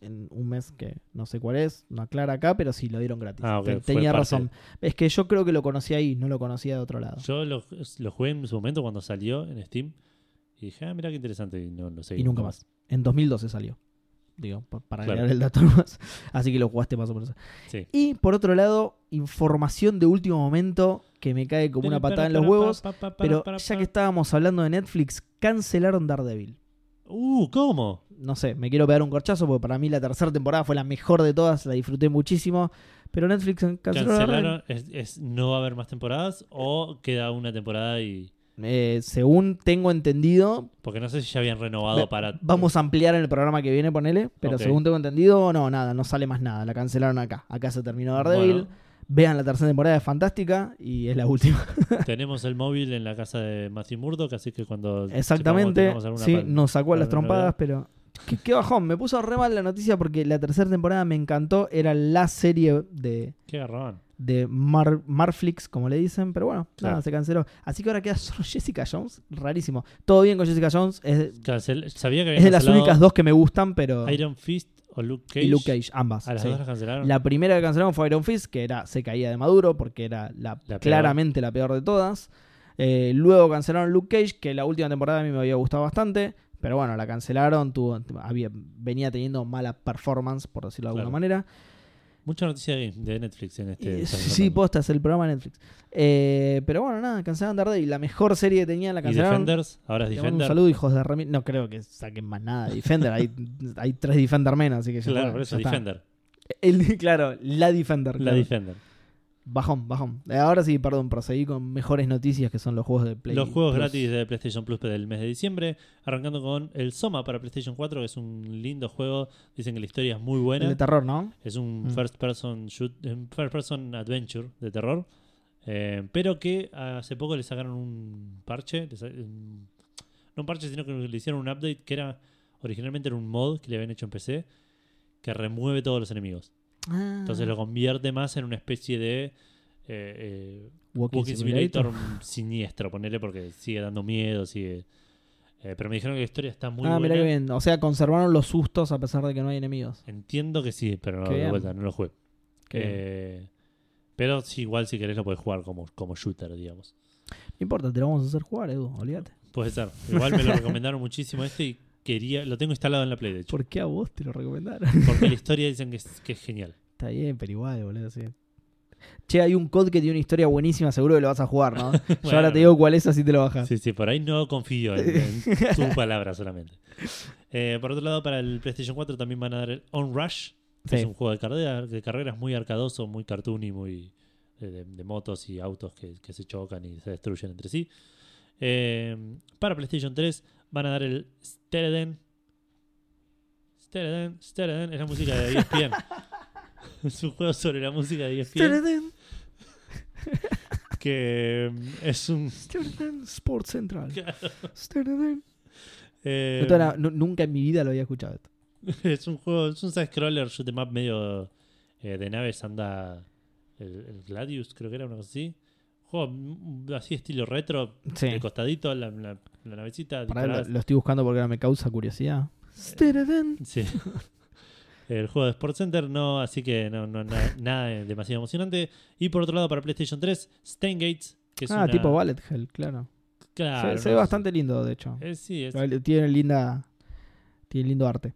en un mes que no sé cuál es, no aclara acá, pero sí lo dieron gratis. Ah, fue Tenía parte- razón. Es que yo creo que lo conocí ahí, no lo conocía de otro lado. Yo lo, lo jugué en su momento cuando salió en Steam. Y dije, ah, mira qué interesante. Y no lo sé. y nunca más. En 2012 salió. Digo, pa- para Claro. el dato más. Así que lo jugaste más o menos. Sí. Y por otro lado, información de último momento que me cae como una patada en los huevos. Pero ya que estábamos hablando de Netflix, cancelaron Daredevil. Uh, ¿cómo? No sé, me quiero pegar un corchazo porque para mí la tercera temporada fue la mejor de todas, la disfruté muchísimo. Pero Netflix canceló. ¿Cancelaron? ¿Es, es no va a haber más temporadas? ¿O queda una temporada y.? Eh, según tengo entendido, Porque no sé si ya habían renovado Ve- para. Vamos a ampliar en el programa que viene, ponele. Pero según tengo entendido, no, nada, no sale más nada. La cancelaron acá. Acá se terminó Daredevil. Bueno, Vean la tercera temporada, es fantástica y es la última. tenemos el móvil en la casa de Matthew Murdock, así que cuando. Exactamente. sepamos, Sí, nos sacó a las trompadas, pero. Qué, qué bajón. Me puso re mal la noticia porque la tercera temporada me encantó. Era la serie de, ¿Qué agarraban? De Mar, Marflix, como le dicen. Pero bueno, Claro. nada, se canceló. Así que ahora queda solo Jessica Jones. Rarísimo. Todo bien con Jessica Jones. Es, Cancel- Sabía que es de las únicas dos que me gustan, pero. Iron Fist o Luke Cage. y Luke Cage, ambas. A las sí. dos las cancelaron. La primera que cancelaron fue Iron Fist, que era se caía de Maduro porque era la, claramente la peor de todas. Eh, luego cancelaron Luke Cage, que la última temporada a mí me había gustado bastante. Pero bueno, la cancelaron, tuvo, había, venía teniendo mala performance, por decirlo de alguna Claro. manera. Mucha noticia de Netflix en este. Eh, esta sí, semana. posta, es el programa de Netflix. Eh, pero bueno, nada, cancelaron Daredevil. La mejor serie que tenían la Y cancelaron. Defenders, ahora es Defender. Un saludo, hijos de Remi- No creo que saquen más nada de Defender. hay, hay tres Defender menos, así que ya, Claro, por eso ya está. Defender. El- claro, la Defender. La claro. Defender. Bajón, bajón. Eh, Ahora sí, perdón, proseguí con mejores noticias que son los juegos de Play. Los juegos Plus. gratis de PlayStation Plus del mes de diciembre, arrancando con el Soma para PlayStation 4, que es un lindo juego. Dicen que la historia es muy El buena. de terror, ¿no? Es un Mm. first person shoot, un first person adventure de terror. eh, pero que hace poco le sacaron un parche. no un parche, sino que le hicieron un update que era originalmente era un mod que le habían hecho en PC que remueve todos los enemigos. Ah, Entonces lo convierte más en una especie de eh, eh, Walking, Walking Simulator. Simulator siniestro, ponele, porque sigue dando miedo, sigue. eh, pero me dijeron que la historia está muy ah, buena. mira que bien. O sea, conservaron los sustos a pesar de que no hay enemigos. Entiendo que sí, pero no, de vuelta, no lo jugué. Eh, pero sí, igual si querés lo podés jugar como, como shooter, digamos. No importa, te lo vamos a hacer jugar, Edu, olvídate. Puede ser. Igual me lo recomendaron muchísimo este y quería. Lo tengo instalado en la Play, de hecho. ¿Por qué a vos te lo recomendaron? Porque la historia dicen que es, que es genial. Está bien, pero igual, boludo, sí. Che, hay un COD que tiene una historia buenísima, seguro que lo vas a jugar, ¿no? Yo ahora te digo cuál es, así te lo bajas. Sí, sí, por ahí no confío en, en tu palabra solamente. Eh, por otro lado, para el PlayStation 4 también van a dar el On Rush, que Sí. es un juego de, carrera, de carreras muy arcadoso, muy cartoony, muy de, de- de motos y autos que, que se chocan y se destruyen entre sí. Eh, para PlayStation 3 van a dar el Stereden. Stereden, Stereden, es la música de ESPN. es un juego sobre la música de ESPN Stereden, que mm, es un... Stereden, Sports Central. Stereden. eh, no- nunca en mi vida lo había escuchado esto. es un juego, es un side-scroller shoot 'em up medio eh, de naves, anda el, el Gladius, creo que era una cosa así. Juego así estilo retro, Sí. de costadito, la, la, la navecita. Para lo, estoy buscando porque ahora me causa curiosidad. Sí. El juego de Sports Center no, así que no, no na- nada demasiado emocionante. Y por otro lado, para PlayStation 3, Gates que es Ah, una- tipo Ballet Hell, claro. Claro, se, ve bastante lindo, de hecho. Eh, sí, es, Tiene linda. Tiene lindo arte.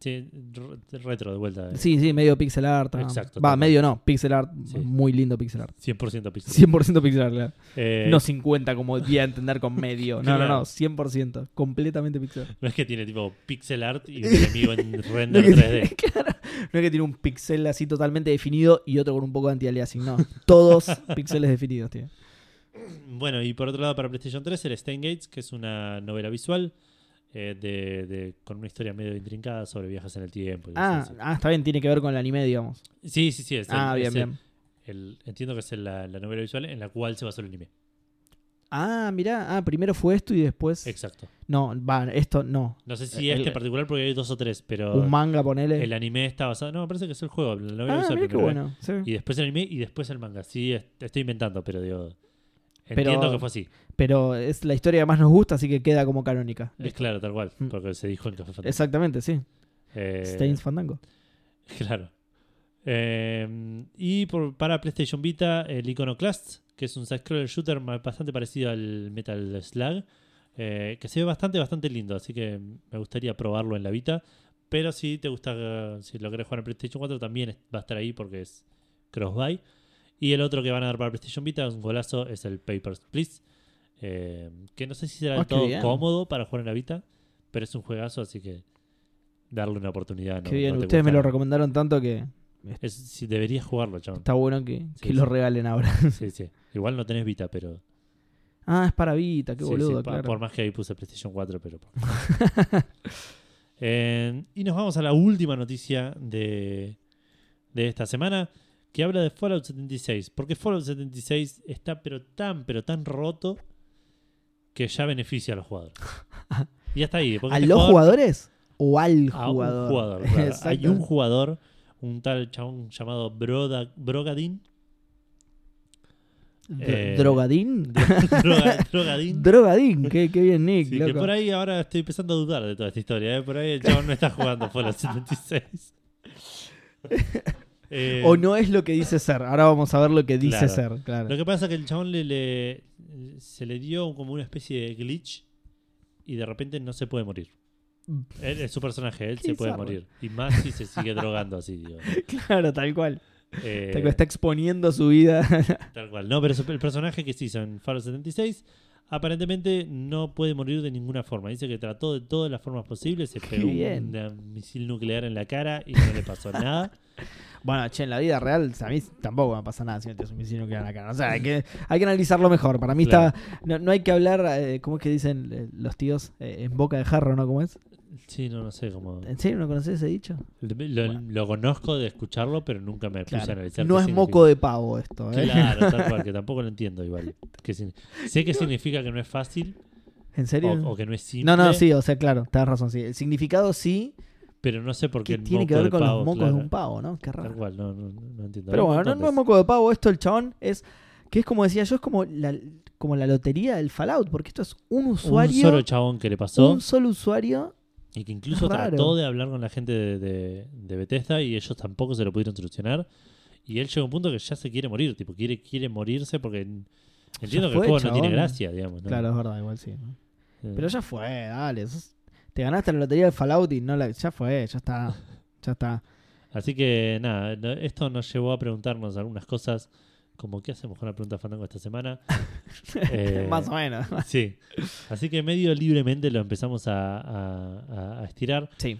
Sí, re- retro de vuelta. eh. Sí, sí, medio pixel art. ah. Exacto, Va, medio no, pixel art, Sí. muy lindo pixel art. 100% pixel. 100% pixel art, claro. Eh, No 50 como di a entender con medio. No, no, no, 100%. Completamente pixel art. No es que tiene tipo pixel art y un enemigo en No render que, 3D. claro, no es que tiene un pixel así totalmente definido y otro con un poco de anti-aliasing, no. Todos píxeles definidos, tío. Bueno, y por otro lado, para PlayStation 3, el Gates que es una novela visual eh, de, de- con una historia medio intrincada sobre viajes en el tiempo. Ah, ah, está bien, tiene que ver con el anime, digamos. sí, sí, sí. Es el- Ah, bien, es bien. el- entiendo que es la, la novela visual en la cual se basó el anime. Ah, mirá, ah, primero fue esto y después. Exacto. No, va, esto no. No sé si El- este en particular porque hay dos o tres, pero Un manga, ponele. el anime está basado. No, me parece que es el juego. La novela ah, visual mirá primero, ¿eh? bueno. sí. Y después el anime y después el manga. Sí, est- estoy inventando, pero digo. Entiendo Pero- que fue así. Pero es la historia que más nos gusta, así que queda como canónica. Es claro, tal cual. Mm. Porque se dijo en Café Fantasma. Exactamente, sí. Eh, Stains Fandango. Claro. Eh, y por- para PlayStation Vita, el Iconoclast, que es un side-scroller shooter bastante parecido al Metal Slug, eh, que se ve bastante, bastante lindo, así que me gustaría probarlo en la Vita. Pero si te gusta, si lo querés jugar en PlayStation 4, también va a estar ahí porque es cross-buy. Y el otro que van a dar para PlayStation Vita, es un golazo, es el Papers, Please. eh, que no sé si será Ah, del qué todo bien. cómodo para jugar en la Vita, pero es un juegazo, así que darle una oportunidad. no- Qué bien, no ustedes me lo recomendaron tanto que es, si deberías jugarlo, chabón. está bueno que, que Sí, lo regalen ahora. Sí, sí. Igual no tenés Vita, pero. ah, es para Vita, qué sí, boludo, claro. Por más que ahí puse PlayStation 4, pero. Eh, y nos vamos a la última noticia de, de esta semana. Que habla de Fallout 76. Porque Fallout 76 está, pero tan, pero tan roto. Que ya beneficia a los jugadores. Y hasta ahí. ¿A este los jugador- jugadores o al a un jugador? claro. Hay un jugador, un tal chabón llamado Broda, Brogadin. Eh, ¿Drogadín? Droga- Drogadin. Drogadín, qué, qué bien, Nick. Sí, que loco. por ahí ahora estoy empezando a dudar de toda esta historia. ¿eh? Por ahí el chabón no está jugando Fallout 76. Eh, O no es lo que dice ser. Ahora vamos a ver lo que dice Claro. ser, claro. Lo que pasa es que el chabón le, le- se le dio como una especie de glitch y de repente no se puede morir. Él es su personaje, él se puede morir. Y más si se sigue drogando así, digo. Claro, tal cual. Eh, Tal cual está exponiendo su vida. Tal cual. No, pero el personaje que se hizo en Fallout 76 aparentemente no puede morir de ninguna forma. Dice que trató de todas las formas posibles, se pegó un misil nuclear en la cara y no le pasó nada. bueno, che, en la vida real a mí tampoco me pasa nada si no te un nuclear en la cara. O sea, hay que, hay que analizarlo mejor. Para mí Claro. está... No, no hay que hablar, eh, ¿cómo es que dicen eh, los tíos? Eh, en boca de jarro, ¿no? ¿Cómo es? Sí, no, no sé cómo. ¿En serio no conoces ese dicho? Lo, lo conozco de escucharlo, pero nunca me puse a Claro. analizar. No es significa. moco de pavo esto, ¿eh? Claro, tal cual, que tampoco lo entiendo igual. Que sin- sé que significa que no es fácil ¿En serio? o, o que no es simple. no, no, sí, o sea, claro, tenés razón, sí. El significado sí, Pero no sé por qué que el tiene que ver con pavo, los mocos claro. de un pavo, ¿no? Qué Tal raro. cual, no, no, no entiendo. Pero un bueno, no, es moco de pavo esto, el chabón es que es como decía yo, es como la, como la lotería del Fallout, porque esto es un Un usuario, solo chabón que le pasó un solo usuario. y que incluso raro. trató de hablar con la gente de, de, de Bethesda y ellos tampoco se lo pudieron solucionar. Y él llega a un punto que ya se quiere morir, tipo, quiere, quiere morirse porque en- entiendo que el juego no tiene gracia, digamos. ¿no? Claro, es verdad, igual sí. ¿no? Eh, Pero ya fue, dale. sos- te ganaste la lotería del Fallout y no la, ya fue, ya está. Ya está. Así que nada, esto nos llevó a preguntarnos algunas cosas, como qué hacemos con la pregunta Fandango esta semana. Eh, Más o menos. Sí. Así que medio libremente lo empezamos a, a- a- a estirar, Sí.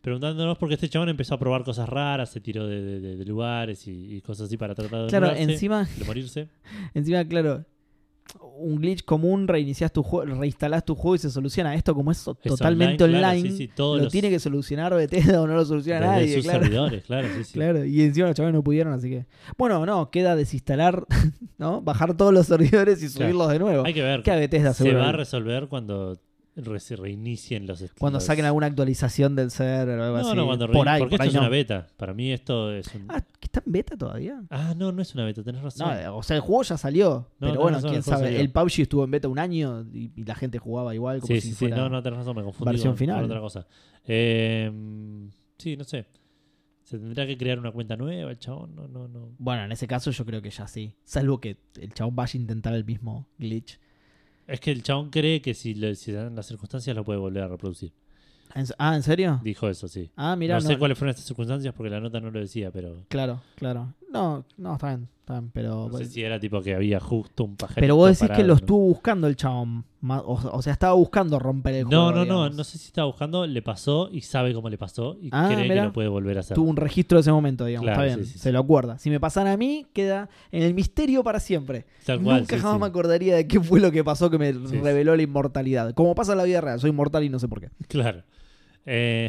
preguntándonos porque este chabón empezó a probar cosas raras, se tiró de, de- de- de lugares y, y cosas así para tratar de, Claro, encima, de morirse. encima, claro. Un glitch común, reinicias tu juego, reinstalás tu juego y se soluciona. Esto como es Es totalmente online, online, claro, sí, sí, todos lo los- tiene que solucionar Bethesda o no lo soluciona Desde nadie, sus claro. servidores, claro, sí, sí. Claro, y encima los chavales no pudieron, así que. Bueno, no, queda desinstalar, ¿no? Bajar todos los servidores y subirlos de nuevo. Hay que ver. Que a Bethesda se va a resolver cuando re- se reinicien los Cuando saquen alguna actualización del server o algo No, así. no, cuando por ahí, porque por esto ahí es no. una beta. Para mí esto es un... Ah, ¿que está en beta todavía? Ah, no, no es una beta, tenés razón. No, o sea, el juego ya salió. No, pero bueno, razón, quién el sabe. salió. El PUBG estuvo en beta un año y, y la gente jugaba igual como sí, si sí, sí, fuera... no, no, tenés razón, me confundí versión con, final. con otra cosa. Eh, sí, no sé. Se tendrá que crear una cuenta nueva, el chabón, no, no, no. Bueno, en ese caso yo creo que ya sí. Salvo que el chabón vaya a intentar el mismo glitch. Es que el chabón cree que si, le, si dan las circunstancias lo puede volver a reproducir. ¿En- Ah, ¿en serio? Dijo eso, sí. Ah, mira, no, no, sé cuáles fueron estas circunstancias porque la nota no lo decía, pero... Claro, claro. No, no, está bien, está bien, pero... No sé si era tipo que había justo un pajarito pero vos decís que lo ¿no? estuvo buscando el chabón. O, o sea, estaba buscando romper el No, juego. no, no, digamos. no sé si estaba buscando, le pasó y sabe cómo le pasó y Ah, cree mirá. que lo puede volver a hacer. Tuvo un registro de ese momento, digamos. Claro, está bien, sí, sí, se sí. lo acuerda. Si me pasara a mí, queda en el misterio para siempre. Tal cual, Nunca jamás me acordaría de qué fue lo que pasó que me reveló la inmortalidad. Como pasa en la vida real, soy inmortal y no sé por qué. Claro. Eh,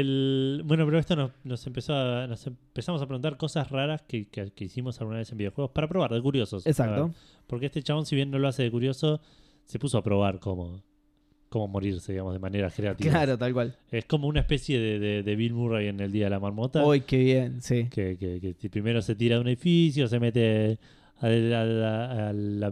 el, bueno, pero esto nos, nos empezó a, nos empezamos a preguntar cosas raras que, que- que hicimos alguna vez en videojuegos para probar, de curiosos. Exacto. ver, porque este chabón, si bien no lo hace de curioso, se puso a probar cómo, cómo morirse, digamos, de manera creativa. Claro, tal cual. Es como una especie de, de- de Bill Murray en el Día de la Marmota. Uy, qué bien, sí. Que, que- que primero se tira de un edificio, se mete a la, a la- a la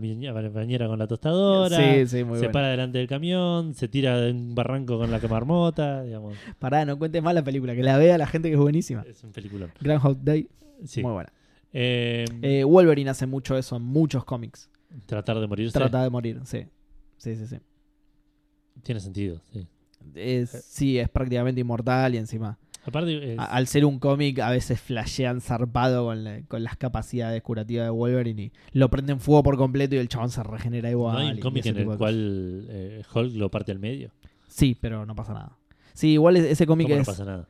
bañera con la tostadora. Sí, sí, muy se bueno. para delante del camión, se tira de un barranco con la marmota, digamos. Pará, no cuentes más la película, que la vea la gente que es buenísima. Es un peliculón. Groundhog Day, Sí. muy buena. Eh, Eh, Wolverine hace mucho eso en muchos cómics. tratar de morirse Trata de morir, sí. Sí, sí, sí. tiene sentido. Sí. Es, sí, es prácticamente inmortal y encima. Aparte, es- a- al ser un cómic, a veces flashean zarpado con, la- con las capacidades curativas de Wolverine y lo prenden fuego por completo y el chabón se regenera igual. no hay un cómic en el cual eh, Hulk lo parte al medio. Sí, pero no pasa nada. Sí, igual es- ese cómic ¿Cómo no es. pasa nada?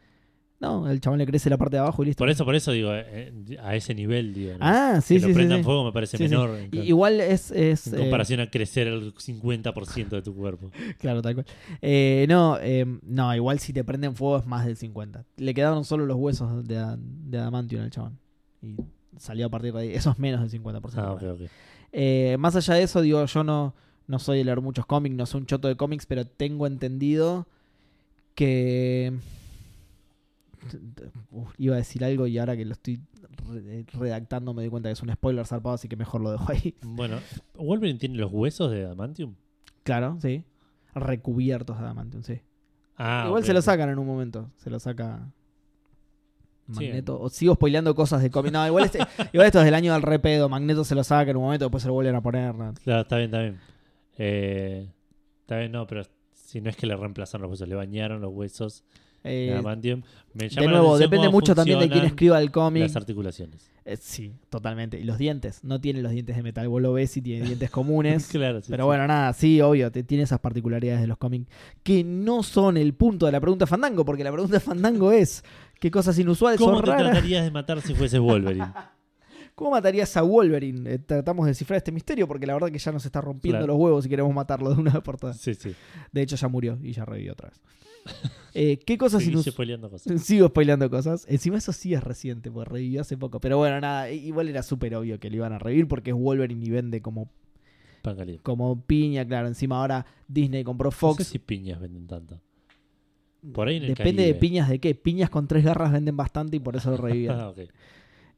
No, el chabón le crece la parte de abajo y listo. Por eso, por eso digo, eh, a ese nivel, digo. Ah, sí, que sí, lo sí. prendan sí. fuego me parece Sí, sí. menor en, Igual es. es en eh, comparación a crecer el 50% de tu cuerpo. Claro, tal cual. Eh, no, eh, no, igual si te prenden fuego es más del 50. Le quedaron solo los huesos de, de adamantium al chabón. Y salió a partir de ahí. Eso es menos del 50%. Ah, ok, ok. Eh, más allá de eso, digo, yo no, no soy de leer muchos cómics, no soy un choto de cómics, pero tengo entendido que... Uf, iba a decir algo y ahora que lo estoy re- redactando me doy cuenta que es un spoiler zarpado, así que mejor lo dejo ahí. Bueno, ¿Wolverine tiene los huesos de Adamantium? Claro, sí. Recubiertos de adamantium, sí. Ah, Igual se lo sacan en un momento. Se lo saca. Sí. Magneto. O sigo spoileando cosas de cómic. No, igual, este- igual esto es del año del repedo. Magneto se lo saca en un momento, después se lo vuelven a poner. ¿no? Claro, está bien, está bien. Eh, está bien, no, pero si no es que le reemplazaron los huesos, le bañaron los huesos Eh, Adamantium. Me llama de nuevo, depende mucho también de quién escriba el cómic. Las articulaciones. Eh, sí, totalmente. Y los dientes. No tiene los dientes de metal. Vos lo ves y tiene dientes comunes. claro, sí, Pero sí. bueno, nada, sí, obvio, te- tiene esas particularidades de los cómics que no son el punto de la pregunta Fandango, porque la pregunta Fandango es ¿qué cosas inusuales ¿Cómo son te raras? tratarías de matar si fueses Wolverine? ¿Cómo matarías a Wolverine? Eh, tratamos de descifrar este misterio porque la verdad que ya nos está rompiendo Claro. los huevos y queremos matarlo de una vez por todas. sí, sí. De hecho, ya murió y ya revivió otra vez. Eh, ¿Qué cosas inusuales? spoileando cosas. Sigo spoileando cosas. Encima eso sí es reciente, porque revivió hace poco. Pero bueno, nada, igual era súper obvio que lo iban a revivir porque es Wolverine y vende como, Pan caliente. como piña, claro. Encima ahora Disney compró No Fox. sé si piñas venden tanto. Por ahí en el Depende de piñas de qué. Piñas con tres garras venden bastante y por eso lo revivían. Ah, ok.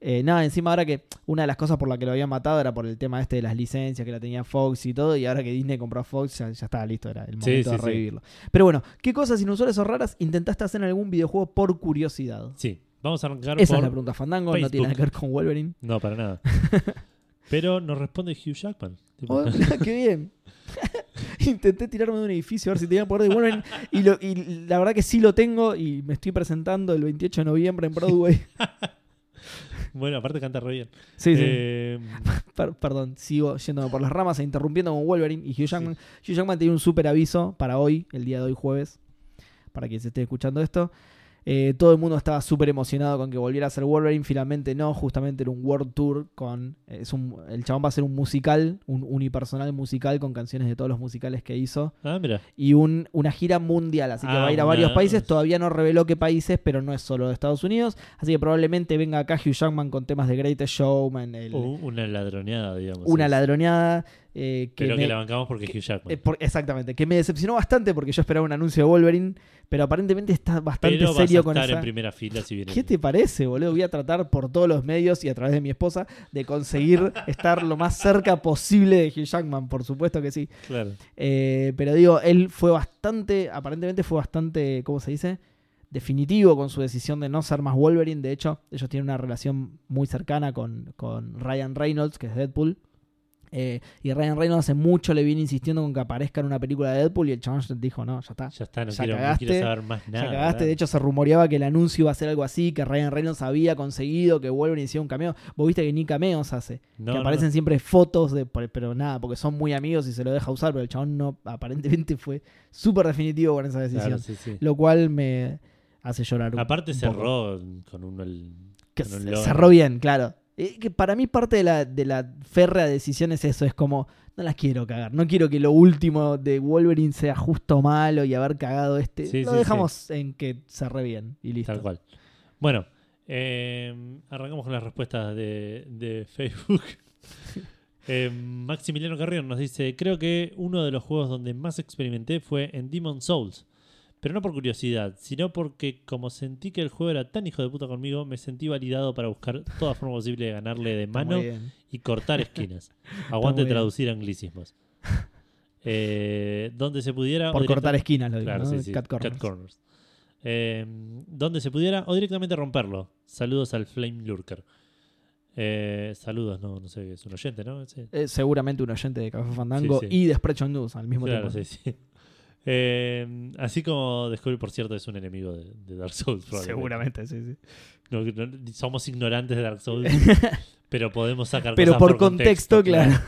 Eh, nada, encima ahora que una de las cosas por la que lo habían matado era por el tema este de las licencias que la tenía Fox y todo, y ahora que Disney compró a Fox ya, ya estaba listo, era el momento sí, de sí. revivirlo. Pero bueno, ¿qué cosas inusuales o raras intentaste hacer en algún videojuego por curiosidad? Sí, vamos a arrancar Esa por... es la pregunta Fandango, no tiene nada que ver con Wolverine. No, para nada. Pero nos responde Hugh Jackman. Oh, qué bien. Intenté tirarme de un edificio a ver si tenía poder de Wolverine y, lo- y la verdad que sí lo tengo y me estoy presentando el 28 de noviembre en Broadway. Bueno, aparte canta re bien. Sí, sí. Eh, Per- perdón, sigo yéndome por las ramas e interrumpiendo con Wolverine y Hugh Jackman. Hugh Jackman tiene un super aviso para hoy, el día de hoy jueves, para quien se esté escuchando esto. Eh, todo el mundo estaba súper emocionado con que volviera a ser Wolverine. Finalmente no, justamente era un World Tour con. eh, Es un, el chabón va a ser un musical, un unipersonal musical con canciones de todos los musicales que hizo. ah, mira. Y un, una gira mundial, así que Ah, va a ir a varios países. Todavía no reveló qué países, pero no es solo de Estados Unidos. Así que probablemente venga acá Hugh Jackman con temas de Greatest Showman, el- U- una ladroneada, digamos. una es. ladroneada. eh, que Pero me- que la bancamos porque Hugh Jackman. eh, por- exactamente, que me decepcionó bastante porque yo esperaba un anuncio de Wolverine, pero aparentemente está bastante Pero vas serio a con estar esa. en primera fila si viene. ¿Qué te parece, boludo? Voy a tratar por todos los medios y a través de mi esposa de conseguir estar lo más cerca posible de Hugh Jackman, por supuesto que sí. Claro. Eh, pero digo, él fue bastante, aparentemente fue bastante, ¿cómo se dice? Definitivo con su decisión de no ser más Wolverine. De hecho, ellos tienen una relación muy cercana con, con Ryan Reynolds, que es Deadpool. Eh, y Ryan Reynolds hace mucho le viene insistiendo con que aparezca en una película de Deadpool y el chabón dijo, no, ya está. Ya está, no, Ya quiero, no cagaste, quiero saber más nada. ya cagaste. ¿verdad? De hecho, se rumoreaba que el anuncio iba a ser algo así, que Ryan Reynolds había conseguido que Wolverine hiciera un cameo. Vos viste que ni cameos hace No, que aparecen no. siempre fotos de pero nada porque son muy amigos y se lo deja usar pero el chabón no aparentemente fue súper definitivo con esa decisión Claro, sí, sí. lo cual me hace llorar Aparte un poco. cerró con un... el- con un cerró bien claro Eh, que para mí parte de la, de la férrea decisión es eso es como no las quiero cagar no quiero que lo último de Wolverine sea justo malo y haber cagado este Sí, lo sí, dejamos en que cerré bien y listo Tal cual. Bueno, eh, arrancamos con las respuestas de, de Facebook. Eh, Maximiliano Carrión nos dice, creo que uno de los juegos donde más experimenté fue en Demon Souls. Pero no por curiosidad, sino porque como sentí que el juego era tan hijo de puta conmigo, me sentí validado para buscar toda forma posible de ganarle de mano y cortar esquinas. Aguante traducir anglicismos. Eh, donde se pudiera... Por cortar esquinas, lo digo. Claro, ¿no? sí, sí. Cat corners. corners. Eh, donde se pudiera o directamente romperlo. Saludos al Flame Lurker. Eh, saludos, no, no sé, es un oyente, ¿no? Sí. Eh, seguramente un oyente de Café Fandango y de Spreadshot News al mismo Claro, tiempo. sí, sí. Eh, así como descubrí, por cierto, es un enemigo de, de Dark Souls. Seguramente, sí, sí. No, no- somos ignorantes de Dark Souls, pero podemos sacar Pero cosas por contexto, claro.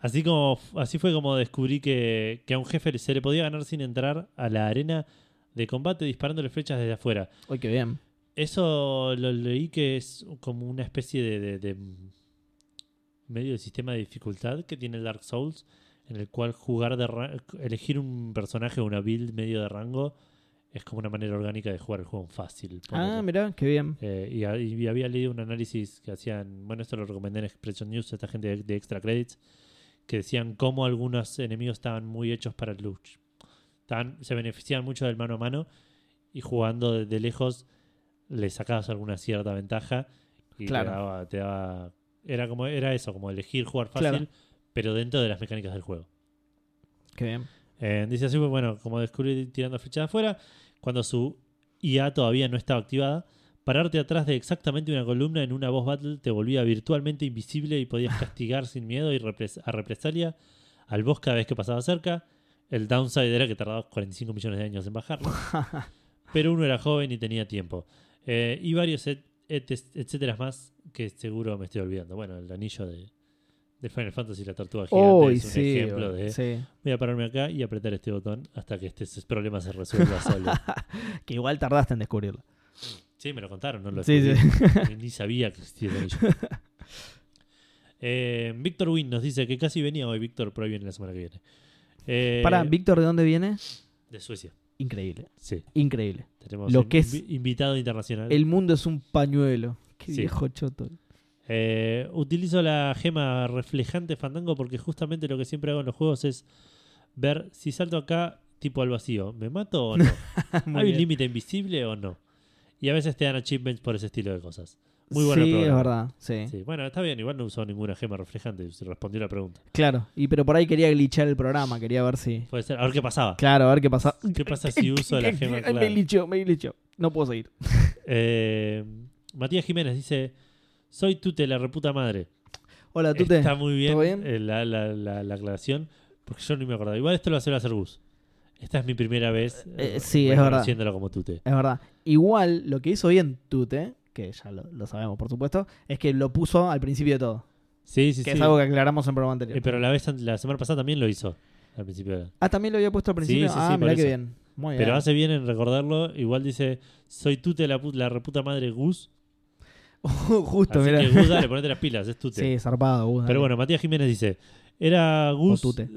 Así como así fue como descubrí que, que a un jefe se le podía ganar sin entrar a la arena de combate disparándole flechas desde afuera. Uy, qué bien. Eso lo leí que es como una especie de, de- de medio de sistema de dificultad que tiene el Dark Souls, en el cual jugar de elegir un personaje o una build medio de rango es como una manera orgánica de jugar el juego fácil. Ah, mira, qué bien. Eh, y, había leído un análisis que hacían, bueno, esto lo recomendé en Expression News, esta gente de, de Extra Credits, que decían cómo algunos enemigos estaban muy hechos para el luch. Estaban, se beneficiaban mucho del mano a mano y jugando de, de lejos le sacabas alguna cierta ventaja y Claro. te, daba, te daba- Era como era eso, como elegir jugar fácil, Claro. Pero dentro de las mecánicas del juego. Qué bien. Eh, dice así, pues, bueno, como descubrí tirando flechas afuera, cuando su IA todavía no estaba activada, pararte atrás de exactamente una columna en una boss battle te volvía virtualmente invisible y podías castigar sin miedo y repres- a represalia al boss cada vez que pasaba cerca. El downside era que tardaba 45 millones de años en bajarlo. pero uno era joven y tenía tiempo. Eh, y varios et- et- etcétera más que seguro me estoy olvidando. Bueno, el anillo de, de Final Fantasy, la tortuga gigante, es un sí. ejemplo de sí. voy a pararme acá y apretar este botón hasta que este problema se resuelva solo. Que igual tardaste en descubrirlo. Sí, me lo contaron, no lo Sí. Ni- sabía que existía. Eh, Víctor Win nos dice que casi venía hoy, Víctor, pero hoy viene la semana que viene. Eh, Para, Víctor, ¿de dónde viene? De Suecia, Increíble. sí. Increíble. Tenemos Lo un que es- invi- invitado internacional. El mundo es un pañuelo. Qué viejo choto. Eh, utilizo la gema reflejante Fandango porque justamente lo que siempre hago en los juegos es ver si salto acá tipo al vacío. ¿Me mato o no? ¿Hay un límite invisible o no? Y a veces te dan achievements por ese estilo de cosas. Muy bueno Sí, es verdad. Sí. Sí, bueno, está bien, igual no usó ninguna gema reflejante, respondió la pregunta. Claro. Y pero por ahí quería glitchar el programa. Quería ver si. Puede ser, a ver qué pasaba. Claro, a ver qué pasa. ¿Qué pasa si uso la gema? Me Claro. glitchó, me glitchó. No puedo seguir. Eh, Matías Jiménez dice: Soy Tute, la reputa madre. Hola, Tute. Está muy bien, ¿Todo bien? eh, la, la- la- la aclaración, porque yo ni me acordaba. Igual esto lo hace hacer Gus. Esta es mi primera vez Eh, eh, sí, es verdad. como Tute. Es verdad. Igual, lo que hizo bien Tute, que ya lo, lo sabemos por supuesto, es que lo puso al principio de todo. Sí, sí, que sí. es algo que aclaramos en el programa anterior. Eh, pero la, vez, la semana pasada también lo hizo. Al principio. de- Ah, también lo había puesto al principio. Sí, sí, ah, sí, mirá qué bien. Muy bien. Pero hace bien en recordarlo. Igual dice: Soy Tute, la reputa madre Gus. Justo, Así que Gus, dale, ponete las pilas, es Tute. Sí, zarpado. Gus, Pero bueno, Matías Jiménez dice: Era Gus. Tute.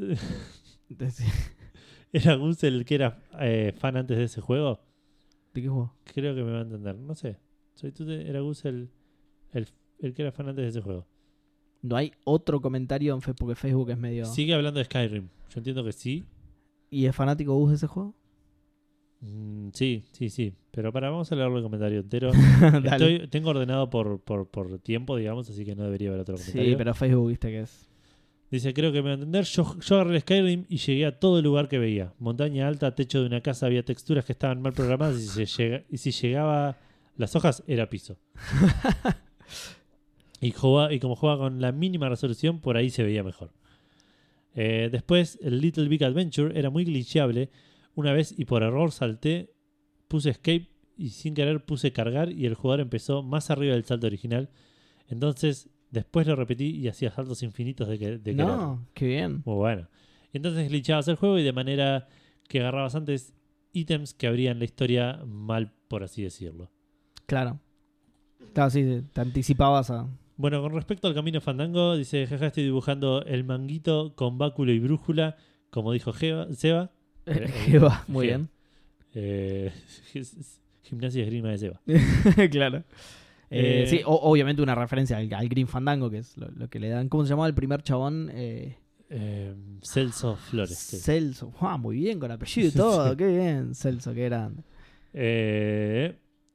Sí. ¿Era Gus el que era eh, fan antes de ese juego? ¿De qué juego? Creo que me va a entender. No sé. Soy Tute, era Gus el, el, el que era fan antes de ese juego. No hay otro comentario en Facebook, porque Facebook es medio... Sigue hablando de Skyrim. Yo entiendo que sí. ¿Y es fanático Gus de ese juego? Mm, sí, sí, sí. Pero para, vamos a leerlo el comentario entero. Estoy, tengo ordenado por, por, por tiempo, digamos, así que no debería haber otro comentario. Sí, pero Facebook viste que es... Dice, creo que me va a entender. Yo, yo agarré el Skyrim y llegué a todo el lugar que veía. Montaña alta, techo de una casa, había texturas que estaban mal programadas y, si se llega- y si llegaba las hojas era piso. y, jugaba- y como jugaba con la mínima resolución, por ahí se veía mejor. Eh, después, el Little Big Adventure era muy glitchable. Una vez y por error salté, puse escape y sin querer puse cargar y el jugador empezó más arriba del salto original. Entonces, después lo repetí y hacía saltos infinitos de, que, de querer. No, qué bien. Muy bueno. Y entonces glitchabas el juego y de manera que agarrabas antes ítems que abrían la historia mal, por así decirlo. Claro. Claro, sí, te anticipabas a... Bueno, con respecto al camino fandango, dice, jaja, estoy dibujando el manguito con báculo y brújula, como dijo Jeva- Seba. Eva, muy bien. Eh, gimnasia y esgrima de Seba. claro. Eh, Eh, sí, o- obviamente una referencia al, al Green Fandango, que es lo, lo que le dan. ¿Cómo se llamaba el primer chabón? Eh, Celso Flores. que- Celso. Ah, muy bien, con apellido y todo. Qué bien, Celso, qué grande.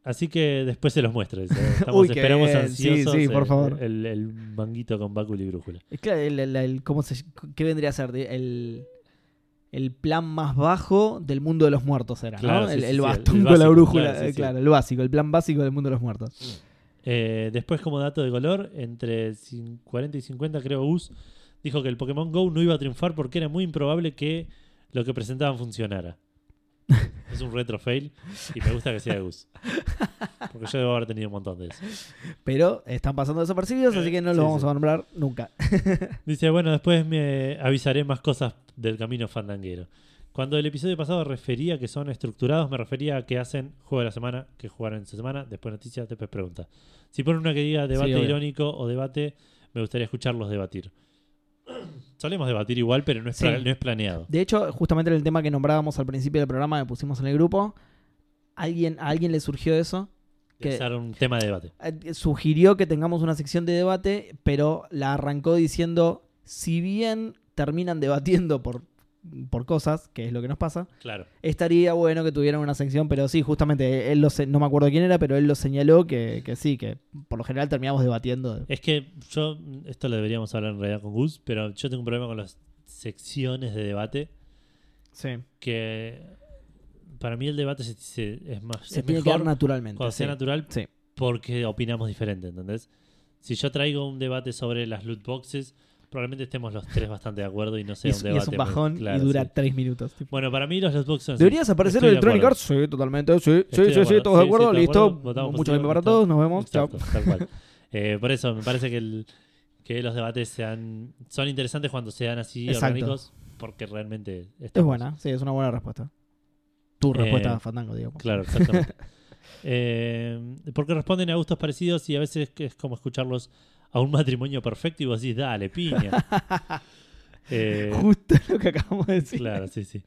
Así que después se los muestro. dice. Estamos, Uy, esperamos bien. ansiosos Sí, sí, por el- favor. El, el manguito con báculo y brújula. Es que el, ¿cómo se, ¿qué vendría a ser? El, el plan más bajo del mundo de los muertos era, Claro, ¿no? sí, el, bastón el con la brújula, claro, sí, eh, sí. claro, el básico, el plan básico del mundo de los muertos. Eh, después, como dato de color, entre cin- 40 y 50, creo, Gus dijo que el Pokémon Go no iba a triunfar porque era muy improbable que lo que presentaban funcionara. es un retro fail y me gusta que sea Gus. Porque yo debo haber tenido un montón de eso. Pero están pasando desapercibidos, así que no Sí, los vamos sí. a nombrar nunca. Dice, bueno, después me avisaré más cosas del camino fandanguero. Cuando el episodio pasado refería que son estructurados, me refería a que hacen juego de la semana, que jugaron en esa semana, después noticias, después pregunta. Si ponen una que diga debate irónico o debate, me gustaría escucharlos debatir. Solemos debatir igual, pero no es, Sí. no es planeado. De hecho, justamente en el tema que nombrábamos al principio del programa, que pusimos en el grupo, alguien, a alguien le surgió eso. De que- usar un tema de debate. Eh, Sugirió que tengamos una sección de debate, pero la arrancó diciendo, si bien terminan debatiendo por, por cosas, que es lo que nos pasa, Claro. estaría bueno que tuvieran una sección, pero sí, justamente, él lo no me acuerdo quién era, pero él lo señaló que, que sí, que por lo general terminamos debatiendo. Es que yo, esto lo deberíamos hablar en realidad con Gus, pero yo tengo un problema con las secciones de debate. Sí. que para mí el debate se- se- es más Se es tiene que dar mejor naturalmente. cuando sea sí. natural Sí. porque opinamos diferente, ¿entendés? Si yo traigo un debate sobre las loot boxes, probablemente estemos los tres bastante de acuerdo y no Y sea es, un y debate. es un muy- bajón claro, y dura sí. tres minutos. tipo. Bueno, para mí los loot boxes son ¿Deberías sí, aparecer de Electronic. Arts? Sí, totalmente. Sí, sí, Estoy sí, sí, acuerdo. todos de Sí, acuerdo. sí, Listo. Mucho tiempo para todos. Nos vemos. Chao. Exacto, tal cual. Eh, por eso me parece que, el- que los debates sean son interesantes cuando se dan así Exacto. orgánicos porque realmente Es estamos- buena. Sí, es una buena respuesta. Tu Eh, respuesta, Fandango, digamos. Claro, exactamente. Eh, porque responden a gustos parecidos y a veces es como escucharlos a un matrimonio perfecto y vos decís, dale, piña. Eh, Justo lo que acabamos de decir. claro, sí, sí.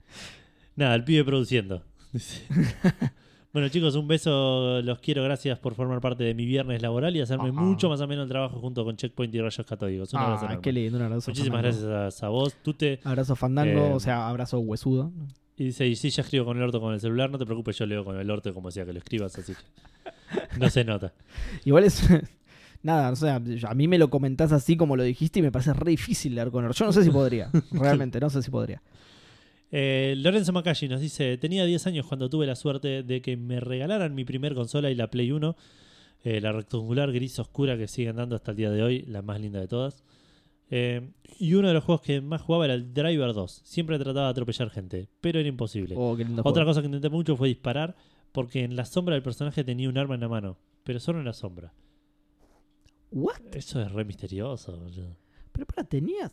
Nada, el pibe produciendo. Bueno, chicos, un beso. Los quiero. Gracias por formar parte de mi viernes laboral y hacerme mucho más ameno el trabajo junto con Checkpoint y Rayos Catódicos. Un abrazo Ah, qué lindo. Un abrazo. Muchísimas Fandango. gracias a, a vos. Tú te. Abrazo Fandango, Eh, o sea, abrazo huesudo. Y dice, y sí, ya escribo con el orto con el celular. No te preocupes, yo leo con el orto como decía que lo escribas, así que no se nota. Igual es. Nada, o sea, a mí me lo comentás así como lo dijiste y me parece re difícil leer con Yo no sé si podría. Realmente, no sé si podría. Eh, Lorenzo Macashi nos dice: Tenía 10 años cuando tuve la suerte de que me regalaran mi primer consola y la Play 1, eh, la rectangular gris oscura que siguen dando hasta el día de hoy, la más linda de todas. Eh, y uno de los juegos que más jugaba era el Driver 2. Siempre trataba de atropellar gente, pero era imposible. Oh, Otra juego. cosa que intenté mucho fue disparar, porque en la sombra del personaje tenía un arma en la mano, pero solo en la sombra. ¿What? Eso es re misterioso. boludo. Pero para, tenías.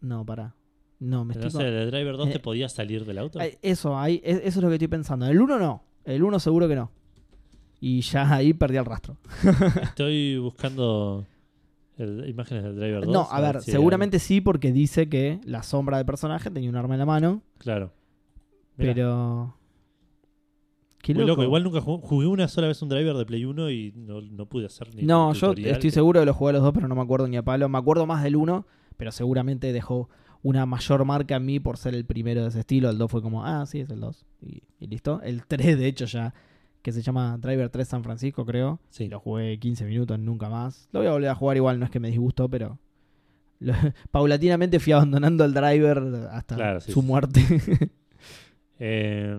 No, para. No, me No estoy. sé, el Driver 2 Eh, te podía salir del auto. Eso, ahí, es- eso es lo que estoy pensando. El 1 no. El 1 seguro que no. Y ya ahí perdí el rastro. Estoy buscando el- imágenes del Driver 2. No, a ver, si seguramente sí, porque dice que la sombra del personaje tenía un arma en la mano. Claro. Mirá, Pero. Qué muy loco. loco. Igual nunca jugué, jugué una sola vez un Driver de Play 1 y no, no pude hacer ni No, yo estoy que- seguro de los jugué a los dos, pero no me acuerdo ni a palo. Me acuerdo más del 1, pero seguramente dejó una mayor marca en mí por ser el primero de ese estilo. El 2 fue como, ah, sí, es el 2. Y, y listo. El 3, de hecho, ya, que se llama Driver 3 San Francisco, creo. Sí. Lo jugué 15 minutos, nunca más. Lo voy a volver a jugar igual, no es que me disgustó, pero. lo- paulatinamente fui abandonando el driver hasta Claro, sí, su sí. muerte. Eh,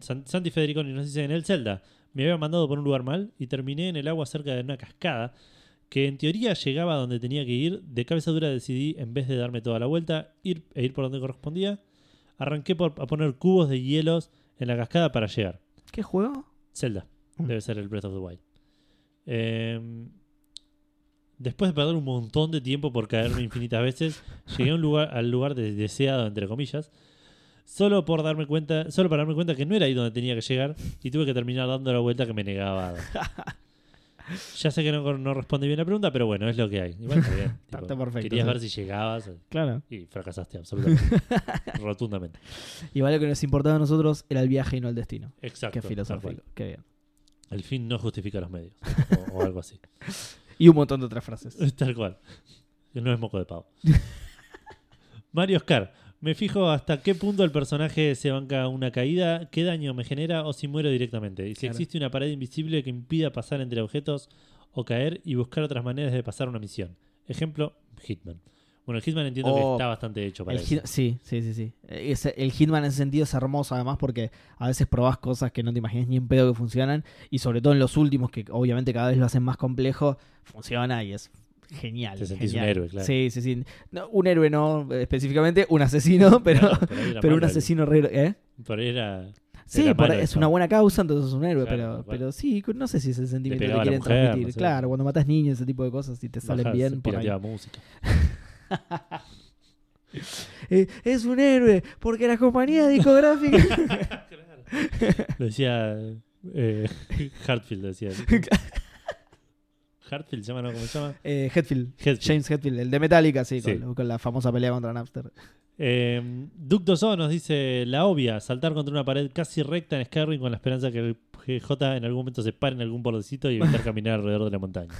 San- Santi Federiconi nos dice en el Zelda. Me había mandado por un lugar mal y terminé en el agua cerca de una cascada que en teoría llegaba a donde tenía que ir. De cabeza dura decidí, en vez de darme toda la vuelta, ir e ir por donde correspondía. Arranqué por, a poner cubos de hielos en la cascada para llegar. ¿Qué juego? Zelda. Mm. Debe ser el Breath of the Wild. Eh, después de perder un montón de tiempo por caerme infinitas veces, llegué a un lugar, al lugar de- deseado, entre comillas, solo por darme cuenta, solo para darme cuenta que no era ahí donde tenía que llegar y tuve que terminar dando la vuelta que me negaba. Ya sé que no, no responde bien la pregunta, pero bueno, es lo que hay. Igual está bien. Está- tipo, está perfecto, Querías sí. ver si llegabas Claro. y fracasaste absolutamente. Rotundamente. Igual lo que nos importaba a nosotros era el viaje y no el destino. Exacto. Qué filosófico. Qué bien. El fin no justifica los medios. O, o algo así. Y un montón de otras frases. Tal cual. No es moco de pavo. Mario Oscar. Me fijo hasta qué punto el personaje se banca una caída, qué daño me genera o si muero directamente. Y si Claro. existe una pared invisible que impida pasar entre objetos o caer y buscar otras maneras de pasar una misión. Ejemplo, Hitman. Bueno, el Hitman entiendo que Oh, está bastante hecho para El eso. Sí, sí, sí, sí. Ese- el Hitman en ese sentido es hermoso además porque a veces probás cosas que no te imaginas ni en pedo que funcionan y sobre todo en los últimos que obviamente cada vez lo hacen más complejo, funciona y es genial. Te sentís genial. un héroe, claro. Sí, sí, sí. No, un héroe no eh, específicamente, un asesino, pero, Claro, pero un asesino re... ¿eh? Por ahí era. Sí, Era por- es una buena causa, entonces es un héroe, Claro, pero, pero sí, no sé si es el sentimiento que quieren mujer, transmitir. no sé. Claro, cuando matas niños, ese tipo de cosas, si te salen bajás, bien, por ahí. música. Eh, es un héroe, porque la compañía discográfica... Lo decía. Eh, Hartfield decía. Hartfield se llama, ¿no? ¿Cómo se llama? Eh, Hetfield, Hetfield. James Hetfield, el de Metallica, sí, Sí. Con, con la famosa pelea contra Napster. Eh, Duke Dozo nos dice la obvia, saltar contra una pared casi recta en Skyrim con la esperanza que el GJ en algún momento se pare en algún bordecito y evitar caminar alrededor de la montaña.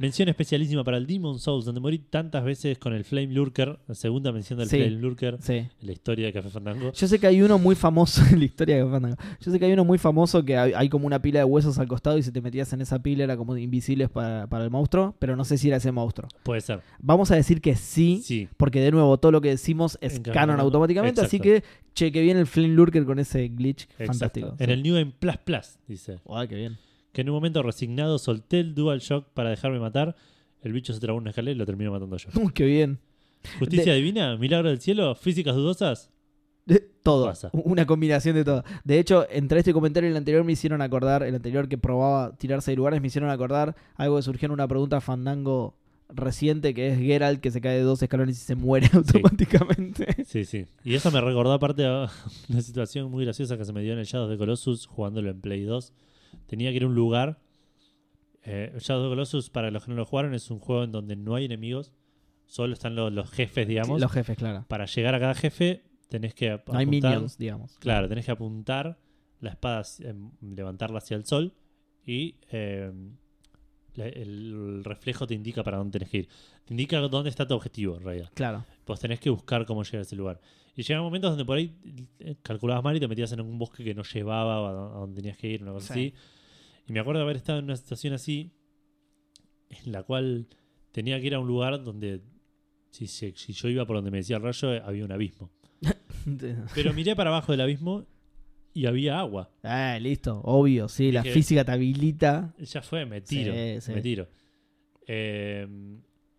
Mención especialísima para el Demon Souls, donde morí tantas veces con el Flame Lurker, la segunda mención del Sí. Flame Lurker Sí. en la historia de Café Fandango. Yo sé que hay uno muy famoso en la historia de Fandango. Yo sé que hay uno muy famoso que hay, hay como una pila de huesos al costado y si te metías en esa pila era como invisibles para, para el monstruo, pero no sé si era ese monstruo. Puede ser. Vamos a decir que sí, Sí. porque de nuevo todo lo que decimos es En Café canon automáticamente, así que cheque bien el Flame Lurker con ese glitch Exacto. fantástico. En el New Game Plus Plus, dice. Ay, qué bien. Que en un momento resignado solté el Dual Shock para dejarme matar. El bicho se trabó una escalera y lo termino matando yo. Qué bien. Justicia divina, milagro del cielo, físicas dudosas. De- Todo. Pasa. Una combinación de todo. De hecho, entre este comentario y el anterior me hicieron acordar, el anterior que probaba tirarse de lugares, me hicieron acordar algo que surgió en una pregunta fandango reciente que es Geralt que se cae de dos escalones y se muere automáticamente. Sí, sí. Y eso me recordó aparte a una situación muy graciosa que se me dio en el Shadow de Colossus jugándolo en Play 2. Tenía que ir a un lugar. Eh, Shadow of the Colossus, para los que no lo jugaron, es un juego en donde no hay enemigos. Solo están los, los jefes, digamos. Los jefes, claro. Para llegar a cada jefe tenés que ap- No hay minions, digamos. Claro, tenés que apuntar la espada, hacia- em, levantarla hacia el sol y eh, la- el reflejo te indica para dónde tenés que ir. Te indica dónde está tu objetivo, en realidad. Claro. Pues tenés que buscar cómo llegar a ese lugar. Y llegan momentos donde por ahí eh, calculabas mal y te metías en un bosque que no llevaba a do- a donde tenías que ir, una cosa Sí. así. Y me acuerdo de haber estado en una situación así, en la cual tenía que ir a un lugar donde, si, si- si yo iba por donde me decía el rayo, había un abismo. Pero miré para abajo del abismo y había agua. ah, listo. Obvio, sí. La Dije- física te habilita. Ya fue, me tiro. Sí, sí. Me tiro. Eh,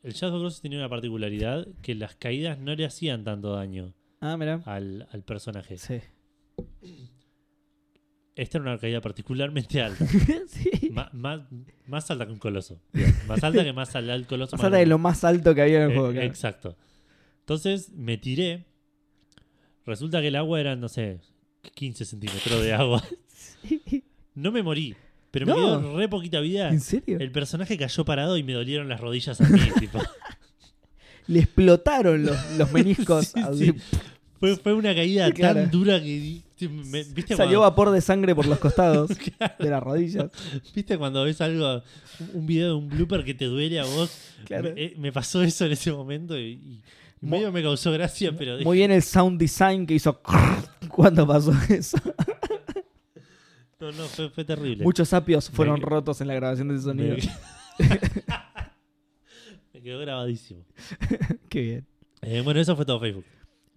el Shadow Colossus tenía una particularidad que las caídas no le hacían tanto daño Ah, mira. al, al personaje. Sí. Esta era una caída particularmente alta. sí. Más, más alta que un coloso. Más alta que más alta el coloso. Más más allá de lo más alto que había en el Eh, juego, claro. Exacto. Entonces me tiré. Resulta que el agua era, no sé, 15 centímetros de agua. No me morí, pero me No. quedó re poquita vida. ¿En serio? El personaje cayó parado y me dolieron las rodillas a mí. tipo. Le explotaron los, los meniscos. Sí, así. sí. Fue, fue una caída Claro. tan dura que. di- me- ¿viste, Salió cuando, vapor de sangre por los costados de las rodillas. ¿Viste cuando ves algo, un video de un blooper que te duele a vos? Claro. Me, eh, me pasó eso en ese momento y, y Mo- medio me causó gracia, pero dije, Muy bien el sound design que hizo cuando pasó eso. no, no, fue, fue terrible. Muchos sapios fueron Me- rotos en la grabación de ese sonido. Me, me quedó grabadísimo. Qué bien. Eh, bueno, eso fue todo Facebook.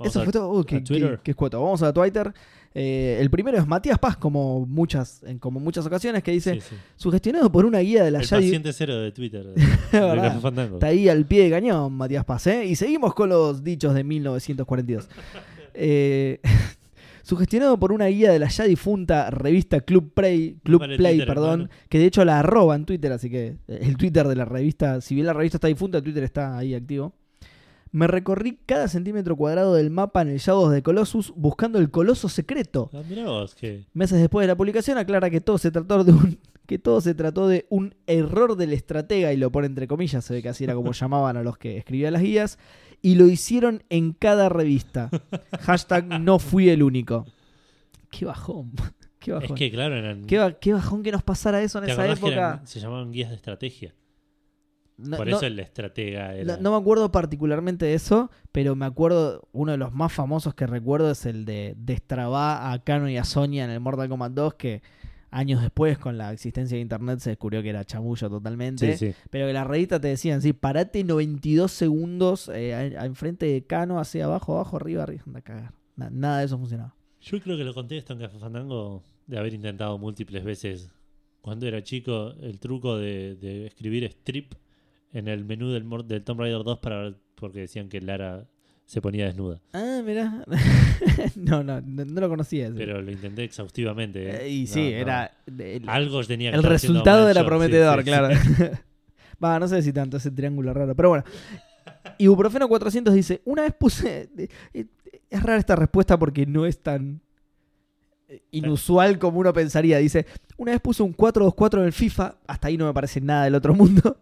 Vamos Eso a- fue todo. Uy, qué, qué- qué escueto. Vamos a Twitter. Eh, el primero es Matías Paz, como muchas, en como muchas ocasiones, que dice: Sí, sí. sugestionado por una guía de la El Yadi. paciente cero de Twitter. De, de. Está ahí al pie de cañón, Matías Paz, ¿eh? Y seguimos con los dichos de 1942. Eh, sugestionado por una guía de la ya difunta revista Club Play, Club Play Twitter, perdón, hermano. que de hecho la arroba en Twitter, así que el Twitter de la revista, si bien la revista está difunta, el Twitter está ahí activo. Me recorrí cada centímetro cuadrado del mapa en el Shadows de Colossus buscando el coloso secreto. Ah, mirá vos, que. Meses después de la publicación aclara que todo se trató de un que todo se trató de un error del estratega y lo pone entre comillas, se ve que así era como llamaban a los que escribían las guías y lo hicieron en cada revista. Hashtag no fui el único. Qué bajón. Qué bajón. Es que, claro, eran. qué, ba- qué bajón que nos pasara eso en ¿te esa que época. eran- se llamaban guías de estrategia? No, Por no- eso el estratega era. no- no me acuerdo particularmente de eso, pero me acuerdo, uno de los más famosos que recuerdo es el de destrabar a Kano y a Sonya en el Mortal Kombat 2, que años después, con la existencia de internet, se descubrió que era chamullo totalmente. Sí, sí. Pero que las revistas te decían, sí, parate 92 segundos eh, enfrente de Cano, hacia abajo, abajo, arriba, arriba, anda a cagar. Na- nada de eso funcionaba. Yo creo que lo conté esto en Café Fandango de haber intentado múltiples veces cuando era chico el truco de, de escribir strip en el menú del, Tomb Raider 2 para porque decían que Lara se ponía desnuda. Ah, mirá. no, no, no, no lo conocía. ese. Pero lo intenté exhaustivamente. ¿eh? Eh, y No, sí, no. era... el- Algo tenía que El estar resultado era sí, prometedor, sí, claro. sí. Va, no sé si tanto ese triángulo raro, pero bueno. Ibuprofeno 400 dice, una vez puse... eh, Es rara esta respuesta porque no es tan inusual como uno pensaría. Dice, una vez puse un 4-2-4 en el FIFA, hasta ahí no me parece nada del otro mundo.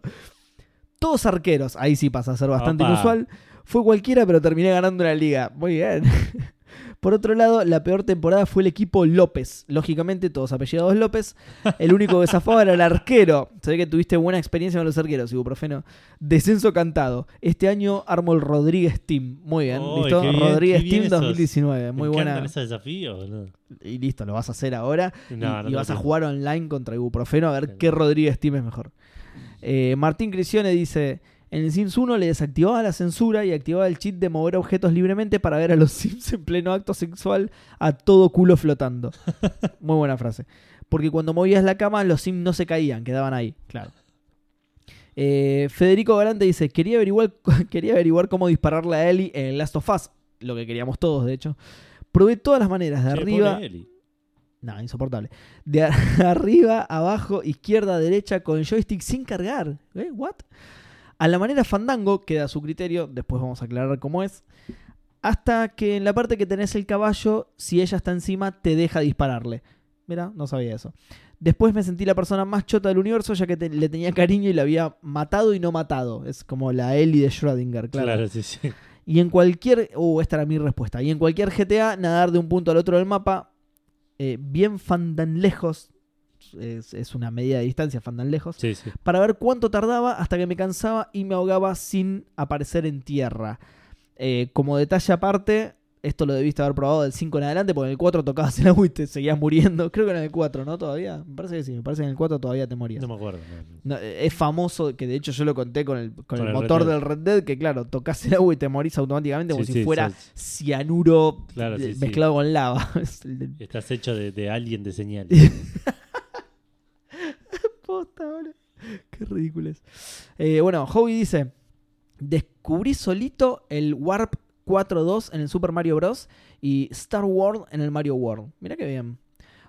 Todos arqueros, ahí sí pasa a ser bastante Opa. inusual. Fue cualquiera, pero terminé ganando una liga. Muy bien. Por otro lado, la peor temporada fue el equipo López. Lógicamente, todos apellidados López. El único que zafaba era el arquero. Se ve que tuviste buena experiencia con los arqueros, ibuprofeno. Descenso cantado. Este año armo el Rodríguez Team. Muy bien, ¿listo? bien, Rodríguez Team esos. 2019. Me Muy buena. esos desafíos, boludo. Y listo, lo vas a hacer ahora. Y- No, y, vas a jugar online contra ibuprofeno a ver qué Rodríguez Team es mejor. Eh, Martín Crisione dice: En el Sims 1 le desactivaba la censura y activaba el cheat de mover objetos libremente para ver a los Sims en pleno acto sexual a todo culo flotando. Muy buena frase. Porque cuando movías la cama, los Sims no se caían, quedaban ahí, claro. Eh, Federico Galante dice: quería averiguar, quería averiguar cómo dispararle a Ellie en Last of Us. Lo que queríamos todos, de hecho. Probé todas las maneras, de Che, arriba. pobre No, insoportable. De arriba, abajo, izquierda, derecha, con joystick sin cargar. ¿Eh? ¿What? A la manera fandango, queda a su criterio, después vamos a aclarar cómo es. Hasta que en la parte que tenés el caballo, si ella está encima, te deja dispararle. Mira, no sabía eso. Después me sentí la persona más chota del universo, ya que te- le tenía cariño y la había matado y no matado. Es como la Ellie de Schrödinger, claro. Claro, sí, sí. Y en cualquier. Uh, esta era mi respuesta. Y en cualquier GTA, nadar de un punto al otro del mapa, eh, bien fandan lejos. Es, es una medida de distancia, fandan lejos. Sí, sí. Para ver cuánto tardaba hasta que me cansaba y me ahogaba sin aparecer en tierra. Eh, como detalle aparte, esto lo debiste haber probado del 5 en adelante, porque en el 4 tocabas el agua y te seguías muriendo. Creo que en el 4, ¿no? Todavía. Me parece que sí, me parece que en el 4 todavía te morías. No me acuerdo. no. Es famoso, que de hecho yo lo conté con el, con Con el motor del Red Dead, que claro, tocas el agua y te morís automáticamente como Sí, si sí, fuera cianuro Claro, sí, sí. mezclado con lava. Estás hecho de, de alien de señales. posta, boludo. Qué ridículo es. Eh, bueno, Howie dice: Descubrí solito el Warp 4.2 en el Super Mario Bros. y Star World en el Mario World. Mira qué bien.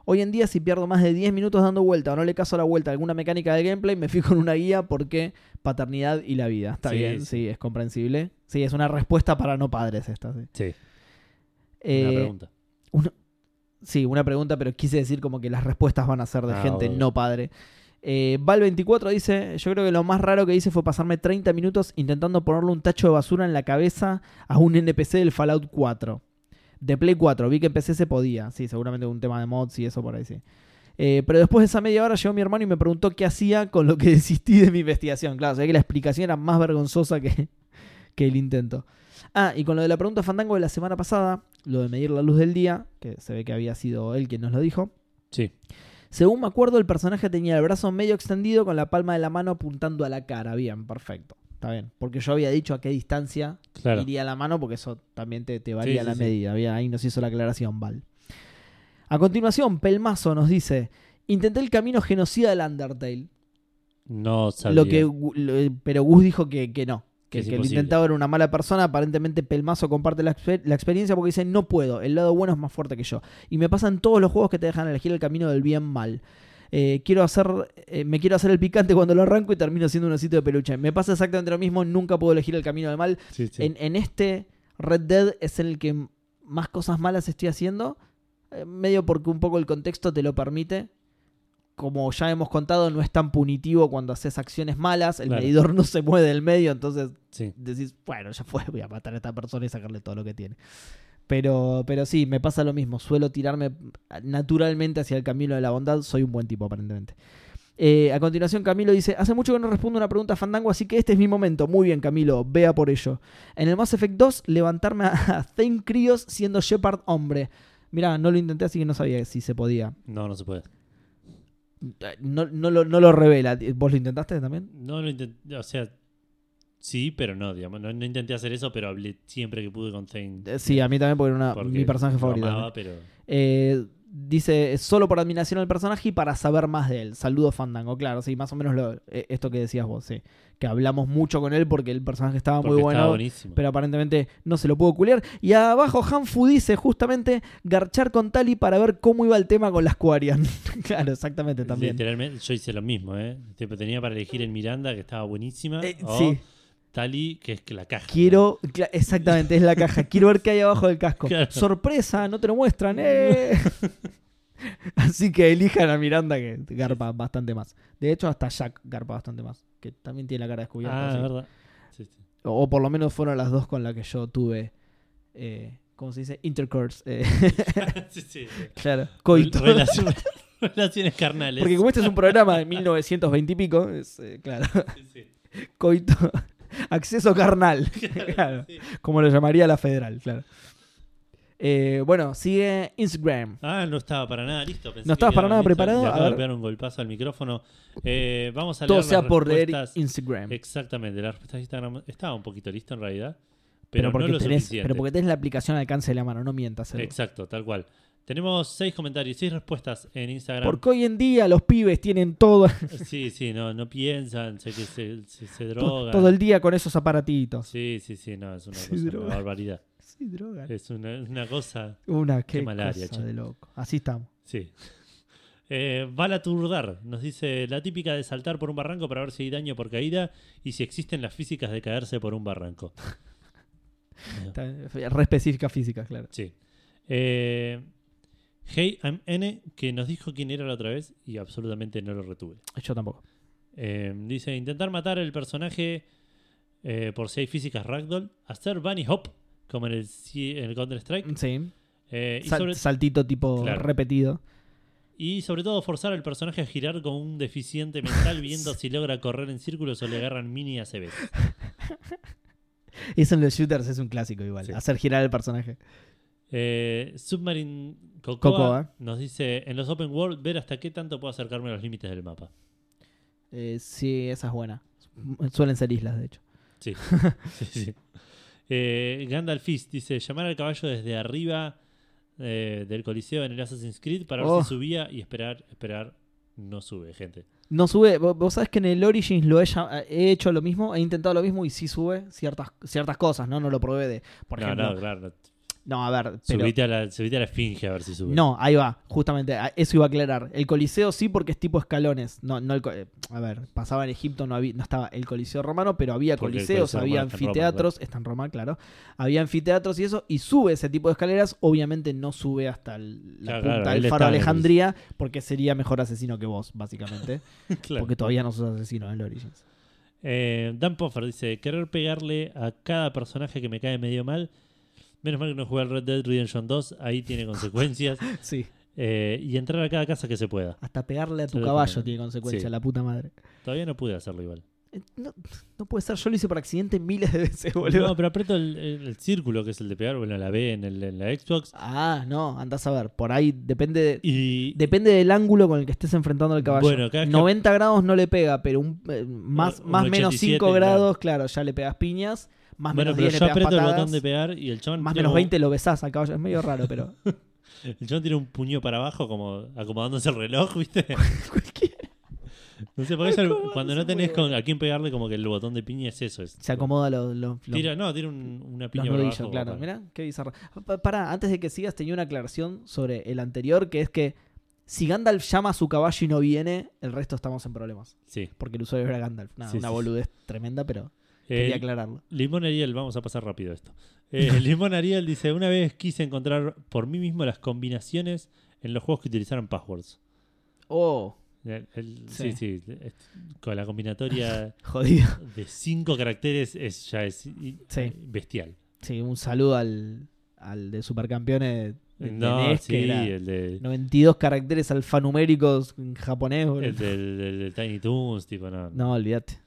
Hoy en día, si pierdo más de 10 minutos dando vuelta o no le caso la vuelta a alguna mecánica de gameplay, me fijo en una guía porque paternidad y la vida. Está Sí, bien, sí. sí. es comprensible. Sí, es una respuesta para no padres esta. Sí, Sí. Eh, Una pregunta. Sí, una pregunta, pero quise decir como que las respuestas van a ser de Ah, gente obvio. no padre. Eh, Val24 dice: Yo creo que lo más raro que hice fue pasarme 30 minutos intentando ponerle un tacho de basura en la cabeza a un NPC del Fallout 4. De Play 4, vi que en PC se podía. Sí, seguramente un tema de mods y eso por ahí sí. Eh, pero después de esa media hora llegó mi hermano y me preguntó qué hacía con lo que desistí de mi investigación. Claro, o sea que la explicación era más vergonzosa que, que el intento. Ah, y con lo de la pregunta Fandango de la semana pasada, lo de medir la luz del día, que se ve que había sido él quien nos lo dijo. Sí. Según me acuerdo, el personaje tenía el brazo medio extendido con la palma de la mano apuntando a la cara. Bien, perfecto. Está bien. Porque yo había dicho a qué distancia Claro. iría la mano, porque eso también te, te varía Sí, la sí, sí. medida. Bien, ahí nos hizo la aclaración, Val. A continuación, Pelmazo nos dice: Intenté el camino genocida del Undertale. No sabía. Lo que, lo- pero Gus dijo que, que no. Que, Que es que el intentado era una mala persona. Aparentemente Pelmazo comparte la, exper- la experiencia porque dice, no puedo, el lado bueno es más fuerte que yo. Y me pasan todos los juegos que te dejan elegir el camino del bien mal. Eh, quiero hacer, eh, me quiero hacer el picante cuando lo arranco y termino siendo un osito de peluche. Me pasa exactamente lo mismo, nunca puedo elegir el camino del mal. Sí, sí. En, en este Red Dead es el que más cosas malas estoy haciendo. eh, medio porque un poco el contexto te lo permite. Como ya hemos contado, no es tan punitivo cuando haces acciones malas. El Claro. medidor no se mueve del medio, entonces Sí. decís, bueno, ya fue, voy a matar a esta persona y sacarle todo lo que tiene. Pero, pero sí, me pasa lo mismo. Suelo tirarme naturalmente hacia el camino de la bondad. Soy un buen tipo, aparentemente. Eh, a continuación, Camilo dice: Hace mucho que no respondo una pregunta a Fandango, así que este es mi momento. Muy bien, Camilo, vea por ello. En el Mass Effect 2, levantarme a Thane Krios siendo Shepard hombre. Mirá, no lo intenté, así que no sabía si se podía. No, no se puede. No, no lo, no lo revela. ¿Vos lo intentaste también? No lo intenté, o sea, sí, pero no, digamos. No, no intenté hacer eso, pero hablé siempre que pude con Thane. Eh, Sí, a mí también, porque era una- porque mi personaje favorito. amaba, pero Eh, dice, solo por admiración al personaje y para saber más de él. Saludos Fandango, claro, sí, más o menos lo, eh, esto que decías vos, sí. Que hablamos mucho con él porque el personaje estaba porque muy estaba bueno. buenísimo. Pero aparentemente no se lo pudo culiar. Y abajo Hanfu dice justamente garchar con Tali para ver cómo iba el tema con las Quarian. claro, exactamente también. Literalmente, yo hice lo mismo, ¿eh? Tenía para elegir en Miranda, que estaba buenísima. Eh, o sí. Tali, que es la caja. Quiero, exactamente, es la caja. Quiero ver qué hay abajo del casco. Claro. Sorpresa, no te lo muestran. ¡eh! Así que elijan a Miranda que garpa bastante más. De hecho, hasta Jack garpa bastante más. Que también tiene la cara descubierta. Ah, así. verdad. Sí, sí. O, o por lo menos fueron las dos con las que yo tuve. Eh, ¿Cómo se dice? Intercourse. eh, sí, sí. claro, coito. Relación- relaciones carnales. Porque como este es un programa de 1920 y pico, es, eh, claro, coito. Acceso carnal. Claro. Sí. Como lo llamaría la federal, claro. Eh, bueno, sigue Instagram. Ah, no estaba para nada listo. Pensé No que estabas para nada preparado. Le A de pegar un golpazo al micrófono. Eh, vamos a Todo leer sea las por leer respuestas. Instagram. Exactamente, la respuesta de Instagram estaba un poquito listo en realidad. Pero, Pero, no porque lo tenés, suficiente. pero porque tenés la aplicación al alcance de la mano, no mientas. Edu. Exacto, tal cual. Tenemos seis comentarios, seis respuestas en Instagram. Porque hoy en día los pibes tienen todo, Sí, sí, no, no piensan, sé que se, se, se drogan. todo el día con esos aparatitos. Sí, sí, sí, no, es una Se cosa, una drogan. barbaridad. Sí, droga. Es una, una cosa, Una qué, qué malaria, cosa de loco. Así estamos. sí. Eh, Bala Turdar nos dice la típica de saltar por un barranco para ver si hay daño por caída y si existen las físicas de caerse por un barranco. Eh, Re específica física, claro. Sí. Eh, hey, I'm N, que nos dijo quién era la otra vez y absolutamente no lo retuve. Yo tampoco. Eh, dice: intentar matar el personaje eh, por si hay físicas Ragdoll, hacer Bunny Hop, como en el, el Counter-Strike, Sí. eh, y, Sal- sobre, Saltito tipo Claro. repetido. y sobre todo forzar al personaje a girar como un deficiente mental, viendo si logra correr en círculos o le agarran mini ACBs. Eso en los shooters es un clásico igual. Sí. Hacer girar el personaje. Eh, Submarine Cocoa, Cocoa. nos dice: en los Open World, ver hasta qué tanto puedo acercarme a los límites del mapa. Eh, sí, esa es buena. Suelen ser islas, de hecho. Sí. sí, sí. Eh, Gandalf Fist dice: llamar al caballo desde arriba eh, del Coliseo en el Assassin's Creed para ver Oh. si subía y esperar, esperar. No sube, gente. No sube. Vos, sabés que en el Origins lo he hecho lo mismo, he intentado lo mismo y sí sube ciertas, ciertas cosas, ¿no? No lo probé de. Por no, ejemplo. no, claro. No. A ver, pero. Subite, a la, subite a la esfinge a ver si sube. No, ahí va, justamente, eso iba a aclarar. El Coliseo sí porque es tipo escalones. No, no el a ver, pasaba en Egipto, no, había, no estaba el Coliseo romano, pero había Porque coliseos, Coliseo había anfiteatros, está en Roma, claro. Había anfiteatros y eso, y sube ese tipo de escaleras, obviamente no sube hasta el- la Claro, punta claro, del faro Alejandría, porque sería mejor asesino que vos, básicamente. Claro. Porque todavía no sos asesino en el Origins. Eh, Dan Poffer dice: querer pegarle a cada personaje que me cae medio mal. Menos mal que no jugué al Red Dead Redemption 2, ahí tiene consecuencias. Sí. Eh, y entrar a cada casa que se pueda. Hasta pegarle a tu Solo caballo tiene consecuencia, sí. la puta madre. Todavía no pude hacerlo igual. Eh, No, no puede ser, yo lo hice por accidente miles de veces, boludo. No, pero aprieto el, el- el círculo que es el de pegar, bueno, la B en, el- en la Xbox. Ah, no, andás a ver. Por ahí depende de- Y depende del ángulo con el que estés enfrentando al caballo. Bueno, cada vez que- 90 grados no le pega, pero un, eh, más, Un más menos 87, 5 claro. grados, claro, ya le pegas piñas. Más bueno, menos pero 10 le yo pegas aprieto el botón de pegar y el chabón, más tiene menos como- 20 lo besás al caballo. Es medio raro, pero. el chabón tiene un puño para abajo como acomodándose el reloj, ¿viste? Cualquiera. No sé, porque eso, Acomodándose cuando no tenés con, a quién pegarle, como que el botón de piña es eso. Es, Se acomoda los, los, los- Tira, no, tira un- una los piña para nudillos, abajo. claro. para- Mirá, qué bizarro. Pa- Pará, antes de que sigas, tenía una aclaración sobre el anterior, que es que si Gandalf llama a su caballo y no viene, el resto estamos en problemas. Sí. Porque el usuario era Gandalf. Nada, Sí, una sí, sí. boludez tremenda, pero quería aclararlo. Limón Ariel, vamos a pasar rápido esto. Eh, Limón Ariel dice: Una vez quise encontrar por mí mismo las combinaciones en los juegos que utilizaron passwords. Oh, El- el- sí, Sí. Con la combinatoria jodido. de cinco caracteres es, ya es Sí. bestial. Sí, un saludo al, al de Supercampeones No, NES, que sí, era el de. 92 caracteres alfanuméricos en japonés, boludo. El del, del- del Tiny Toons, tipo, no. No, olvídate.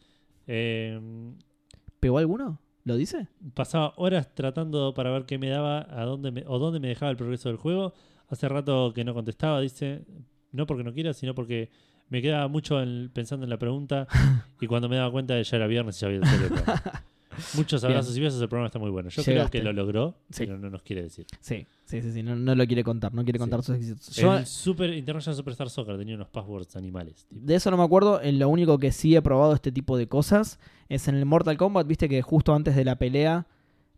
Eh, ¿Pegó alguno? ¿Lo dice? pasaba horas tratando para ver qué me daba a dónde me- o dónde me dejaba el progreso del juego. Hace rato que no contestaba, dice, no porque no quiera, sino porque me quedaba mucho en- pensando en la pregunta y cuando me daba cuenta de ya era viernes y ya había el Muchos Bien. abrazos y besos, el programa está muy bueno. Yo creo que lo logró, Sí. pero no nos quiere decir. Sí, sí, sí, sí. No, no lo quiere contar, no quiere Sí. contar sus éxitos. Yo, el Super International Superstar Soccer tenía unos passwords animales. tipo. de eso no me acuerdo. En lo único que sí he probado este tipo de cosas es en el Mortal Kombat. Viste que justo antes de la pelea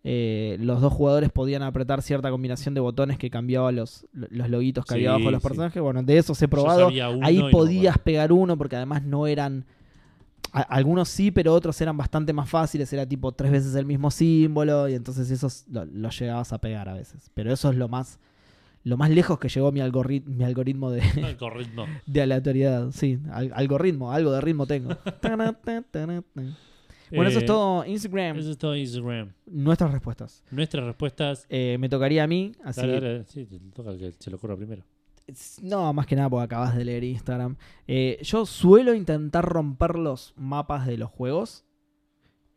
eh, los dos jugadores podían apretar cierta combinación de botones que cambiaba los, los loguitos que Sí, había abajo de los personajes. Bueno, de esos he Yo probado. Ahí no podías pegar uno porque además no eran... a- algunos sí, pero otros eran bastante más fáciles. Era tipo tres veces el mismo símbolo y entonces esos lo, lo llegabas a pegar a veces. Pero eso es lo más... Lo más lejos que llegó mi, algorrit- mi algoritmo de, Algoritmo. de aleatoriedad. Sí, al- algoritmo, algo de ritmo tengo. bueno, eso es Eh, todo. Instagram, Eso es todo Instagram. nuestras respuestas. Nuestras respuestas. Eh, me tocaría a mí, así Dale, dale, sí, te toca que se lo ocurra primero. No, más que nada porque acabas de leer Instagram. Eh, yo suelo intentar romper los mapas de los juegos.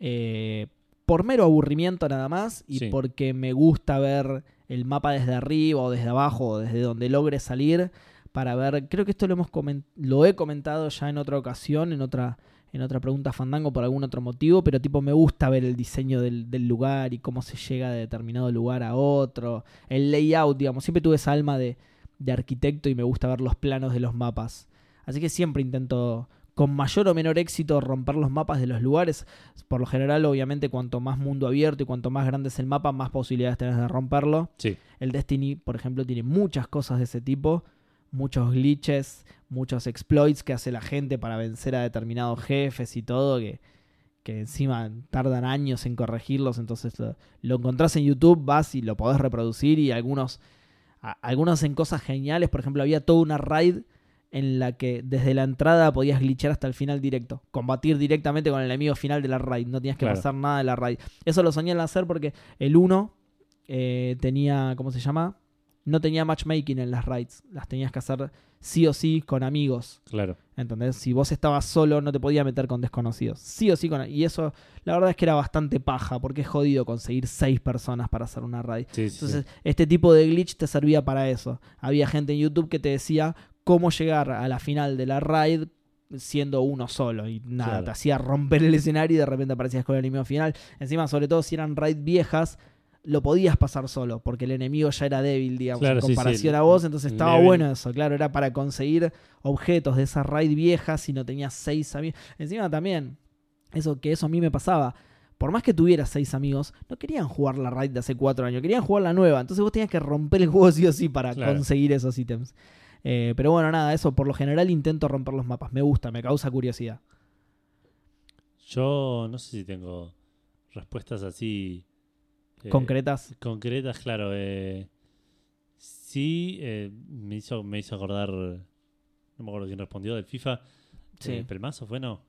eh, por mero aburrimiento nada más. Y Sí. porque me gusta ver el mapa desde arriba o desde abajo o desde donde logre salir. Para ver. Creo que esto lo hemos lo he comentado ya en otra ocasión, en otra. En otra pregunta Fandango por algún otro motivo, pero tipo me gusta ver el diseño del, del lugar y cómo se llega de determinado lugar a otro. El layout, digamos. Siempre tuve esa alma de, de arquitecto y me gusta ver los planos de los mapas. Así que siempre intento, con mayor o menor éxito, romper los mapas de los lugares. Por lo general, obviamente, cuanto más mundo abierto y cuanto más grande es el mapa, más posibilidades tenés de romperlo. Sí. El Destiny, por ejemplo, tiene muchas cosas de ese tipo. Muchos glitches, muchos exploits que hace la gente para vencer a determinados jefes y todo, que, que encima tardan años en corregirlos. Entonces lo, lo encontrás en YouTube, vas y lo podés reproducir y algunos, algunos hacen cosas geniales. Por ejemplo, había toda una raid en la que desde la entrada podías glitchar hasta el final directo. Combatir directamente con el enemigo final de la raid. No tenías que Claro. pasar nada de la raid. Eso lo soñé en hacer porque el 1 eh, tenía, ¿cómo se llama? No tenía matchmaking en las raids. Las tenías que hacer sí o sí con amigos. Claro. ¿Entendés? Si vos estabas solo, no te podía meter con desconocidos. Sí o sí con. Y eso, la verdad es que era bastante paja, porque es jodido conseguir seis personas para hacer una raid. Sí. Entonces, este tipo de glitch te servía para eso. Había gente en YouTube que te decía cómo llegar a la final de la raid siendo uno solo. Y nada, Claro. te hacía romper el escenario y de repente aparecías con el enemigo final. Encima, sobre todo si eran raid viejas. Lo podías pasar solo, porque el enemigo ya era débil, digamos, Claro, en sí, sí, comparación a vos. Entonces estaba bueno eso, claro, era para conseguir objetos de esa raid vieja si no tenías seis amigos. Encima también, eso que eso a mí me pasaba. Por más que tuvieras seis amigos, no querían jugar la raid de hace cuatro años, querían jugar la nueva. Entonces vos tenías que romper el juego sí o sí para Claro. conseguir esos ítems. Eh, pero bueno, nada, eso por lo general intento romper los mapas. Me gusta, me causa curiosidad. Yo no sé si tengo respuestas así. Eh, Concretas. Concretas, claro. eh, sí, eh, me, hizo, me hizo acordar. No me acuerdo quién respondió del FIFA. Sí. ¿Pelmazo fue? No.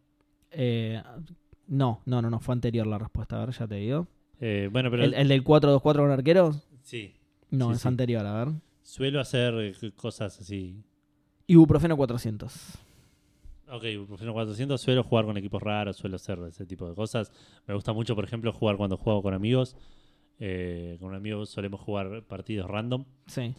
No, no, no, no, fue anterior la respuesta. A ver, ya te digo. Bueno, pero ¿El, el del 4-2-4 con arqueros? sí. No, Sí, es sí. anterior, a ver. Suelo hacer cosas así. Ibuprofeno 400. Ok, Professional 400 suelo jugar con equipos raros, suelo hacer ese tipo de cosas. Me gusta mucho, por ejemplo, jugar cuando juego con amigos. Eh, con un amigo solemos jugar partidos random, Sí.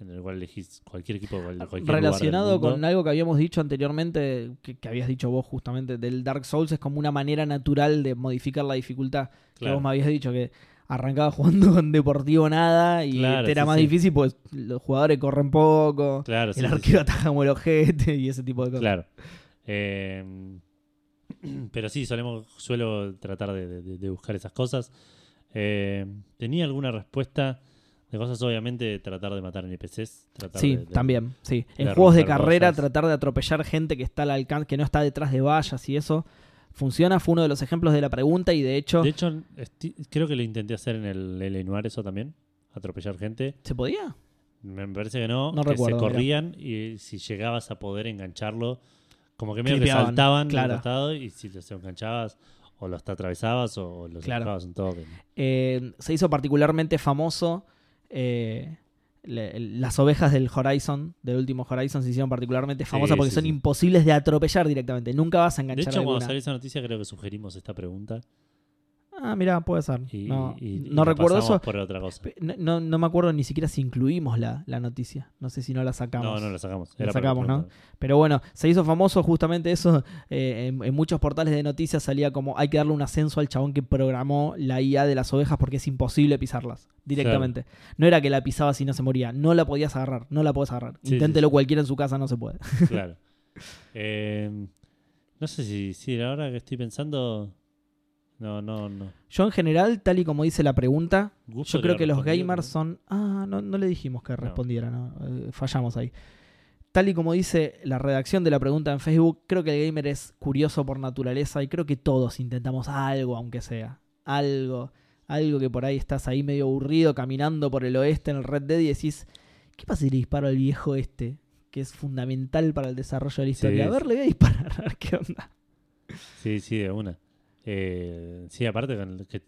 en el cual elegís cualquier equipo lugar del Relacionado mundo. con algo que habíamos dicho anteriormente, que, que habías dicho vos justamente, del Dark Souls, es como una manera natural de modificar la dificultad. Que Claro. vos me habías dicho que arrancaba jugando con Deportivo nada y Claro, te era sí, más sí. difícil pues los jugadores corren poco, Claro, el sí, arquero ataja como el ojete y ese tipo de cosas. Claro. Eh, pero sí, solemos, suelo tratar de, de- de buscar esas cosas. Eh, ¿Tenía alguna respuesta de cosas? Obviamente, tratar de matar NPCs. Tratar Sí, de- de- también, sí. En juegos de carrera, cosas. tratar de atropellar gente que está al alcance, que no está detrás de vallas y eso funciona. Fue uno de los ejemplos de la pregunta y de hecho, De hecho, creo que lo intenté hacer en el L.A. Noir eso también. Atropellar gente. ¿se podía? Me parece que no. No que recuerdo, se corrían y si llegabas a poder engancharlo, como que medio que Clipeaban, saltaban claro. costado y si los enganchabas o los te atravesabas o los Claro. dejabas un toque. Eh, se hizo particularmente famoso eh, le- las ovejas del Horizon, del último Horizon, se hicieron particularmente Sí, famosas porque sí, son sí. imposibles de atropellar directamente. Nunca vas a De enganchar hecho, cuando alguna. salió esa noticia, creo que sugerimos esta pregunta. Ah, mira, puede ser. Y, no y- recuerdo eso. por otra cosa. Pe- No, no- no me acuerdo ni siquiera si incluimos la, la noticia. No sé si no la sacamos. No, no la sacamos. La Era sacamos, ¿no? Pero bueno, se hizo famoso justamente eso. eh, en, en muchos portales de noticias salía como hay que darle un ascenso al chabón que programó la IA de las ovejas porque es imposible pisarlas directamente. No era que la pisabas y no se moría. No la podías agarrar. No la podés agarrar. Sí, Inténtelo sí, sí. cualquiera en su casa, no se puede. Claro. Eh, no sé si, si ahora que estoy pensando. No, no, no. Yo en general, tal y como dice la pregunta, yo creo que los gamers ¿no? son... Ah, no, no le dijimos que respondiera, ¿no? Eh, fallamos ahí. Tal y como dice la redacción de la pregunta en Facebook, creo que el gamer es curioso por naturaleza y creo que todos intentamos algo, aunque sea. Algo. Algo que por ahí estás ahí medio aburrido caminando por el oeste en el Red Dead y decís, ¿qué pasa si le disparo al viejo este? Que es fundamental para el desarrollo de la historia. Sí. A ver, le voy a disparar, a ver qué onda. Sí, sí, de una. Eh, sí, aparte que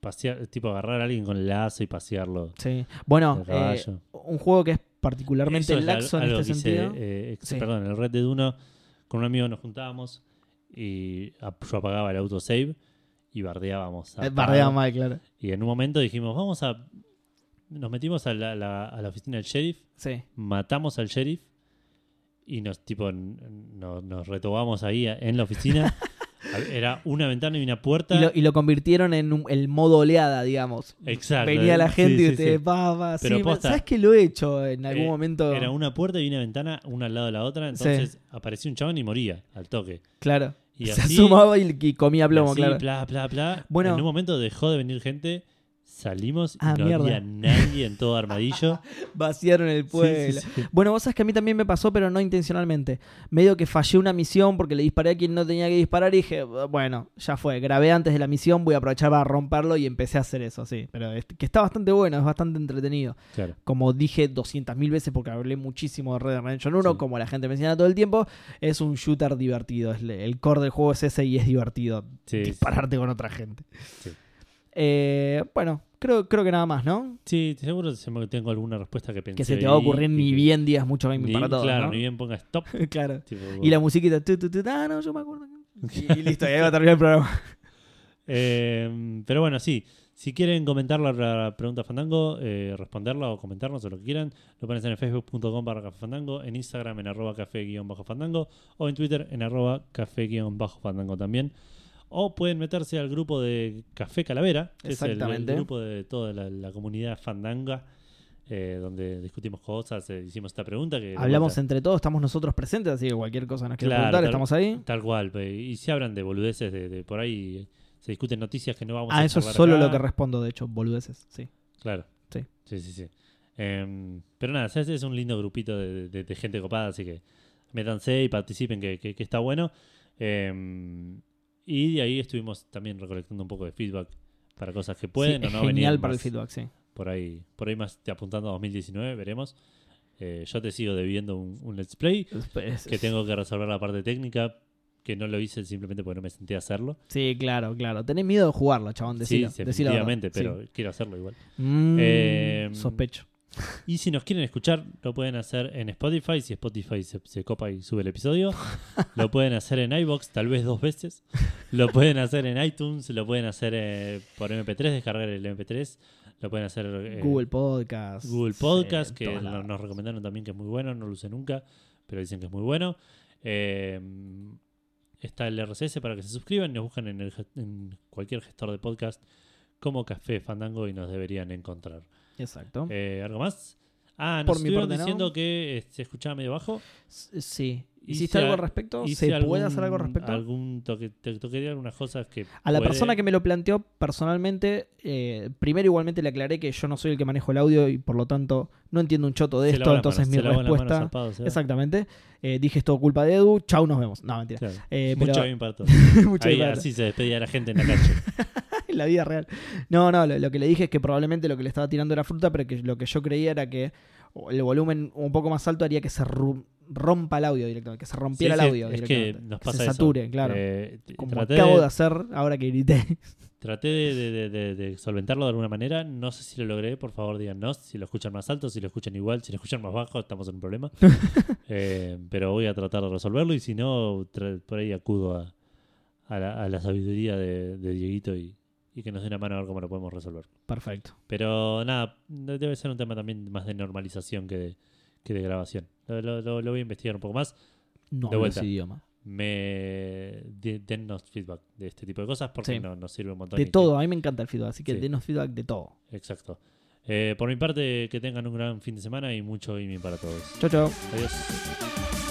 pasear, tipo agarrar a alguien con el lazo y pasearlo. Sí. Bueno, eh, un juego que es particularmente Eso es laxo en este que hice, sentido. eh, Sí. Perdón, en el Red Dead 1 con un amigo nos juntábamos y yo apagaba el autosave y bardeábamos. a Eh, Bardea Pablo. mal, claro. Y en un momento dijimos, vamos a... Nos metimos a la, la- a la oficina del sheriff, Sí. matamos al sheriff y nos tipo n- no- nos retobamos ahí en la oficina. Era una ventana y una puerta. Y lo, y lo convirtieron en un- el modo oleada, digamos. Exacto. Venía la Sí, gente y sí, ustedes, sí. va, va. Pero sí, ¿Sabes que lo he hecho en algún eh, momento? Era una puerta y una ventana, una al lado de la otra. Entonces aparecía un chabón y moría al toque. Claro. Y Se así, asomaba y, y comía plomo, y así, claro. Bla, bla, bla. Bueno. En un momento dejó de venir gente. Salimos y Ah, no mierda. había nadie en todo armadillo. Vaciaron el pueblo. sí, sí. Bueno, vos sabés que a mí también me pasó, pero no intencionalmente. Medio que fallé una misión porque le disparé a quien no tenía que disparar y dije, bueno, ya fue. Grabé antes de la misión, voy a aprovechar para romperlo y empecé a hacer eso, sí. Pero es- que está bastante bueno, es bastante entretenido. Claro. como dije 200.000 veces porque hablé muchísimo de Red Dead Redemption 1, Sí. como la gente menciona todo el tiempo, es un shooter divertido. El core del juego es ese y es divertido dispararte con otra gente. Sí. Eh, bueno, creo, creo que nada más, ¿no? Sí, seguro se me- tengo alguna respuesta que pensé. Que se te va a ocurrir ni que- bien días mucho gaming ni- para todos, Claro, ¿no? ni bien ponga stop. claro. tipo, Y la musiquita, tu, tu, tu, ah, no, yo me acuerdo. Y, y listo, y ahí va a terminar el programa. Eh, pero bueno, sí. Si quieren comentar la, la pregunta Fandango, eh, responderla o comentarnos o lo que quieran, lo pueden hacer en facebook.com barra café fandango, en Instagram en arroba café guion bajo fandango o en Twitter en arroba café guion bajo fandango también. O pueden meterse al grupo de Café Calavera, que es el- grupo de toda la, la comunidad fandanga, eh, donde discutimos cosas, eh, hicimos esta pregunta. que Hablamos entre todos, estamos nosotros presentes, así que cualquier cosa nos quieran Claro, preguntar, tal- estamos ahí. Tal cual, y se hablan de boludeces de, de por ahí, se discuten noticias que no vamos a Ah, eso es solo acá. lo que respondo, de hecho, boludeces, sí. Claro. Sí. Sí, sí, sí. Em, pero nada, es, es un lindo grupito de, de- de gente copada, así que métanse y participen, que, que- que está bueno. Em, y de ahí estuvimos también recolectando un poco de feedback para cosas que pueden Sí, o no es genial venían para el más feedback, sí. Por ahí, por ahí más te apuntando a 2019, veremos. Eh, yo te sigo debiendo un, un let's play que tengo que resolver la parte técnica, que no lo hice simplemente porque no me senté a hacerlo. Sí, claro, claro. Tenés miedo de jugarlo, chabón, decilo. sí, definitivamente, pero Sí. quiero hacerlo igual. Mm, Eh, sospecho. Y si nos quieren escuchar, lo pueden hacer en Spotify, si Spotify se, se copa y sube el episodio. lo pueden hacer en iBox, tal vez dos veces. Lo pueden hacer en iTunes, lo pueden hacer eh, por MP3, descargar el MP3. Lo pueden hacer eh, Google Podcast. Google Podcast, que nos recomendaron también que es muy bueno, no lo usé nunca, pero dicen que es muy bueno. Eh, está el RSS para que se suscriban nos buscan en, el en cualquier gestor de podcast como Café Fandango y nos deberían encontrar. Exacto. Eh, ¿Algo más? Ah, Por nos mi estuvieron parte, no. diciendo que eh, se escuchaba medio bajo. S- sí. hice ¿Hiciste algo al respecto? hice ¿Se algún- puede hacer algo al respecto? Algún toque, te toquería algunas cosas que. A la puede- persona que me lo planteó personalmente, eh, primero igualmente le aclaré que yo no soy el que manejo el audio y por lo tanto no entiendo un choto de se esto, las entonces manos, mi se lavó las manos respuesta... zarpado, se va. Exactamente. Eh, dije es todo culpa de Edu, chau, nos vemos. No, mentira. Claro. Eh, pero- Mucho bien para todos. Mucho Ahí, así se despedía la gente en la calle. en la vida real. No, no, lo, lo que le dije es que probablemente lo que le estaba tirando era fruta, pero que lo que yo creía era que el volumen un poco más alto haría que se rompa el audio directamente, que se rompiera Sí, el audio es que directamente. nos se pasa eso. sature, claro. Eh, Como acabo de- de hacer ahora que grité. Traté de, de- solventarlo de alguna manera. No sé si lo logré. Por favor, díganos si lo escuchan más alto, si lo escuchan igual, si lo escuchan más bajo, estamos en un problema. Eh, pero voy a tratar de resolverlo y si no, por ahí acudo a, a la, a la sabiduría de, de Dieguito y, y que nos dé una mano a ver cómo lo podemos resolver. Perfecto. Pero nada, debe ser un tema también más de normalización que de, que de grabación. Lo, lo- lo- lo voy a investigar un poco más. No De vuelta. idioma. Me de- dennos feedback de este tipo de cosas porque Sí. no- nos sirve un montón. De todo, a mí me encanta el feedback, así que Sí. denos feedback de todo. Exacto. Eh, por mi parte, que tengan un gran fin de semana y mucho gaming para todos. Chau, chau. Adiós.